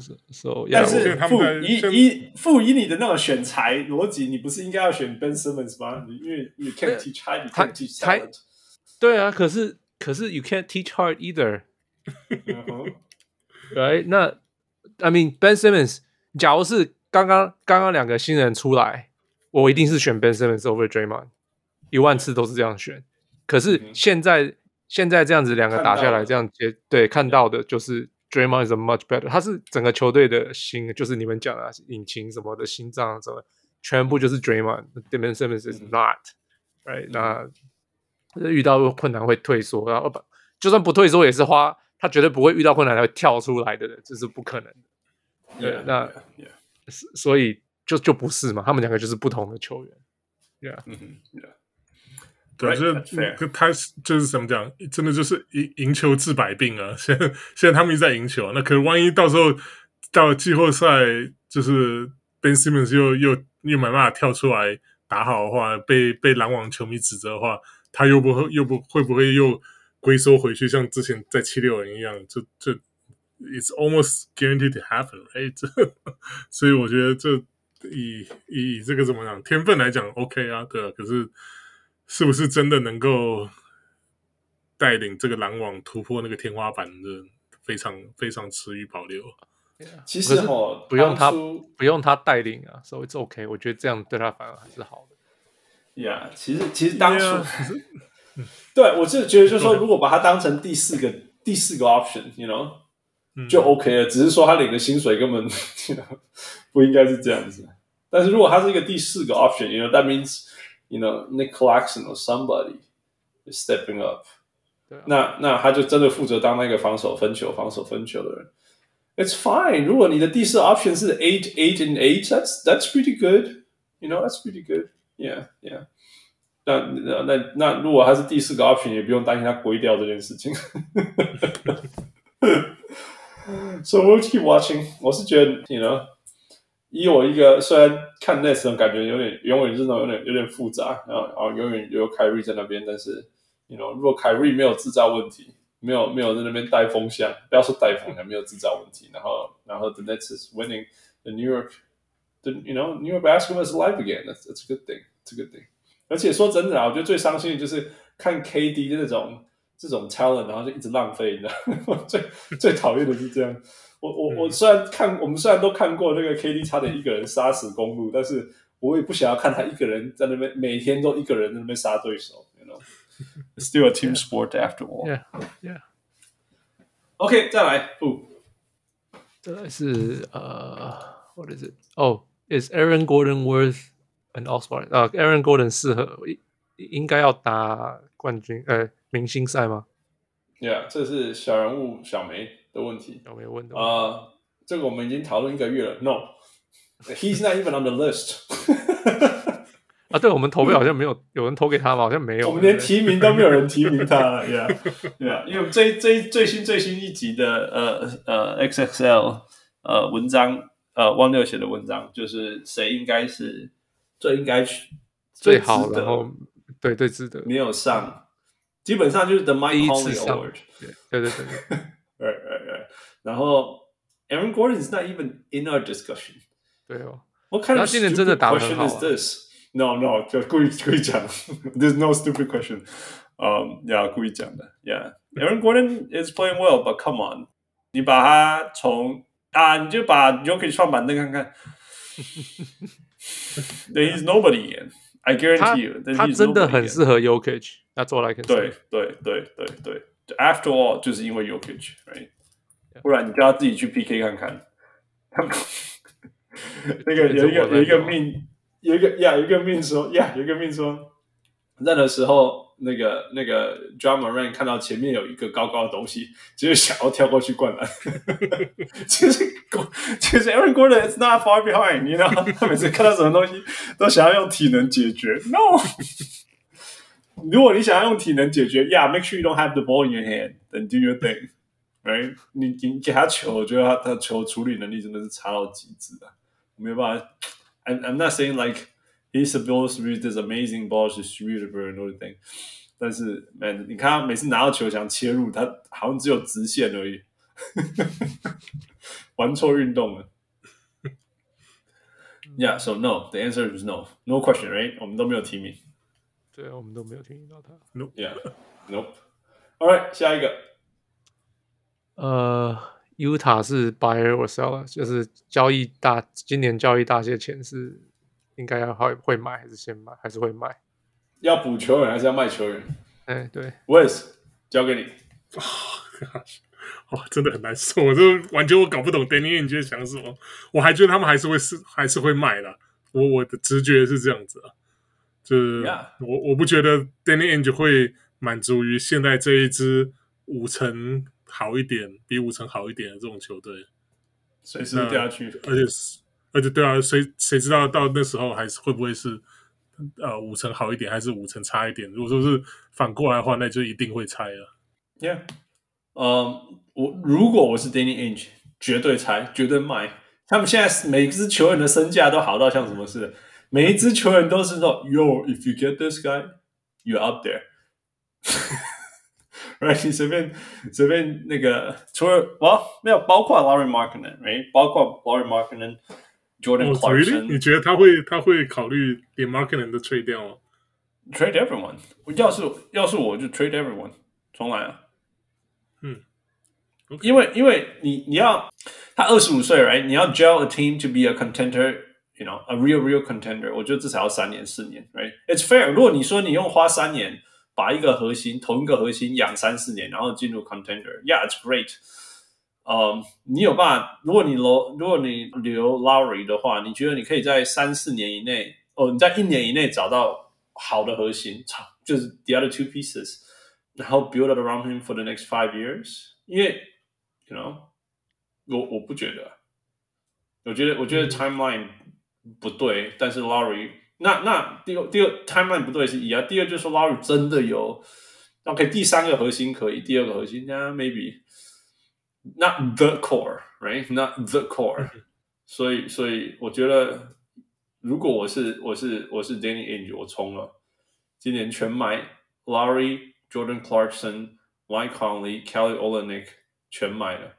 是，so, yeah, 但是傅以以傅以你的那种选材逻辑，你不是应该要选 Ben Simmons 吗？因为 you can't teach hard, you can't teach talent。对啊，可是可是 you can't teach hard either。uh. Right？那 I mean Ben Simmons，假如是。刚刚刚刚两个新人出来，我一定是选 Ben Simmons over Draymond，一万次都是这样选。可是现在、嗯、现在这样子两个打下来，这样接对看到的就是 Draymond is a much better，他是整个球队的心，就是你们讲的引擎什么的心脏什么，全部就是 Draymond，Ben Simmons is not，right？、嗯、那遇到困难会退缩，然后不就算不退缩也是花，他绝对不会遇到困难才会跳出来的人，这是不可能的。对，yeah, 那。Yeah, yeah. 所以就就不是嘛，他们两个就是不同的球员，Yeah，嗯哼，Yeah，对，就是他就是怎么讲，真的就是赢赢球治百病啊！现在现在他们一直在赢球，那可能万一到时候到了季后赛，就是 Ben Simmons 又又又没办法跳出来打好的话，被被篮网球迷指责的话，他又不会又不会不会又龟缩回去，像之前在七六人一样，就就。It's almost guaranteed to happen, right？所以我觉得这以以这个怎么讲天分来讲，OK 啊，对啊。可是是不是真的能够带领这个篮网突破那个天花板的，非常非常持于保留。其实哦，不用他不用他带领啊，所以 it's OK。我觉得这样对他反而还是好的。Yeah，其实其实当初，yeah. 对我就觉得，就是说，如果把他当成第四个第四个 option，you know。就 OK 了，只是说他领的薪水根本不应该是这样子。但是如果他是一个第四个 option，you know，that means you know Nick Claxton or somebody is stepping up。那那他就真的负责当那个防守分球、防守分球的人。It's fine。如果你的第四 option 是 eight eight and eight，that's that's pretty good。You know，that's pretty good。Yeah yeah。那那那那如果他是第四个 option，也不用担心他归掉这件事情。 So we'll keep watching。我是觉得，你呢？以我一个虽然看 Nets 的感觉有点，永远这种有点有点复杂，然后然后永远有凯瑞在那边，但是，you know，如果凯瑞没有制造问题，没有没有在那边带风向，不要说带风向，没有制造问题，然后然后 the Nets is winning，the New York，the you know New York basketball is alive again。That's that's a good thing。It's a good thing。而且说真的啊，我觉得最伤心的就是看 KD 的那种。这种 talent，然后就一直浪费，你知道吗？最最讨厌的是这样。我我我虽然看，我们虽然都看过那个 KD 差点一个人杀死公路，但是我也不想要看他一个人在那边每天都一个人在那边杀对手。You know, it's still a team sport after all. Yeah, yeah. OK，再来，不，再来是呃，What is it? Oh, is Aaron Gordon worth an All-Star? 啊，Aaron Gordon 适合应应该要打冠军，呃。明星赛吗？Yeah，这是小人物小梅的问题。小梅问的啊，uh, 这个我们已经讨论一个月了。No，he's not even on the list 啊，对，我们投票好像没有有人投给他吗？好像没有。我们连提名都没有人提名他。Yeah，Yeah，因为最最最新最新一集的呃呃 XXL 呃文章呃汪六写的文章，就是谁应该是最应该去最好，然后对对值得没有上。基本上就是 The Mike Conley Award，对对对对，right right right。然后 Aaron Gordon is not even in our discussion。对哦， What kind 他 of 今年真的 stupid 打得很 question 好 is 啊 this? No, no，就故意故意讲。There's no stupid question. Um, yeah，故意讲的。Yeah, Aaron Gordon is playing well, but come on，你把他从啊，你就把 Jokic 放板凳看看。Then he's nobody again. I guarantee you，他真的很适合 Yokage。那作为 I can 对对对对对，就 after all，就是因为 Yokage，不然你叫他自己去 PK 看看。他 们那个有一个有一个命，有一个呀，有一个命说呀，有一个命说，任何时候。那个那个 drama run 看到前面有一个高高的东西，就是想要跳过去灌篮。其实其实 Aaron Gordon is not far behind，你知道，他每次看到什么东西都想要用体能解决。No。如果你想要用体能解决，Yeah，make sure you don't have the ball in your hand，then do your thing，right？你你给他球，我觉得他他球处理能力真的是差到极致啊，没办法。I'm I'm not saying like he's supposed to be this amazing ball distributor and everything，但是，man，你看他每次拿到球想切入，他好像只有直线而已，玩错运动了。Yeah，so no，the answer is no，no question，right？我们都没有提名。对啊，我们都没有提名到他。No, Yeah，nope。All right，下一个。呃，Utah 是 buyer or seller，就是交易大，今年交易大些钱是应该要会会买还是先买还是会卖？要补球员还是要卖球员？哎，对，Wes 交给你。哇，真的很难受，我就完全我搞不懂 Danny Ainge 在想什么，我还觉得他们还是会是还是会卖的，我我的直觉是这样子啊，就是.我我不觉得 Danny Ainge 会满足于现在这一支五成好一点，比五成好一点的这种球队，随时掉下去，而且是而且对啊，谁谁知道到那时候还是会不会是呃五成好一点，还是五成差一点？如果说是反过来的话，那就一定会拆了。Yeah，嗯，我如果我是 Danny Inch，绝对拆，绝对卖。他们现在每一支球员的身价都好到像什么似的，每一支球员都是说，Yo，if you get this guy，you're up there。right，你随便随便那个，除了哇，没有包括 Larry Markkanen，right，包括 Larry Markin，Oh, Clarkson，、really? 你觉得他会他会考虑连 Markkanen 都 trade 掉吗？trade everyone。要是要是我就 trade everyone，重来啊。嗯因为因为你你要他二十五岁，right？你要 gel a team to be a contender，you know，a real real contender。我觉得至少要三年四年，right？It's fair。如果你说你用花三年把一个核心同一个核心养三四年，然后进入 contender，yeah，it's great。嗯，你有办法？如果你留如果你留 Lowry 的话，你觉得你可以在三四年以内，哦，你在一年以内找到好的核心，就是 the other two pieces。然后 build it around him for the next five years，因为，you know，我我不觉得，我觉得我觉得 timeline 不对，但是 Lowry，那那第二第二 timeline 不对是一啊，第二就是说 Lowry 真的有，OK，第三个核心可以，第二个核心那 maybe not the core，right，not the core，所以所以我觉得，如果我是我是我是 Danny Ainge，我冲了，今年全买 Lowry。Jordan Clarkson、Mike Conley、Kelly Olynyk 全买了，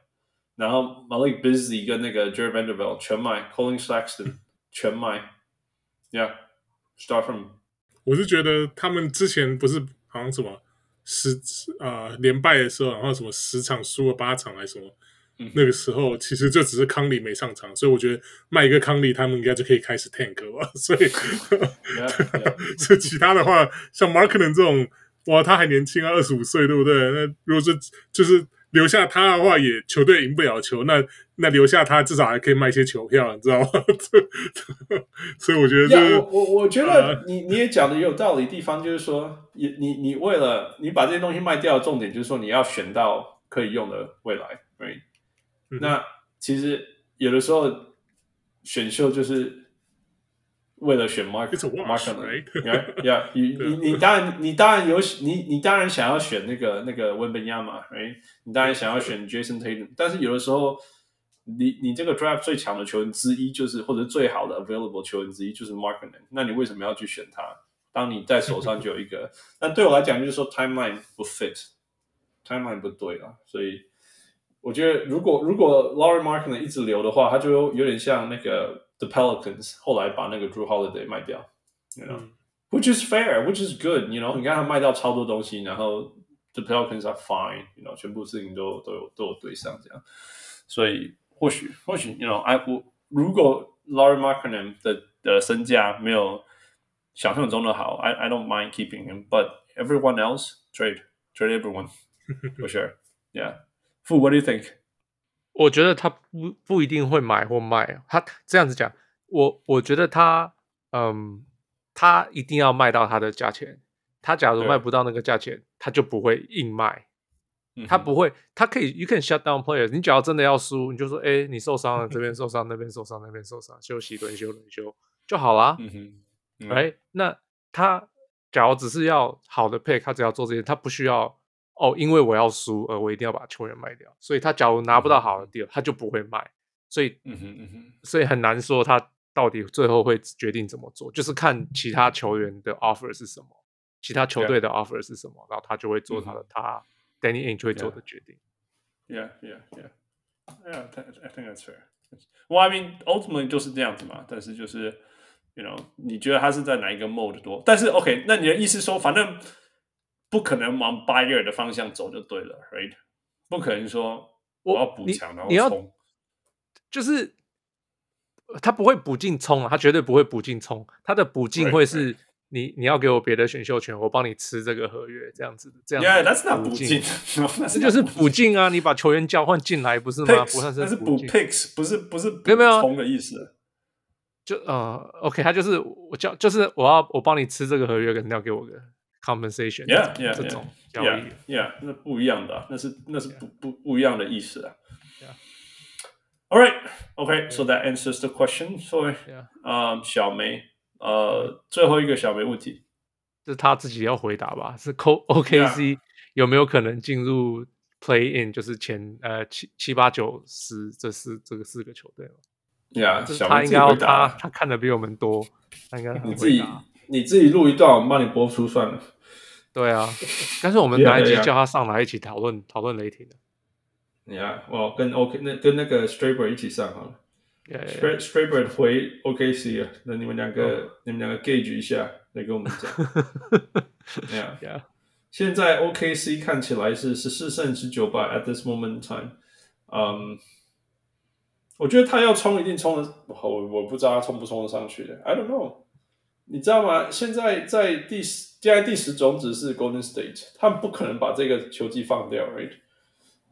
然后 Malik Beasley 跟那个 Jared Vanderbilt 全买，Colin Sexton 全买，Yeah，start from。我是觉得他们之前不是好像什么 十啊连败的时候，然后什么十场输了八场还是什么，嗯、那个时候其实就只是康利没上场，所以我觉得卖一个康利，他们应该就可以开始 tank 了。所以，所以.其他的话，像 Markkanen 这种。哇，他还年轻啊，二十五岁，对不对？那如果是就是留下他的话，也球队赢不了球，那那留下他至少还可以卖一些球票，你知道吗？所以我觉得、这个，yeah, 我我我觉得你你也讲的也有道理地方，就是说，你你你为了你把这些东西卖掉，重点就是说你要选到可以用的未来，right？、嗯、那其实有的时候选秀就是。为了选 Mark Markkanen，yeah，yeah，你 你你当然你当然有你你当然想要选那个那个 Wembanyama，right？你当然想要选 Jason Tatum，但是有的时候你你这个 draft 最强的球员之一就是或者最好的 available 球员之一就是 Markkanen，那你为什么要去选他？当你在手上就有一个，但对我来讲就是说 timeline 不 fit，timeline 不对了，所以我觉得如果如果 Laurie Markkanen 一直留的话，他就有点像那个。The Pelicans 后来把那个 Drew Holiday 卖掉，you know、嗯、which is fair，which is good，you know，你看他卖掉超多东西，然后 The Pelicans are fine，you know，全部事情都都有都有对上这样，所以或许或许，you know，I 我如果 Lauri Markkanen 的的身价没有想象中的好，I I don't mind keeping him，but everyone else trade trade everyone for sure，yeah，Fu，what do you think？ 我觉得他不不一定会买或卖，他这样子讲，我我觉得他，嗯，他一定要卖到他的价钱。他假如卖不到那个价钱，他就不会硬卖。他不会，他可以，you can shut down players。你只要真的要输，你就说，哎，你受伤了，这边受伤，那边受伤，那边受伤，休息轮休轮休就好啦。嗯哼，哎，那他假如只是要好的 pick，他只要做这些，他不需要。哦，因为我要输，呃，我一定要把球员卖掉，所以他假如拿不到好的 deal，他就不会卖，所以，嗯哼嗯哼，所以很难说他到底最后会决定怎么做，就是看其他球员的 offer 是什么，其他球队的 offer 是什么，然后他就会做他的，他 Danny Ainge 会做的决定。Yeah, yeah, yeah, yeah. I think that's fair. Well, I mean, ultimately 就是这样子嘛，但是就是，you know，你觉得他是在哪一个 mode 多？但是 OK，那你的意思说，反正。不可能往 buyer 的方向走就对了，right？不可能说我要补强然后冲，就是他不会补进冲啊，他绝对不会补进冲，他的补进会是你.你要给我别的选秀权，我帮你吃这个合约这样子的，这样子。Yeah, that's not 补进，这就是补进啊！你把球员交换进来不是吗？不算是那是补 picks，不是不是没有没有冲的意思。就呃，OK，他就是我叫就是我要我帮你吃这个合约，肯定要给我个。compensation，yeah，yeah，这种交易，yeah，yeah，那不一样的，那是那是不不不一样的意思啊。All right，OK，so that answers the question。所以，啊，小梅，呃，最后一个小梅问题，是他自己要回答吧？是 OKC 有没有可能进入 Play In，就是前呃七七八九十这四这个四个球队？Yeah，他应该要他他看的比我们多，他应该你自己你自己录一段，我们帮你播出算了。对啊，但是我们哪一集叫他上来一起讨论讨论雷霆的？你啊，我跟 OK 那跟那个 Straber 一起上好了。Straber 回 OKC 啊，那你们两个你们两个 gauge 一下，来跟我们讲。对啊，现在 OKC 看起来是十四胜十九败，at this moment in time。嗯，我觉得他要冲一定冲的，我我不知道他冲不冲得上去的，I don't know。你知道吗？现在在第十，现在第十种子是 Golden State，他们不可能把这个球季放掉，right？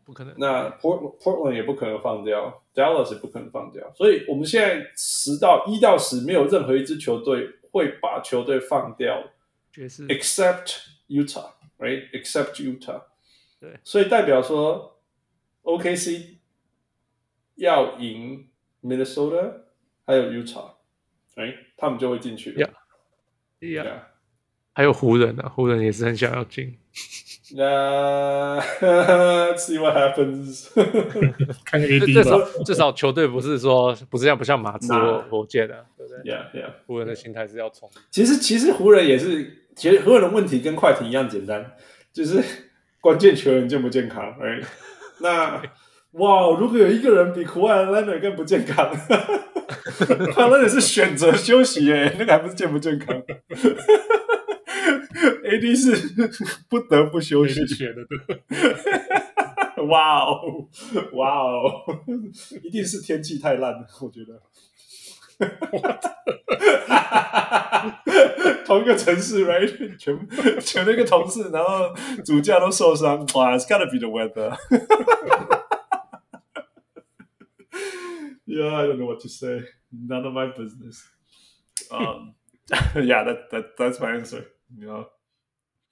不可能。那 Port Portland 也不可能放掉，Dallas 也不可能放掉。所以我们现在十到一到十，没有任何一支球队会把球队放掉，爵士，except Utah，right？except Utah。对。所以代表说，OKC 要赢 Minnesota，还有 Utah，right？他们就会进去。Yeah. Yeah. 还有湖人啊，湖人也是很想要进。那、uh, see what happens 看 AD 至少至少球队不是说不是像不像马刺或火箭的，对不对？Yeah, yeah。湖人的心态是要冲。其实其实湖人也是，其实湖人的问题跟快艇一样简单，就是关键球员健不健康。Right? 那哇，如果有一个人比库外兰德更不健康。他那也是选择休息耶，那个还不是健不健康？AD 是不得不休息学的，对。哇哦，哇哦，一定是天气太烂了，我觉得。同一个城市，right？全全那个同事，然后主教都受伤，哇，It's gotta be the weather。Yeah, I don't know what to say. None of my business. Um, yeah, that that that's my answer. You know.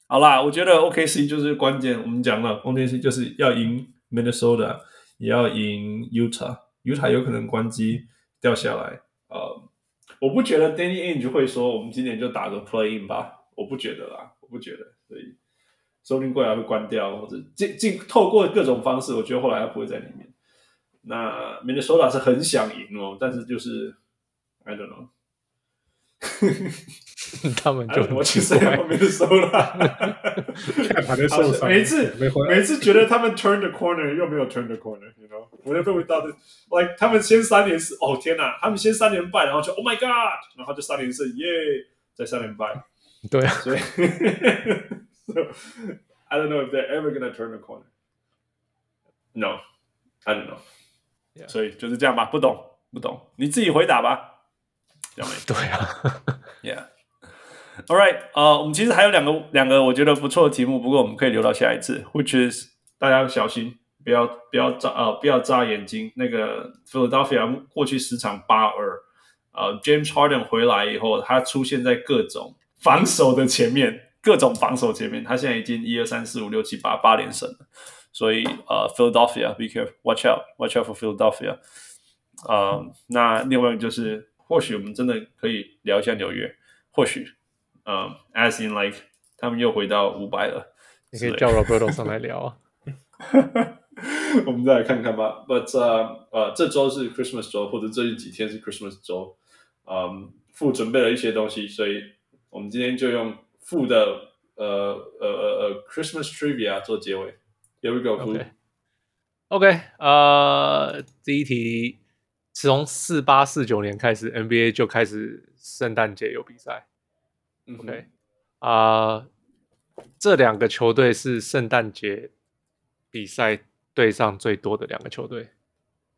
好啦，我觉得 OKC 就是关键。我们讲了，OKC 就是要赢 Minnesota，也要赢 Utah。Utah 有可能关机掉下来。呃，我不觉得 Danny Ainge 会说我们今年就打个 Play In 吧。我不觉得啦，我不觉得。所以说不定过来会关掉，或者进进透过各种方式，我觉得后来他不会在里面。那 Minnesota 是很想赢哦，但是就是 I don't know，他们就我去 say 后面就收了，看还在受伤，每次每次觉得他们 turn the corner 又没有 turn the corner，you know，whenever we thought like 他们先三连四，哦天哪，他们先三连败，然后就 Oh my God，然后就三连四，耶，再三连败，对啊，所以 so, I don't know if they're ever gonna turn the corner. No, I don't know. 所以就是这样吧，不懂不懂，你自己回答吧，对啊，Yeah. All right. 呃，我们其实还有两个两个我觉得不错的题目，不过我们可以留到下一次。Which is 大家要小心，不要不要眨呃不要眨眼睛。那个 Philadelphia 过去十场八二，呃，James Harden 回来以后，他出现在各种防守的前面，各种防守前面，他现在已经一二三四五六七八八连胜了。所以呃，Philadelphia，be careful，watch out，watch out for Philadelphia。呃，那另外就是，或许我们真的可以聊一下纽约，或许，嗯、uh,，as in like，他们又回到五百了，你可以叫 Roberto 上来聊啊。我们再来看看吧。But 呃、uh, 呃，这周是 Christmas 周，或者这几天是 Christmas 周，嗯，父准备了一些东西，所以我们今天就用父的呃呃呃呃 Christmas trivia 做结尾。Here we go. Okay, 呃，第一题，从四八四九年开始，NBA 就开始圣诞节有比赛。OK，啊、呃，这两个球队是圣诞节比赛对上最多的两个球队。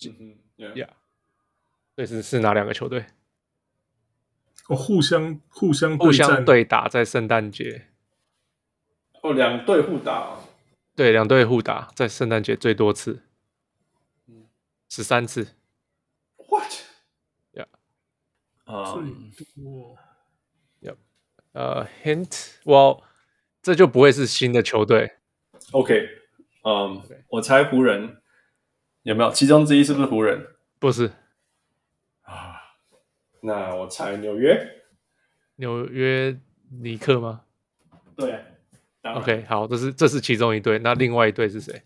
嗯哼，Yeah，这是是哪两个球队？哦，互相互相互相对打在圣诞节。哦，两队互打、哦。对，两队互打在圣诞节最多次，十三次。What？Yeah，啊，最多。Yep，呃，Hint，Well，这就不会是新的球队。OK，嗯，我猜湖人有没有？其中之一是不是湖人？不是。啊，那我猜纽约。纽约尼克吗？对。OK，好，这是这是其中一队，那另外一队是谁？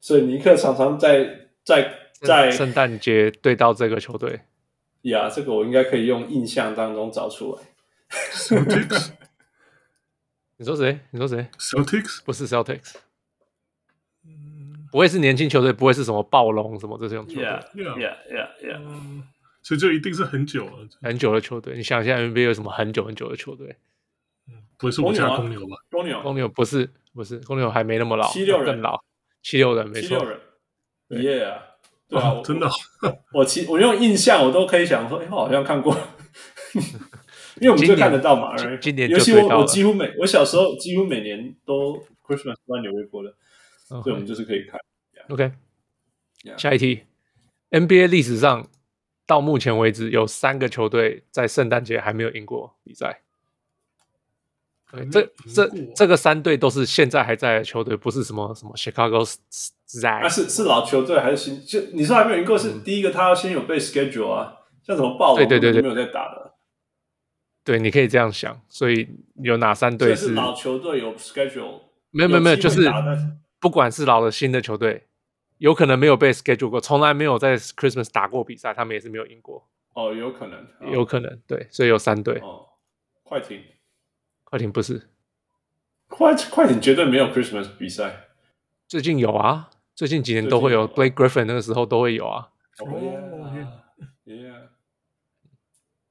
所以尼克常常在在在圣诞节对到这个球队。呀，这个我应该可以用印象当中找出来。Celtics？你说谁？你说谁？Celtics？不是 Celtics。不会是年轻球队，不会是什么暴龙什么这种球队。Yeah，Yeah，Yeah，Yeah。所以这一定是很久了，很久的球队。你想一下，NBA 有什么很久很久的球队？不是我家公牛吧？公牛，公牛不是，不是公牛还没那么老，七六人更老，七六人没错。七六人，Yeah，对啊，真的，我其我用印象我都可以想说，哎，我好像看过，因为我们就看得到嘛。今年尤其我我几乎每我小时候几乎每年都 Christmas 都在纽约过的，所以我们就是可以看。OK，下一题，NBA 历史上到目前为止有三个球队在圣诞节还没有赢过比赛。Okay, 这这这个三队都是现在还在的球队，不是什么什么 Chicago Zags。啊，是是老球队还是新？就你说还没有赢过，是第一个他要先有被 schedule 啊，像什么暴龙对对对，没有在打的。对，你可以这样想。所以有哪三队是，是老球队有 schedule？没有没有没有，就是不管是老的新的球队，有可能没有被 schedule 过，从来没有在 Christmas 打过比赛，他们也是没有赢过。哦，有可能，哦、有可能，对，所以有三队。哦，快艇。快艇不是，快快艇绝对没有 Christmas 比赛。最近有啊，最近几年都会有，有 Blake Griffin 那个时候都会有啊。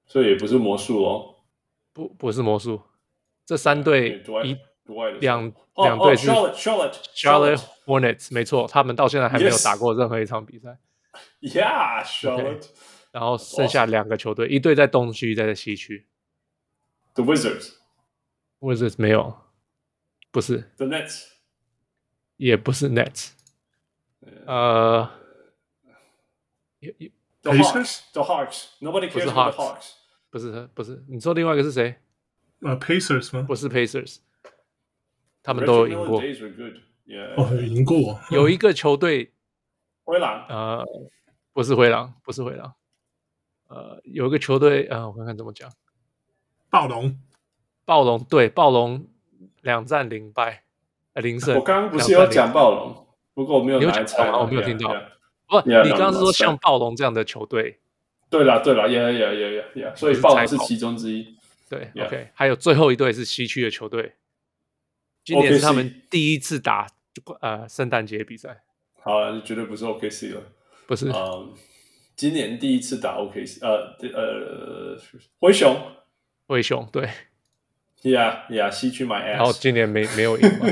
所以也不是魔术哦，不不是魔术。这三队一两两队是 Charlotte Charlotte Hornets，没错，他们到现在还没有打过任何一场比赛。Yeah，Charlotte。Okay, 然后剩下两个球队，一队在东区，一队在西区。The Wizards。Wizards 没有，不是。The Nets 也不是 Nets。呃，也也。The Hawks，The Hawks，Nobody cares about the Hawks。不是不是，你说另外一个是谁？呃，Pacers 吗？不是 Pacers。他们都有赢过。哦，赢过。有一个球队，灰狼。呃，不是灰狼，不是灰狼。呃，有一个球队，呃，我看看怎么讲。暴龙。暴龙对暴龙两战零败，呃零胜。我刚刚不是有讲暴龙，不过我没有来猜。我没有听到。不，你刚刚是说像暴龙这样的球队，对啦，对啦，Yeah Yeah Yeah Yeah，所以暴龙是其中之一。对 Yeah.，OK，还有最后一队是西区的球队，今年是他们第一次打呃圣诞节比赛。好了，绝对不是 OKC 了，不是。嗯，今年第一次打 OKC，呃呃，灰熊，灰熊对，Yeah Yeah，西区买 ass，然后今年没没有赢嘛。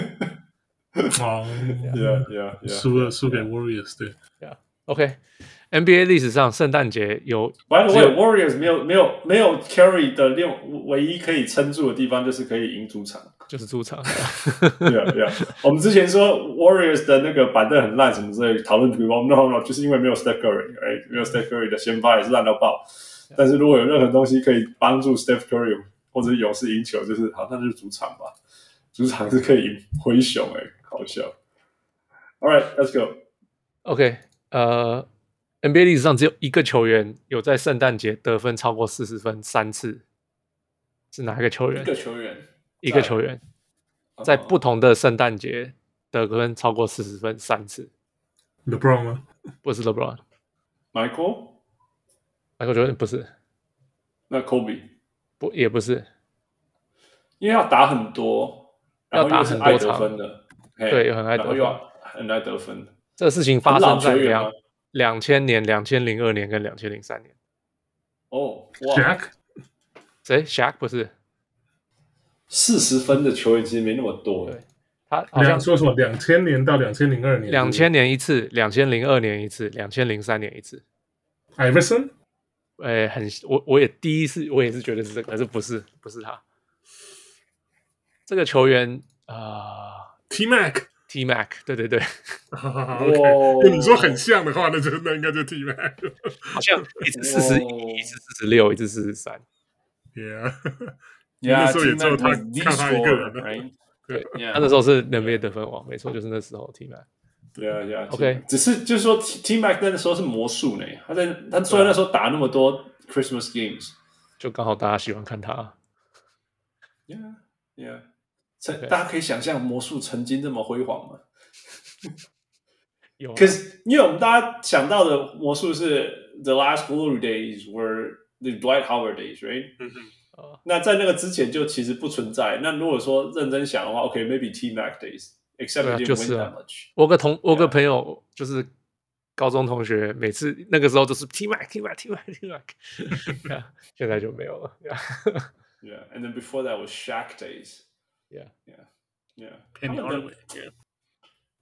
哦，Yeah Yeah Yeah，输了输给 Warriors，对，Yeah，OK。NBA 历史上圣诞节有，By the way，Warriors 没有没有没有 carry 的另唯一可以撑住的地方就是可以赢主场，就是主场。对啊对啊，我们之前说 Warriors 的那个板凳很烂什么之类，讨论区我们 No No，就是因为没有 Steph Curry，哎，没有 Steph Curry 的先发也是烂到爆。但是如果有任何东西可以帮助 Steph Curry 或者勇士赢球，就是好，那就是主场吧，主场是可以赢灰熊，哎，好笑。All right，let's go。OK，呃。NBA 历史上只有一个球员有在圣诞节得分超过四十分三次，是哪一个球员？一个球员，一个球员在不同的圣诞节得分超过四十分三次。LeBron 吗？不是 LeBron。Michael？Michael Jordan 不是。那 Kobe？不，也不是。因为要打很多，要打很多场的，对，又很爱得分，很爱得分。这个事情发生在两。两千年、两千零二年跟两千零三年。哦，Shaq？谁？Shaq 不是？四十分的球员其实没那么多。对，他好像说什么？两千年到两千零二年，两千年一次，两千零二年一次，两千零三年一次。Iverson？哎，很，我我也第一次，我也是觉得是这个，可是不是，不是他。这个球员啊、呃、，T Mac。T Mac，对对对，哇，跟你说很像的话，那就那应该就 T Mac，好像一次四十一，一次四十六，一次四十三，Yeah，那时候也只有他看他一个人，对，他那时候是 NBA 得分王，没错，就是那时候 T Mac，对啊，对啊，OK，只是就是说 T Mac 那时候是魔术呢，他在他虽然那时候打那么多 Christmas games，就刚好大家喜欢看他，Yeah，Yeah。大家可以想象魔术曾经这么辉煌吗？有、啊，可是因为我们大家想到的魔术是 The Last Glory Days were the Dwight Howard days，right？嗯哼。那在那个之前就其实不存在。那如果说认真想的话，OK，maybe、okay, T Mac days，except、啊、就是、啊、我个同我个朋友就是高中同学，每次那个时候都是 T Mac T Mac T Mac T Mac，现在就没有了。Yeah，and then before that was Shaq days。Yeah, yeah, yeah. Penny Hardaway. Yeah.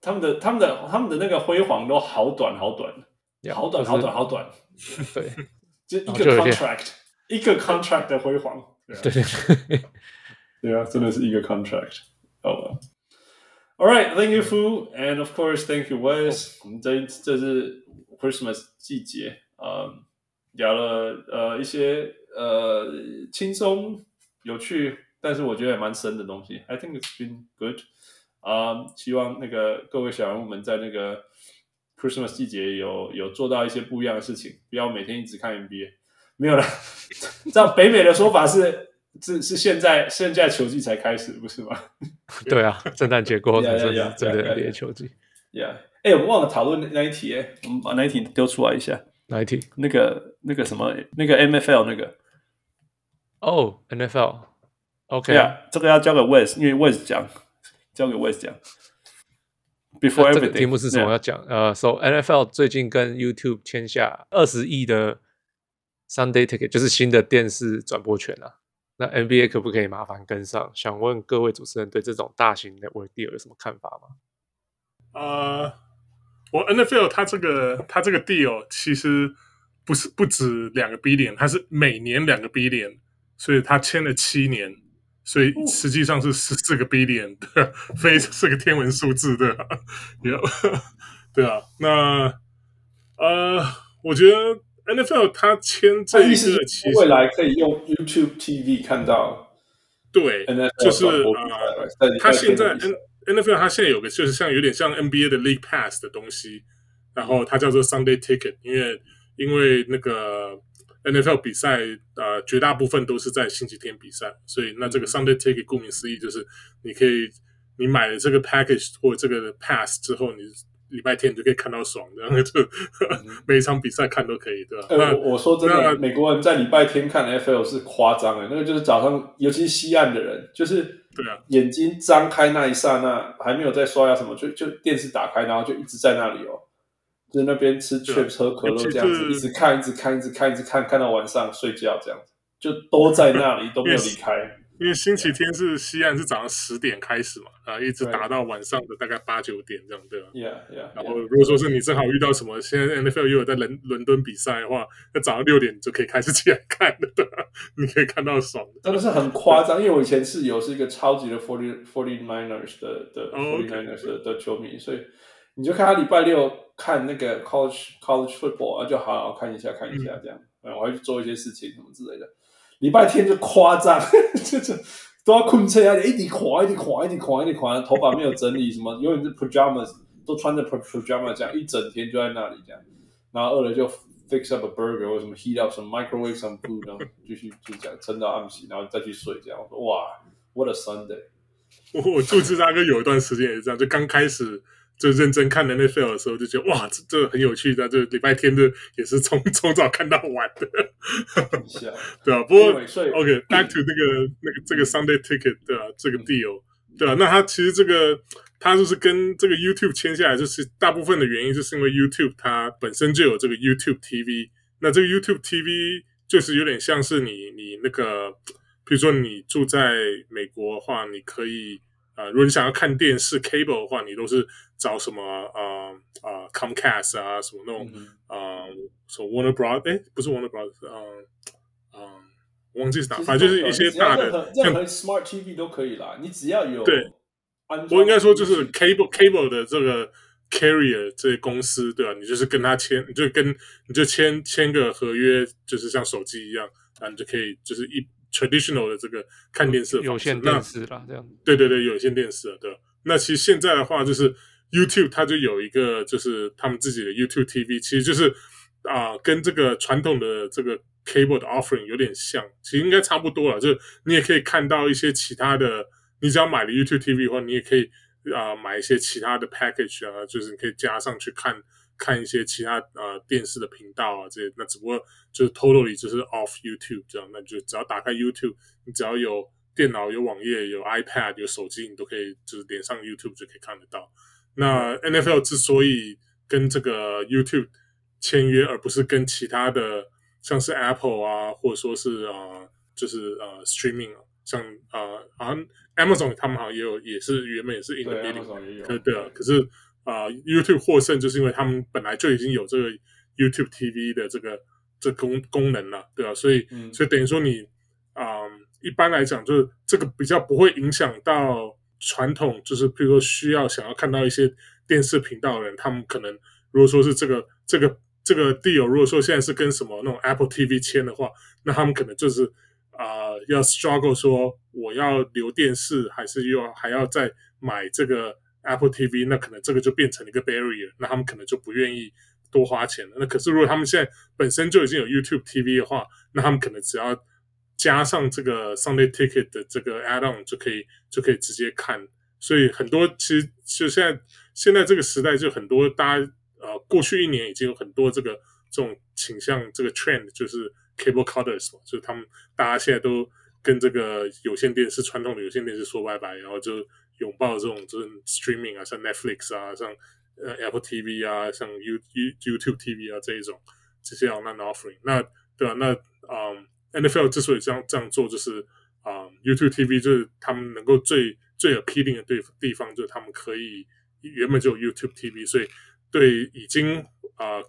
他们的、他们的、他们的那个辉煌都好短、好短、yeah, 好短、好短、好短。对，就一个 contract，一个 contract 的辉煌。对对对，对啊，真的是一个 contract。Oh well. All right, thank you, Fu, and of course, thank you, Wes。我们这这是 Christmas 季节啊，聊了呃一些呃轻松有趣。但是我觉得也蛮深的东西，I think it's been good。啊，希望那个各位小人物们在那个 Christmas 季节有有做到一些不一样的事情，不要每天一直看 NBA。没有了，照北美的说法是是是现在现在球季才开始，不是吗？对啊，圣诞节过后才 是真的 NBA 球季。Yeah，哎，我们忘了讨论那一题，哎，我们把那一题丢出来一下。哪一题？那个那个什么，那个 NFL 那个。哦，NFL。OK，这个要交给 Wes，因为 Wes 讲，交给 Wes 讲。Before everything，、啊、这个题目是什么？要讲呃、uh,，So NFL 最近跟 YouTube 签下二十亿的 Sunday Ticket，就是新的电视转播权啊。那 NBA 可不可以麻烦跟上？想问各位主持人对这种大型的 deal 有什么看法吗？呃、uh,，我 NFL 它这个它这个 deal 其实不是不止两个 billion，它是每年两个 billion，所以它签了七年。所以实际上是十四个 billion，对，非是个天文数字，对吧？有，对啊。那呃，我觉得 NFL 他签这一个，其实未来可以用 YouTube TV 看到。对，就是呃，他现在 N NFL 他现在有个就是像有点像 NBA 的 League Pass 的东西，然后它叫做 Sunday Ticket，因为因为那个。NFL 比赛，呃，绝大部分都是在星期天比赛，所以那这个 Sunday Ticket 顾名思义就是，你可以你买了这个 package 或者这个 pass 之后，你礼拜天你就可以看到爽，然后就每一场比赛看都可以，对吧？呃、我我说真的，美国人在礼拜天看 NFL 是夸张的，那个就是早上，尤其是西岸的人，就是对啊，眼睛张开那一刹那，还没有在刷牙什么，就就电视打开，然后就一直在那里哦，就那边吃 chips 喝可乐这样子，一直看，一直看，一直看，一直看，看到晚上睡觉这样子，就都在那里都没有 离开。因为星期天是西岸是早上十点开始嘛，啊，一直打到晚上的大概八九点这样，对吧？Yeah, yeah. 然后如果说是你正好遇到什么，现在 NFL 又有在伦伦敦比赛的话，那早上六点你就可以开始起来看了，对吧？你可以看到爽的，真的是很夸张。因为我以前室友是一个超级的 forty forty niners 的的 forty niners 的的球迷，所以你就看他礼拜六看那个 college college football 啊，就好好看一下看一下这样，嗯，我还去做一些事情什么之类的。礼拜天就夸张，就是都要困车啊，一直垮，一直垮，一直垮，一直垮，头发没有整理，什么永远是 pajamas，都穿着 pajamas 这样一整天就在那里这样，然后饿了就 fix up a burger 或什么 heat up some microwave some food，然后继续就这样撑到暗时，然后再去睡这样。我说哇，what a Sunday！我我住芝加哥有一段时间也是这样，就刚开始。就认真看 NFL 的时候，就觉得哇，这这很有趣的。这礼拜天的也是从从早看到晚的，对啊，不过 OK，back to 那个那个这个 Sunday Ticket 对啊，这个 deal 对啊，那他其实这个他就是跟这个 YouTube 签下来，就是大部分的原因就是因为 YouTube 它本身就有这个 YouTube TV，那这个 YouTube TV 就是有点像是你你那个，比如说你住在美国的话，你可以。啊、呃，如果你想要看电视 cable 的话，你都是找什么啊啊 Comcast 啊，什么那种啊，什么 Warner Bros，哎，不是 Warner Bros，嗯嗯，我忘记是哪，反正就是一些大的，任何 Smart TV 都可以啦，你只要有对，我应该说就是 cable cable 的这个 carrier 这些公司，对吧、啊？你就是跟他签，你就跟你就签签个合约，就是像手机一样，啊，你就可以就是一。traditional 的这个看电视有线电视啦，这样对对对，有线电视了，对吧？那其实现在的话，就是 YouTube 它就有一个，就是他们自己的 YouTube TV，其实就是啊、跟这个传统的这个 cable 的 offering 有点像，其实应该差不多了。就是你也可以看到一些其他的，你只要买了 YouTube TV 的话，你也可以啊、买一些其他的 package 啊，就是你可以加上去看。看一些其他呃电视的频道啊，这些那只不过就是 totally 就是 off YouTube 这样，那就只要打开 YouTube，你只要有电脑、有网页、有 iPad、有手机，你都可以就是连上 YouTube 就可以看得到。那 NFL 之所以跟这个 YouTube 签约，而不是跟其他的像是 Apple 啊，或者说是啊、呃，就是呃 streaming 啊像呃好像 Amazon 他们好像也有，也是原本也是 in the bidding 对啊，可是。啊、uh,，YouTube 获胜就是因为他们本来就已经有这个 YouTube TV 的这个这、功功能了，对吧、啊？所以，嗯、所以等于说你啊，um, 一般来讲就是这个比较不会影响到传统，就是比如说需要想要看到一些电视频道的人，他们可能如果说是这个这个这个 deal，如果说现在是跟什么那种 Apple TV 签的话，那他们可能就是啊、要 struggle 说我要留电视，还是又还要再买这个。Apple TV，那可能这个就变成了一个 barrier，那他们可能就不愿意多花钱了。那可是如果他们现在本身就已经有 YouTube TV 的话，那他们可能只要加上这个 Sunday Ticket 的这个 add-on 就可以就可以直接看。所以很多其实就现在现在这个时代就很多大家呃过去一年已经有很多这个这种倾向这个 trend 就是 cable cutters，就是他们大家现在都跟这个有线电视传统的有线电视说拜拜，然后就。拥抱这种就是 streaming 啊，像 Netflix 啊，像呃 Apple TV 啊，像 You You YouTube TV 啊这一种这些 online offering。那对啊，那嗯 NFL 之所以这样这样做，就是啊、YouTube TV 就是他们能够最最 appealing 的地地方，就是他们可以原本就有 YouTube TV，所以对已经啊、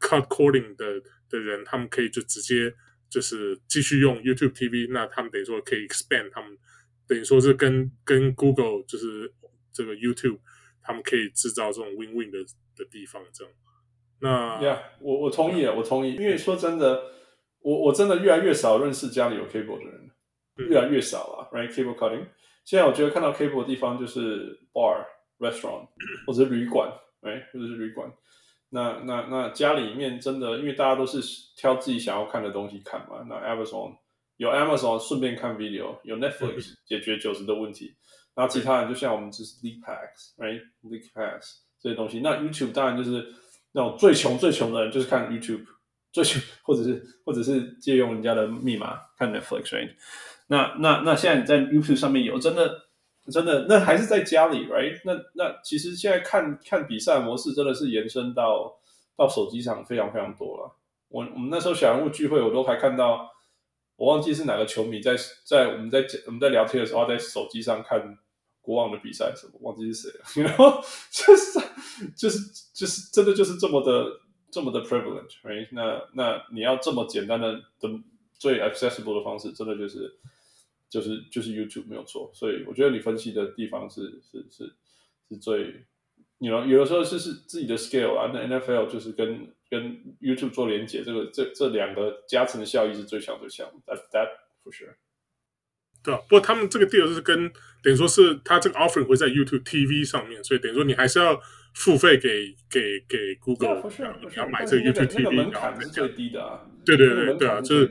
cut cording 的的人，他们可以就直接就是继续用 YouTube TV，那他们等于说可以 expand 他们。等于说是跟跟 Google 就是这个 YouTube，他们可以制造这种 win-win 的的地方，这样。那呀我我同意，我同意。因为说真的，我我真的越来越少认识家里有 cable 的人，越来越少了。Right，cable cutting。现在我觉得看到 cable 的地方就是 bar、restaurant 或者是旅馆，，right，或者是旅馆。那那那家里面真的，因为大家都是挑自己想要看的东西看嘛。那 Amazon。有 Amazon 顺便看 video，有 Netflix 解决九十的问题，然后其他人就像我们就是 League Packs，right League Packs 这些东西。那 YouTube 当然就是那种最穷最穷的人就是看 YouTube，最穷或者是或者是借用人家的密码看 Netflix，right？那那那现在你在 YouTube 上面有真的真的那还是在家里，right？那那其实现在看看比赛模式真的是延伸到到手机上非常非常多了。我我们那时候小人物聚会，我都还看到，我忘记是哪个球迷在在我们在我们在聊天的时候，在手机上看国王的比赛，什么忘记是谁了，然后就是就是就是真的就是这么的这么的 prevalent，right？那那你要这么简单的的最 accessible 的方式，真的就是就是就是 YouTube 没有错，所以我觉得你分析的地方是是是是最，你 you know, 有的时候是是自己的 scale 啊，那 NFL 就是跟。跟 YouTube 做连接，这个这这两个加成的效益是最强最强的。That that for sure。对啊，不过他们这个 deal 是跟等于说是他这个 offering 会在 YouTube TV 上面，所以等于说你还是要付费给给给 Google，要买这个 YouTube TV，门槛是最低的啊。对对对对啊，就是，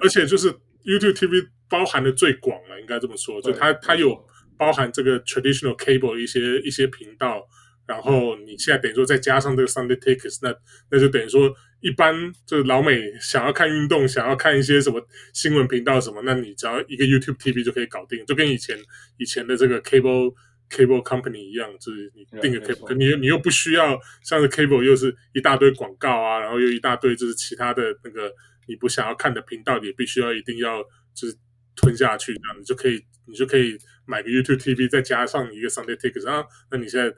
而且就是 YouTube TV 包含的最广了，应该这么说，就它它有包含这个 traditional cable 一些一些频道。然后你现在等于说再加上这个 Sunday Tickets，那那就等于说一般就是老美想要看运动，想要看一些什么新闻频道什么，那你只要一个 YouTube TV 就可以搞定，就跟以前以前的这个 Cable Cable Company 一样，就是你订个 Cable，你你又不需要像是 Cable 又是一大堆广告啊，然后又一大堆就是其他的那个你不想要看的频道，也必须要一定要就是吞下去，这样你就可以你就可以买个 YouTube TV，再加上一个 Sunday Tickets，然后那你现在。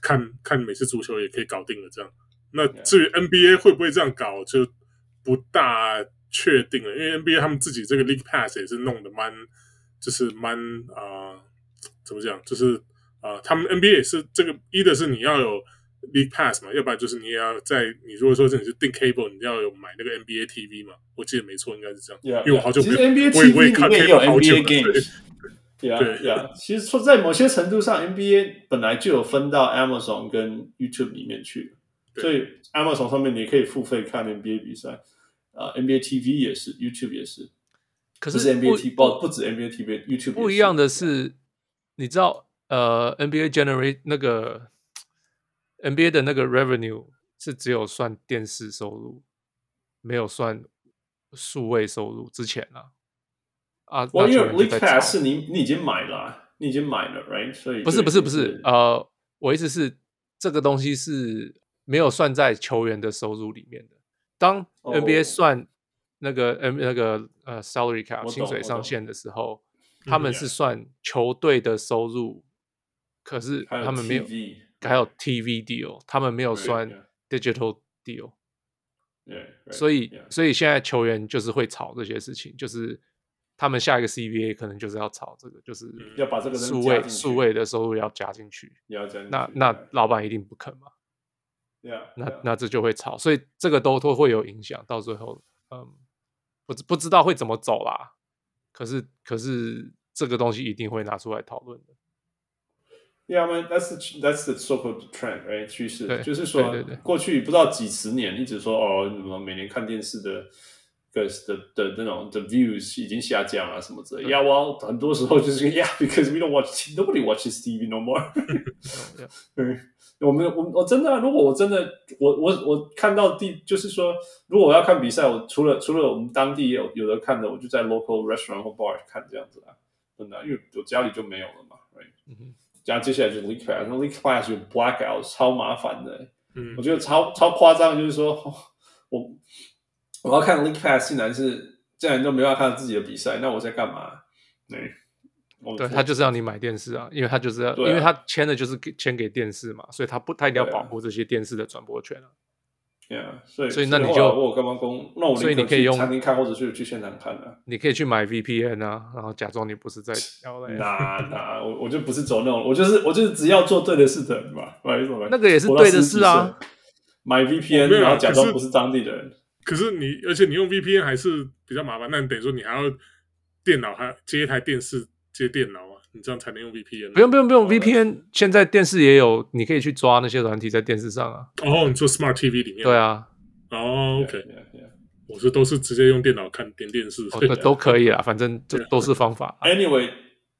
看看美式足球也可以搞定了，这样。那至于 NBA 会不会这样搞，就不大确定了，因为 NBA 他们自己这个 League Pass 也是弄得蛮，就是蛮啊、呃，怎么讲，就是啊、呃，他们 NBA 也是这个，一的是你要有 League Pass 嘛，要不然就是你也要在你如果说你是订 Cable，你要有买那个 NBA TV 嘛，我记得没错，应该是这样。Yeah, 因为我好久没有，其实 NBA 我也看 Cable 好久 game 对呀。其实说在某些程度上，NBA 本来就有分到 Amazon 跟 YouTube 里面去，所以 Amazon 上面你可以付费看 NBA 比赛，啊、uh,，NBA TV 也是，YouTube 也是。可是，是 NBA TV 不不止 NBA TV，YouTube 不一样的是，你知道，呃，NBA generate 那个 NBA 的那个 revenue 是只有算电视收入，没有算数位收入之前啊。啊，我因为 League Pass 是你你已经买了、啊，你已经买了，right？所以不是不是不是，呃，我意思是这个东西是没有算在球员的收入里面的。当 NBA 算那个 N、oh. 那个呃 salary cap 薪水上限的时候，他们是算球队的收入，可是他们没有还有 TV deal，他们没有算 digital deal。对，所以所以现在球员就是会炒这些事情，就是。他们下一个 CBA 可能就是要炒这个，就是要把这个数位数位的收入要加进去。那那老板一定不肯嘛？Yeah, 那 yeah. 那这就会炒，所以这个都都会有影响。到最后，嗯，不不知道会怎么走啦。可是可是这个东西一定会拿出来讨论的。Yeah, man, that's the that's the so-called trend, right？趋势就是说，对对对，过去不知道几十年一直说哦，什么每年看电视的。的的的那种的 views 已经下降了什么之类的，呀，我很多时候就是 呀，because we don't watch nobody watches TV no more。对，我们我我真的，如果我真的我我我看到第就是说，如果我要看比赛，我除了除了我们当地有有的看的，我就在 local restaurant 或 bar 看这样子啊，真的，因为我家里就没有了嘛，right？嗯哼，然后接下来就是 league pass，那 league pass 有 blackout，超麻烦的，嗯，我觉得超超夸张，就是说我。我要看 League Pass，竟然是竟然都没办法看到自己的比赛，那我在干嘛？对，对他就是要你买电视啊，因为他就是要，啊、因为他签的就是给签给电视嘛，所以他不，他一定要保护这些电视的转播权啊。对啊，所以所以那你就我干嘛公？那我所以你可以用餐厅看，或者去去现场看啊。你可以去买 VPN 啊，然后假装你不是在。那那我我就不是走那种，我就是我就是只要做对的事的人嘛，不好意思那个也是对的事啊。买 VPN，然后假装不是当地的人。可是你，而且你用 VPN 还是比较麻烦。那你等于说你还要电脑还要接一台电视接电脑啊，你这样才能用 VPN。不用不用不用，VPN 现在电视也有，你可以去抓那些软体在电视上啊。哦，你说 Smart TV 里面？对啊。哦，OK，我是都是直接用电脑看点电视，哦，都可以啊，反正这都是方法。Anyway，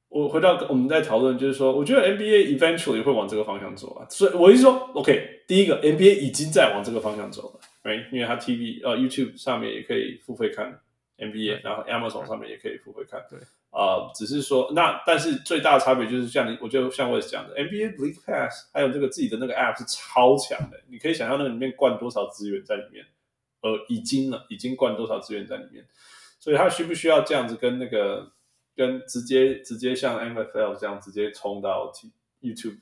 我回到我们在讨论，就是说，我觉得 NBA eventually 会往这个方向走啊。所以我一说，OK，第一个 NBA 已经在往这个方向走了，right？因为它 TV 呃 YouTube 上面也可以付费看 NBA，然后 Amazon 上面也可以付费看。对，啊、呃，只是说那但是最大的差别就是像你，我就像我也讲的，NBA League Pass 还有这个自己的那个 App 是超强的，你可以想象那个里面灌多少资源在里面，呃，已经了，已经灌多少资源在里面，所以它需不需要这样子跟那个？跟直接直接像 NFL 这样直接冲到 YouTube，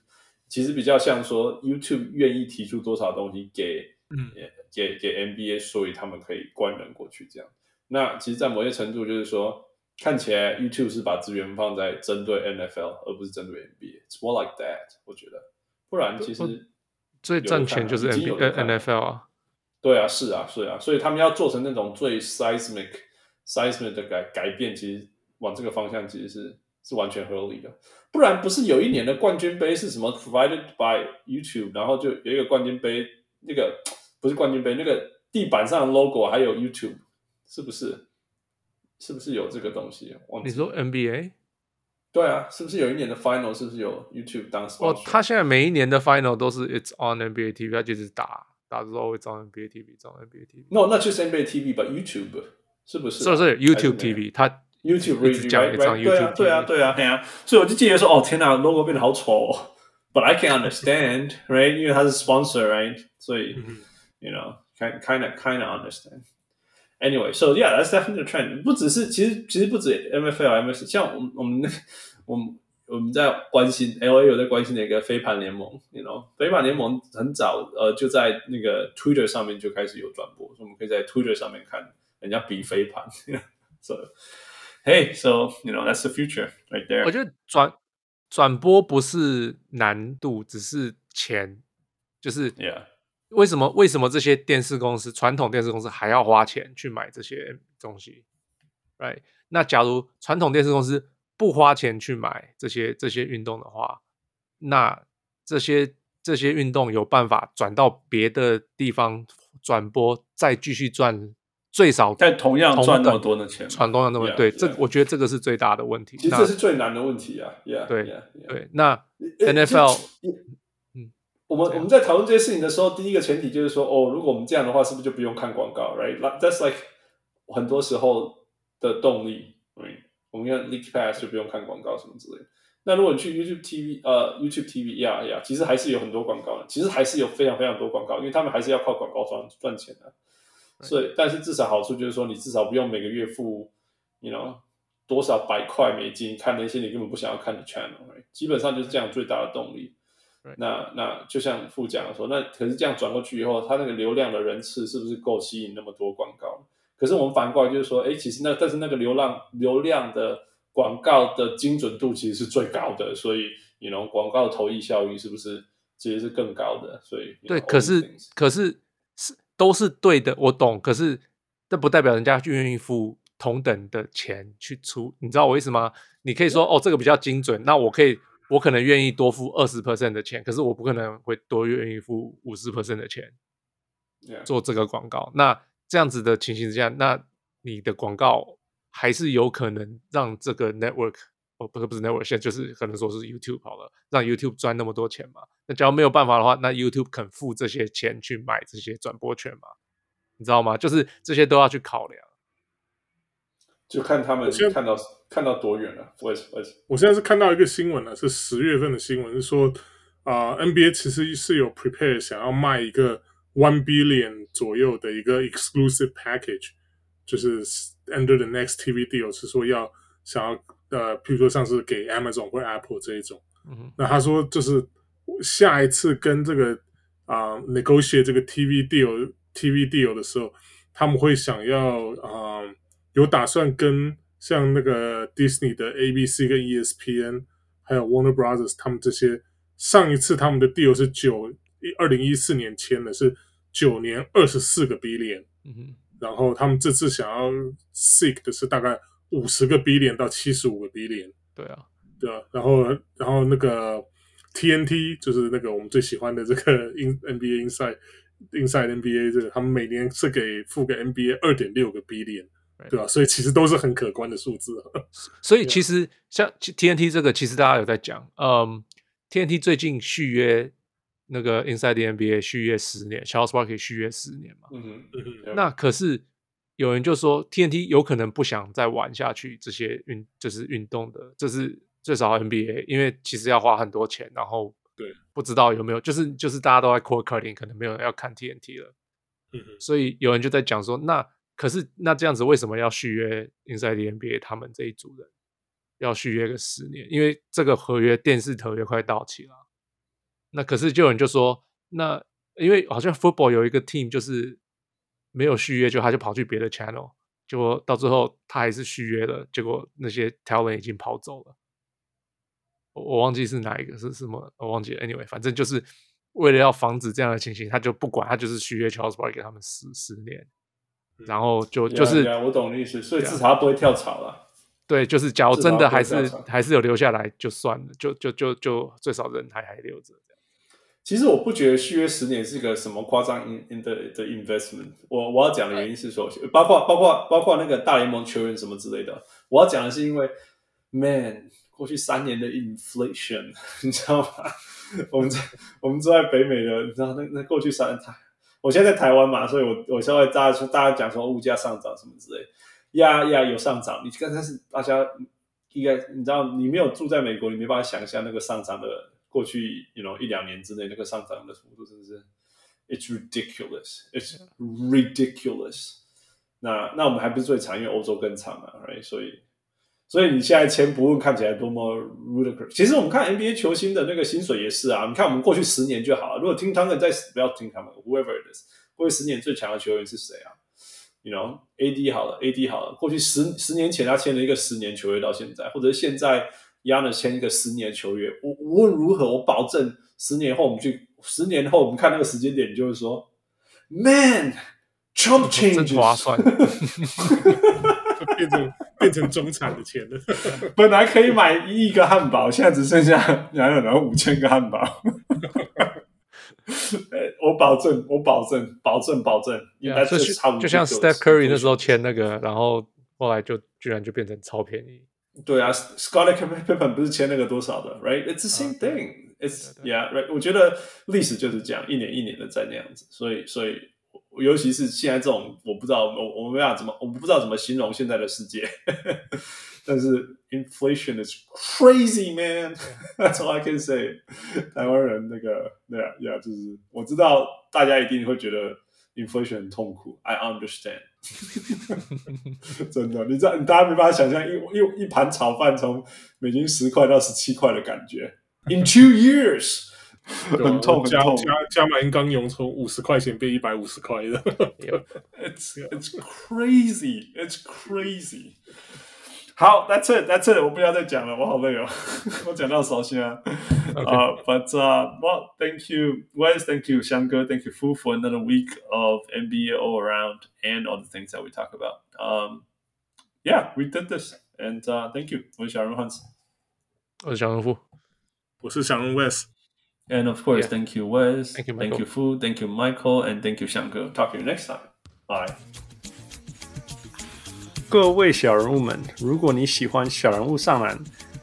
其实比较像说 YouTube 愿意提出多少东西给，嗯，给给 NBA，所以他们可以关人过去这样。那其实，在某些程度就是说，看起来 YouTube 是把资源放在针对 NFL，而不是针对 NBA。It's more like that，我觉得。不然其实最赚钱就是 NFL 啊。对啊，是啊，是啊，所以他们要做成那种最 seismic seismic 的改改变，其实。往这个方向其实是是完全合理的，不然不是有一年的冠军杯是什么 provided by YouTube，然后就有一个冠军杯，那个不是冠军杯，那个地板上的 logo 还有 YouTube，是不是？是不是有这个东西？你说 NBA？对啊，是不是有一年的 final 是不是有 YouTube 当 sponsor？哦，他现在每一年的 final 都是 It's on NBA TV，他就是打打之后会装 NBA TV，装 NBA TV。No，那就是 NBA TV，but YouTube 是不是？是不是 YouTube TV，他。YouTube 一直讲一张 YouTube，对啊，对啊，对啊，对啊，所以我就记得说，哦，天哪，logo 变得好丑哦，But I can understand, right？因为它是 sponsor, right？所以 ，you know, kind kind of kind of understand. Anyway, so yeah, that's definitely the trend. 不只是，其实其实不止 MFL、MS，像我们我们我们我们在关心 LA 有在关心的一个飞盘联盟，you know，飞盘联盟很早呃就在那个 Twitter 上面就开始有转播，所以我们可以在 Twitter 上面看人家比飞盘，所以。Hey, so you know that's the future right there. 我觉得转转播不是难度，只是钱。就是，Yeah， 为什么为什么这些电视公司传统电视公司还要花钱去买这些东西？Right？那假如传统电视公司不花钱去买这些这些运动的话，那这些这些运动有办法转到别的地方转播，再继续赚。最少但同样赚那么多的钱，传同样那么对，这我觉得这个是最大的问题。其实这是最难的问题啊！对对，那 NFL，嗯，我们我们在讨论这些事情的时候，第一个前提就是说，哦，如果我们这样的话，是不是就不用看广告？Right？That's like 很多时候的动力。我们看 League Pass 就不用看广告什么之类的。那如果你去 YouTube TV，呃，YouTube TV，Yeah，Yeah，其实还是有很多广告的，其实还是有非常非常多广告，因为他们还是要靠广告赚赚钱的。所以，但是至少好处就是说，你至少不用每个月付，you know，多少百块美金看那些你根本不想要看的 channel，right? 基本上就是这样最大的动力。那那就像副讲的说，那可是这样转过去以后，它那个流量的人次是不是够吸引那么多广告？可是我们反过来就是说，哎，其实那但是那个流量流量的广告的精准度其实是最高的，所以你 know 广告的投益效益是不是其实是更高的？所以对，可是可是是。都是对的，我懂。可是这不代表人家就愿意付同等的钱去出，你知道我意思吗？你可以说哦，这个比较精准，那我可以，我可能愿意多付二十 percent 的钱，可是我不可能会多愿意付五十 percent 的钱做这个广告。那这样子的情形之下，那你的广告还是有可能让这个 network。哦，不是不是，network 现在就是可能说是 YouTube 好了，让 YouTube 赚那么多钱嘛。那假如没有办法的话，那 YouTube 肯付这些钱去买这些转播权嘛？你知道吗？就是这些都要去考量。就看他们看到看到多远了。我我我现在是看到一个新闻了，是十月份的新闻，是说啊、呃、NBA 其实是有 prepare 想要卖一个 one billion 左右的一个 exclusive package，就是 under the next TV deal 是说要想要。呃，譬如说像是给 Amazon 或 Apple 这一种，嗯、那他说就是下一次跟这个啊、呃、negotiate 这个 TV deal TV deal 的时候，他们会想要啊、呃、有打算跟像那个 Disney 的 ABC 跟 ESPN 还有 Warner Brothers 他们这些上一次他们的 deal 是九二零一四年签的是九年二十四个 billion，嗯、哼。然后他们这次想要 seek 的是大概。五十个 billion 到七十五个 billion，对啊，对啊，然后然后那个 TNT 就是那个我们最喜欢的这个 NBA Inside Inside NBA 这个，他们每年是给付给 NBA 二点六个 billion，对吧、啊？所以其实都是很可观的数字、啊。所以其实像 TNT 这个，其实大家有在讲，嗯，TNT 最近续约那个 Inside the NBA 续约十年，Charles Barkley 续约十年嘛。嗯，嗯。那可是有人就说 TNT 有可能不想再玩下去这些运，就是运动的，就是最少 NBA，因为其实要花很多钱，然后对，不知道有没有，就是就是大家都在 cord cutting，可能没有人要看 TNT 了。嗯哼。所以有人就在讲说，那。可是那这样子为什么要续约 Inside the NBA 他们这一组人要续约个十年？因为这个合约电视合约快到期了。那可是就有人就说，那因为好像 Football 有一个 team 就是没有续约，就他就跑去别的 channel，结果到最后他还是续约了，结果那些 talent 已经跑走了。我我忘记是哪一个是什么，我忘记。Anyway，反正就是为了要防止这样的情形，他就不管他就是续约 Charles b a r k 给他们十十年。然后就就是，我懂意思，所以至少他不会跳槽了。对，就是假如真的还是还是有留下来就算了，就就就就最少人还还留着。其实我不觉得续约十年是一个什么夸张 in in 的的 investment。我我要讲的原因是说，包括包括包括那个大联盟球员什么之类的。我要讲的是因为，man，过去三年的 inflation，你知道吗？我们在我们住在北美的，你知道那那过去三年。我现在在台湾嘛，所以我我稍微大家说，大家讲说物价上涨什么之类，呀呀有上涨。你看，但是大家应该你知道，你没有住在美国，你没办法想象那个上涨的过去，you know 一两年之内那个上涨的幅度，是不是，it's ridiculous，it's ridiculous。那那我们还不是最长，因为欧洲更长嘛，right？所以。所以你现在签不问看起来多么 ludicrous，其实我们看 NBA 球星的那个薪水也是啊。你看我们过去十年就好了。如果听他们在不要听他们，whoever it is，过去十年最强的球员是谁啊？You know，AD 好了，AD 好了。过去十十年前他签了一个十年球约到现在，或者现在 Giannis 签一个十年球约。我无论如何，我保证十年后我们去，十年后我们看那个时间点，就是说，Man，Trump changes，真划算。变成中产的钱了，本来可以买一亿个汉堡，现在只剩下两两两五千个汉堡。我保证，我保证，保证，保证，应该是差不多。就像 Steph Curry 那时候签那个，然后后来就居然就变成超便宜。对啊，Scottie Pippen 不是签那个多少的，right？It's the same thing. It's yeah, right？我觉得历史就是这样，一年一年的在那样子，所以，所以。尤其是现在这种，我不知道，我我没办法怎么，我不知道怎么形容现在的世界。但是 inflation is crazy, man. That's all I can say. 台湾人那个，对啊，呀，就是我知道大家一定会觉得 inflation 很痛苦。I understand. 真的，你知道，你大家没办法想象一一一盘炒饭从美金十块到十七块的感觉。In two years. 很痛，加加加码英钢用从五十块钱变一百五十块的，It's it's crazy, it's crazy。好，That's it, That's it。我不要再讲了，我好累哦，我讲到手心啊。啊，But well, thank you, Wes, thank you, 翔哥，thank you, Fu, for another week of NBA all around and all the things that we talk about. Um, yeah, we did this, and thank you。我是小人 Hans，我是小人 Fu，我是小人 Wes。 And of course, yeah. thank you, Wes. Thank you, Michael. Thank you, Fu. Thank you, Michael. And thank you, 翔哥. Talk to you next time. Bye. 各位小人物们，如果你喜欢小人物上篮，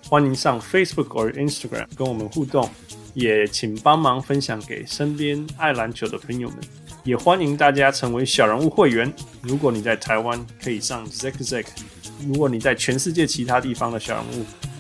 欢迎上 Facebook 或 Instagram 跟我们互动，也请帮忙分享给身边爱篮球的朋友们。也欢迎大家成为小人物会员。如果你在台湾，可以上 Zack Zack；如果你在全世界其他地方的小人物，